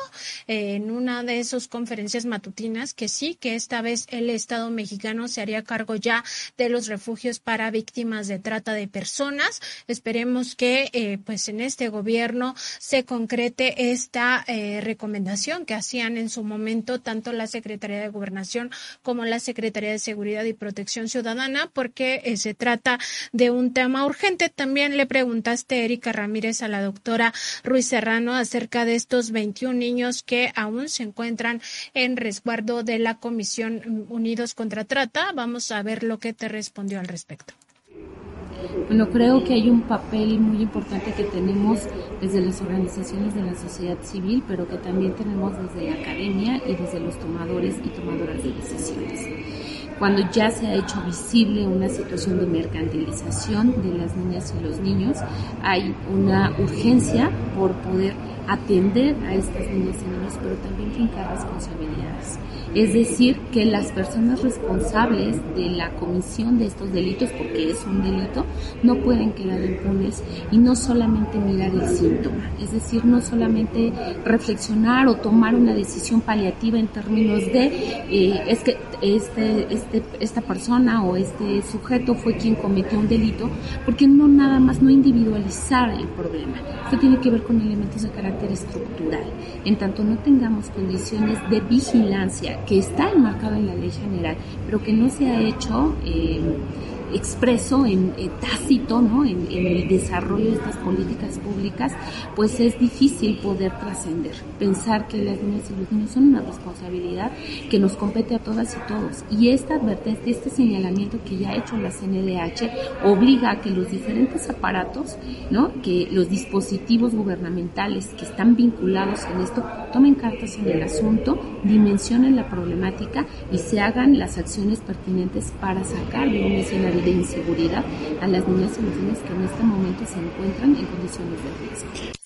eh, en una de sus conferencias matutinas que sí, que esta vez el Estado mexicano se haría cargo ya de los refugios para víctimas de trata de personas. Esperemos que eh, pues en este gobierno se concrete esta eh, recomendación que hacían en su momento tanto la Secretaría de Gobernación como la Secretaría de Seguridad y Protección Ciudadana porque se trata de un tema urgente. También le preguntaste, Erika Ramírez, a la doctora Ruiz Serrano acerca de estos 21 niños que aún se encuentran en resguardo de la Comisión Unidos contra Trata. Vamos a ver lo que te respondió al respecto. Bueno, creo que hay un papel muy importante que tenemos desde las organizaciones de la sociedad civil, pero que también tenemos desde la academia y desde los tomadores y tomadoras de decisiones cuando ya se ha hecho visible una situación de mercantilización de las niñas y los niños, hay una urgencia por poder atender a estas niñas y niños, pero también fincar responsabilidades. Es decir, que las personas responsables de la comisión de estos delitos, porque es un delito, no pueden quedar impunes y no solamente mirar el síntoma, es decir, no solamente reflexionar o tomar una decisión paliativa en términos de eh, es que este, este, esta persona o este sujeto fue quien cometió un delito, porque no nada más no individualizar el problema. Esto tiene que ver con elementos de carácter estructural. En tanto no tengamos condiciones de vigilancia que está enmarcado en la ley general, pero que no se ha hecho eh, expreso, en eh, tácito, ¿no? En, el desarrollo de estas políticas públicas, pues es difícil poder trascender. Pensar que las niñas y los niños son una responsabilidad que nos compete a todas y todos. Y esta advertencia, este señalamiento que ya ha hecho la CNDH, obliga a que los diferentes aparatos, ¿no? Que los dispositivos gubernamentales que están vinculados en esto tomen cartas en el asunto, dimensionen la problemática y se hagan las acciones pertinentes para sacar de un escenario de inseguridad a las niñas y los niños que en este momento se encuentran en condiciones de riesgo.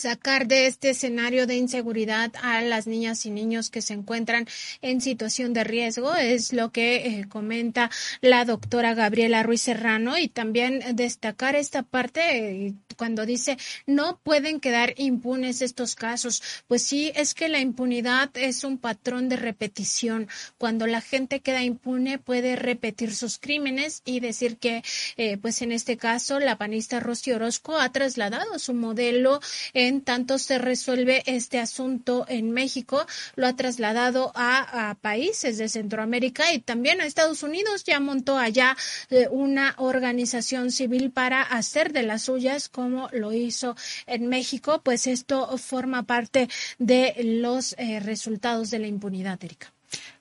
Sacar de este escenario de inseguridad a las niñas y niños que se encuentran en situación de riesgo, es lo que eh, comenta la doctora Gabriela Ruiz Serrano y también destacar esta parte eh, cuando dice no pueden quedar impunes estos casos. Pues sí, es que la impunidad es un patrón de repetición. Cuando la gente queda impune puede repetir sus crímenes y decir que, eh, pues en este caso, la panista Rosy Orozco ha trasladado su modelo en tanto se resuelve este asunto en México, lo ha trasladado a, países de Centroamérica y también a Estados Unidos. Ya montó allá eh, una organización civil para hacer de las suyas como lo hizo en México. Pues esto forma parte de los eh, resultados de la impunidad, Erika.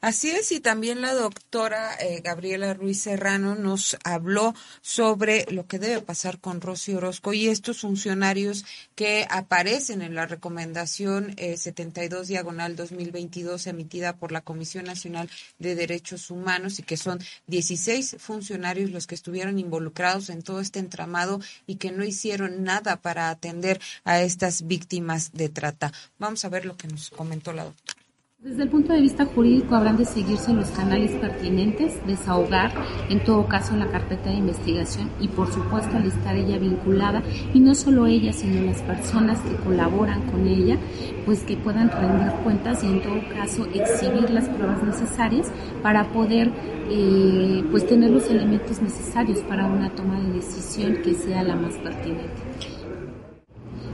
Así es, y también la doctora eh, Gabriela Ruiz Serrano nos habló sobre lo que debe pasar con Rosy Orozco y estos funcionarios que aparecen en la recomendación 72 eh, diagonal 2022 emitida por la Comisión Nacional de Derechos Humanos y que son 16 funcionarios los que estuvieron involucrados en todo este entramado y que no hicieron nada para atender a estas víctimas de trata. Vamos a ver lo que nos comentó la doctora. Desde el punto de vista jurídico habrán de seguirse los canales pertinentes, desahogar en todo caso la carpeta de investigación y por supuesto al estar ella vinculada y no solo ella sino las personas que colaboran con ella pues que puedan rendir cuentas y en todo caso exhibir las pruebas necesarias para poder eh, pues tener los elementos necesarios para una toma de decisión que sea la más pertinente.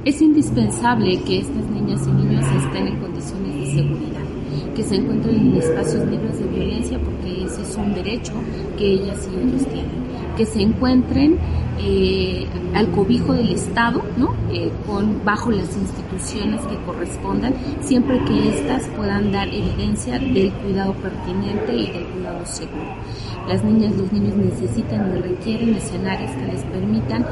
Es indispensable que estas niñas y niños estén en condiciones de seguridad que se encuentren en espacios libres de violencia, porque ese es un derecho que ellas y ellos tienen, que se encuentren eh, al cobijo del Estado, ¿no? Eh, con, bajo las instituciones que correspondan, siempre que éstas puedan dar evidencia del cuidado pertinente y del cuidado seguro. Las niñas, los niños necesitan y requieren escenarios que les permitan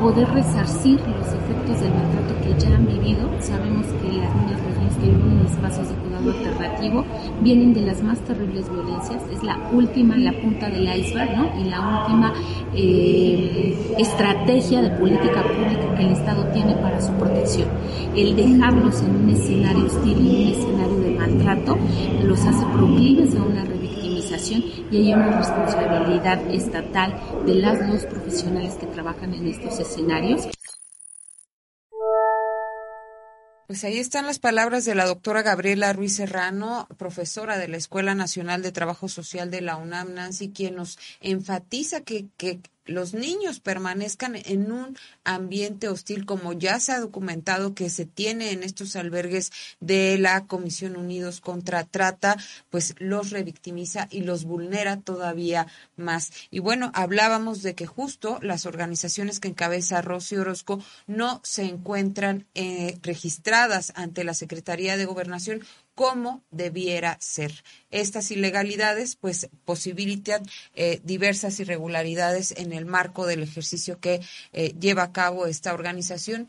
poder resarcir los efectos del maltrato que ya han vivido. Sabemos que las niñas, los niños que viven en espacios de cuidado alternativo vienen de las más terribles violencias. Es la última, la punta del iceberg, ¿no? Y la última eh, estrategia de política pública que el Estado tiene para su protección. El dejarlos en un escenario hostil y un escenario de maltrato los hace proclives a una revictimización y hay una responsabilidad estatal de las dos profesionales que trabajan en estos escenarios. Pues ahí están las palabras de la doctora Gabriela Ruiz Serrano, profesora de la Escuela Nacional de Trabajo Social de la UNAM, Nancy, quien nos enfatiza que, que los niños permanezcan en un ambiente hostil, como ya se ha documentado que se tiene en estos albergues de la Comisión Unidos contra Trata, pues los revictimiza y los vulnera todavía más. Y bueno, hablábamos de que justo las organizaciones que encabeza Rosy Orozco no se encuentran eh, registradas ante la Secretaría de Gobernación como debiera ser. Estas ilegalidades pues posibilitan eh, diversas irregularidades en el marco del ejercicio que eh, lleva a cabo esta organización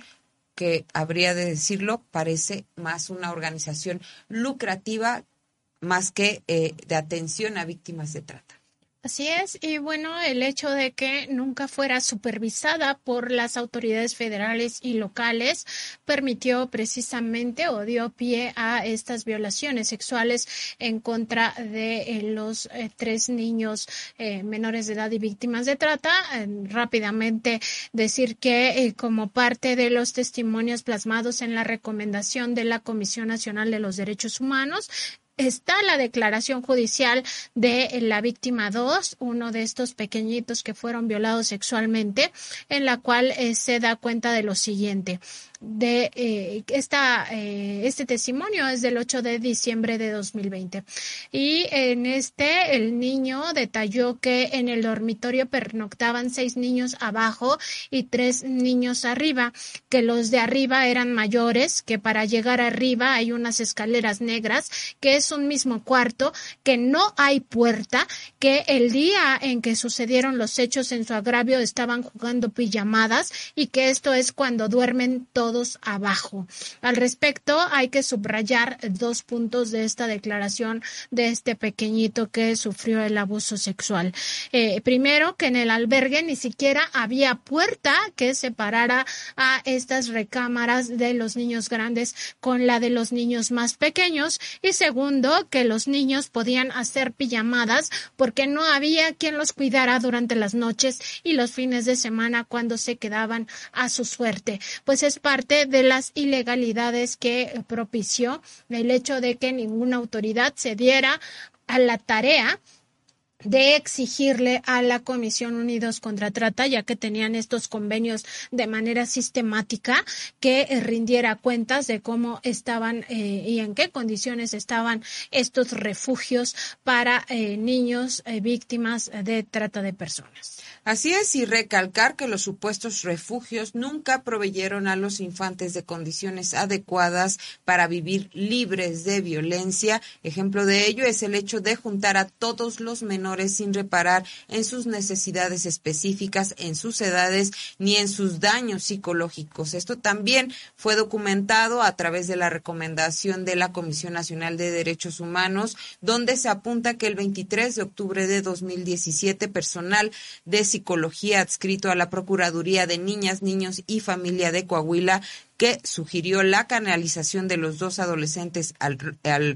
que habría de decirlo parece más una organización lucrativa más que eh, de atención a víctimas de trata. Así es, y bueno, el hecho de que nunca fuera supervisada por las autoridades federales y locales permitió precisamente o dio pie a estas violaciones sexuales en contra de eh, los eh, tres niños eh, menores de edad y víctimas de trata. rápidamente decir que como parte de los testimonios plasmados en la recomendación de la Comisión Nacional de los Derechos Humanos, está la declaración judicial de la víctima 2, uno de estos pequeñitos que fueron violados sexualmente, en la cual eh, se da cuenta de lo siguiente de eh, esta, eh, este testimonio es del 8 de diciembre de 2020. Y en este, el niño detalló que en el dormitorio pernoctaban seis niños abajo y tres niños arriba, que los de arriba eran mayores, que para llegar arriba hay unas escaleras negras, que es un mismo cuarto, que no hay puerta, que el día en que sucedieron los hechos en su agravio estaban jugando pijamadas y que esto es cuando duermen todos abajo. Al respecto, hay que subrayar dos puntos de esta declaración de este pequeñito que sufrió el abuso sexual. Eh, primero, que en el albergue ni siquiera había puerta que separara a estas recámaras de los niños grandes con la de los niños más pequeños. Y segundo, que los niños podían hacer pijamadas porque no había quien los cuidara durante las noches y los fines de semana cuando se quedaban a su suerte. Pues es parte de las ilegalidades que propició el hecho de que ninguna autoridad se diera a la tarea de exigirle a la Comisión Unidos contra Trata, ya que tenían estos convenios de manera sistemática, que eh, rindiera cuentas de cómo estaban eh, y en qué condiciones estaban estos refugios para eh, niños víctimas de trata de personas. Así es, y recalcar que los supuestos refugios nunca proveyeron a los infantes de condiciones adecuadas para vivir libres de violencia. Ejemplo de ello es el hecho de juntar a todos los menores sin reparar en sus necesidades específicas, en sus edades ni en sus daños psicológicos. Esto también fue documentado a través de la recomendación de la Comisión Nacional de Derechos Humanos, donde se apunta que el 23 de octubre de 2017 personal de Psicología adscrito a la Procuraduría de Niñas, Niños y Familia de Coahuila que sugirió la canalización de los dos adolescentes al,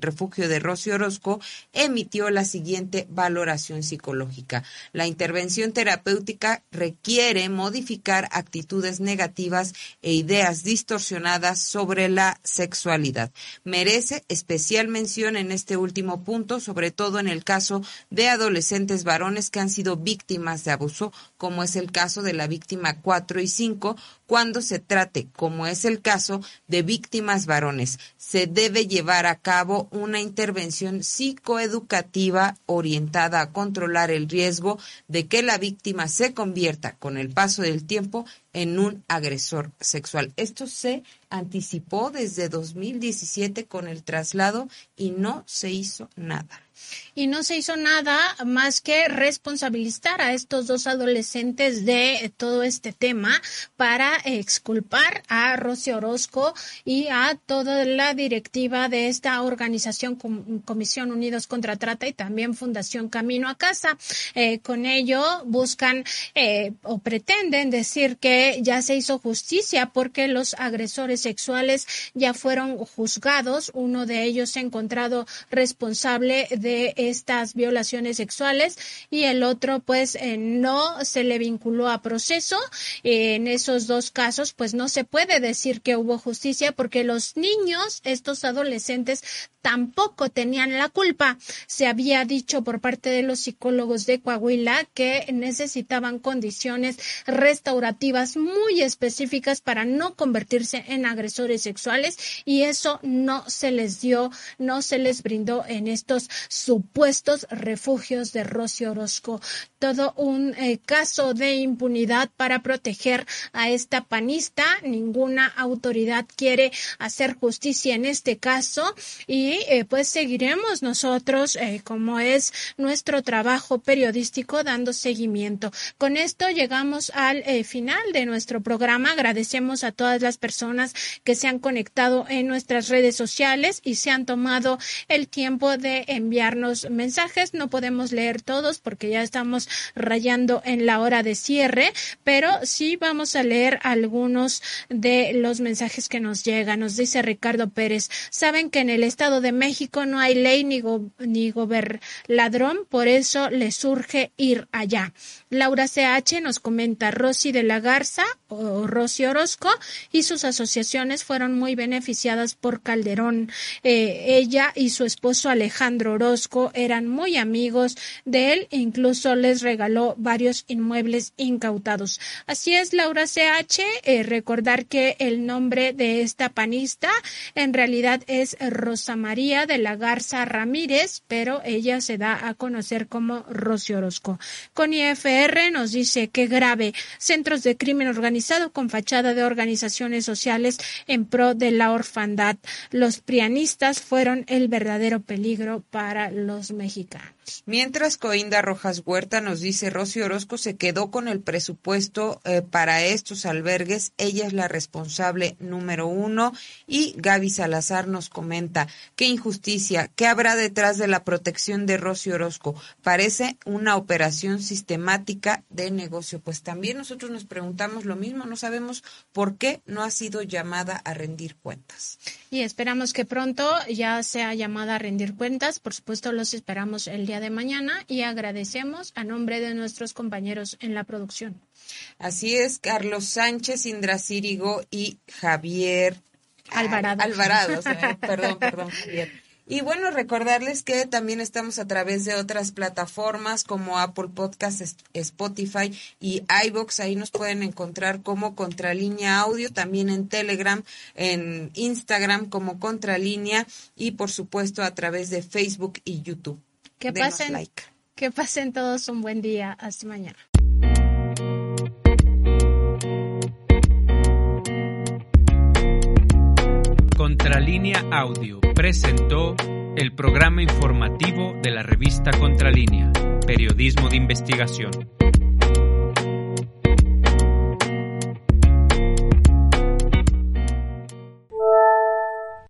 refugio de Rocío Orozco, emitió la siguiente valoración psicológica. La intervención terapéutica requiere modificar actitudes negativas e ideas distorsionadas sobre la sexualidad. Merece especial mención en este último punto, sobre todo en el caso de adolescentes varones que han sido víctimas de abuso, como es el caso de la víctima 4 y 5, cuando se trate, como es el caso de víctimas varones. Se debe llevar a cabo una intervención psicoeducativa orientada a controlar el riesgo de que la víctima se convierta con el paso del tiempo en un agresor sexual. Esto se anticipó desde 2017 con el traslado y no se hizo nada y no se hizo nada más que responsabilizar a estos dos adolescentes de todo este tema para exculpar a Rosy Orozco y a toda la directiva de esta organización Comisión Unidos contra Trata y también Fundación Camino a Casa. Eh, con ello buscan eh, o pretenden decir que ya se hizo justicia porque los agresores sexuales ya fueron juzgados. Uno de ellos se ha encontrado responsable de estas violaciones sexuales y el otro pues eh, no se le vinculó a proceso. en esos dos casos pues no se puede decir que hubo justicia porque los niños, estos adolescentes, tampoco tenían la culpa. Se había dicho por parte de los psicólogos de Coahuila que necesitaban condiciones restaurativas muy específicas para no convertirse en agresores sexuales y eso no se les dio, no se les brindó en estos supuestos refugios de Rocío Orozco. Todo un eh, caso de impunidad para proteger a esta panista. Ninguna autoridad quiere hacer justicia en este caso y eh, pues seguiremos nosotros, eh, como es nuestro trabajo periodístico, dando seguimiento. Con esto llegamos al final de nuestro programa. Agradecemos a todas las personas que se han conectado en nuestras redes sociales y se han tomado el tiempo de enviarnos mensajes. No podemos leer todos porque ya estamos rayando en la hora de cierre, pero sí vamos a leer algunos de los mensajes que nos llegan. Nos dice Ricardo Pérez, saben que en el Estado de México no hay ley ni, ni ladrón, por eso le surge ir allá. Laura CH nos comenta Rosy de la Garza o Rosy Orozco y sus asociaciones fueron muy beneficiadas por Calderón. Eh, ella y su esposo Alejandro Orozco eran muy amigos de él, incluso les regaló varios inmuebles incautados. Así es, Laura CH, eh, recordar que el nombre de esta panista en realidad es Rosa María de la Garza Ramírez, pero ella se da a conocer como Rosy Orozco. Con IFR nos dice que grave centros de crimen organizado con fachada de organizaciones sociales en pro de la orfandad. Los prianistas fueron el verdadero peligro para los mexicanos. Mientras Coinda Rojas Huerta nos dice, Rosy Orozco se quedó con el presupuesto eh, para estos albergues, ella es la responsable número uno. Y Gaby Salazar nos comenta, qué injusticia, qué habrá detrás de la protección de Rosy Orozco. Parece una operación sistemática de negocio. Pues también nosotros nos preguntamos lo mismo, no sabemos por qué no ha sido llamada a rendir cuentas. Y esperamos que pronto ya sea llamada a rendir cuentas. Por supuesto, los esperamos el día de mañana y agradecemos a nombre de nuestros compañeros en la producción. Así es, Carlos Sánchez, Indra Círigo y Javier Alvarado. Alvarado, perdón, perdón, Javier. Y bueno, recordarles que también estamos a través de otras plataformas como Apple Podcasts, Spotify y iBox. Ahí nos pueden encontrar como Contralínea Audio, también en Telegram, en Instagram como Contralínea y por supuesto a través de Facebook y YouTube. Que pasen, que pasen todos un buen día. Hasta mañana. Contralínea Audio presentó el programa informativo de la revista Contralínea, Periodismo de Investigación.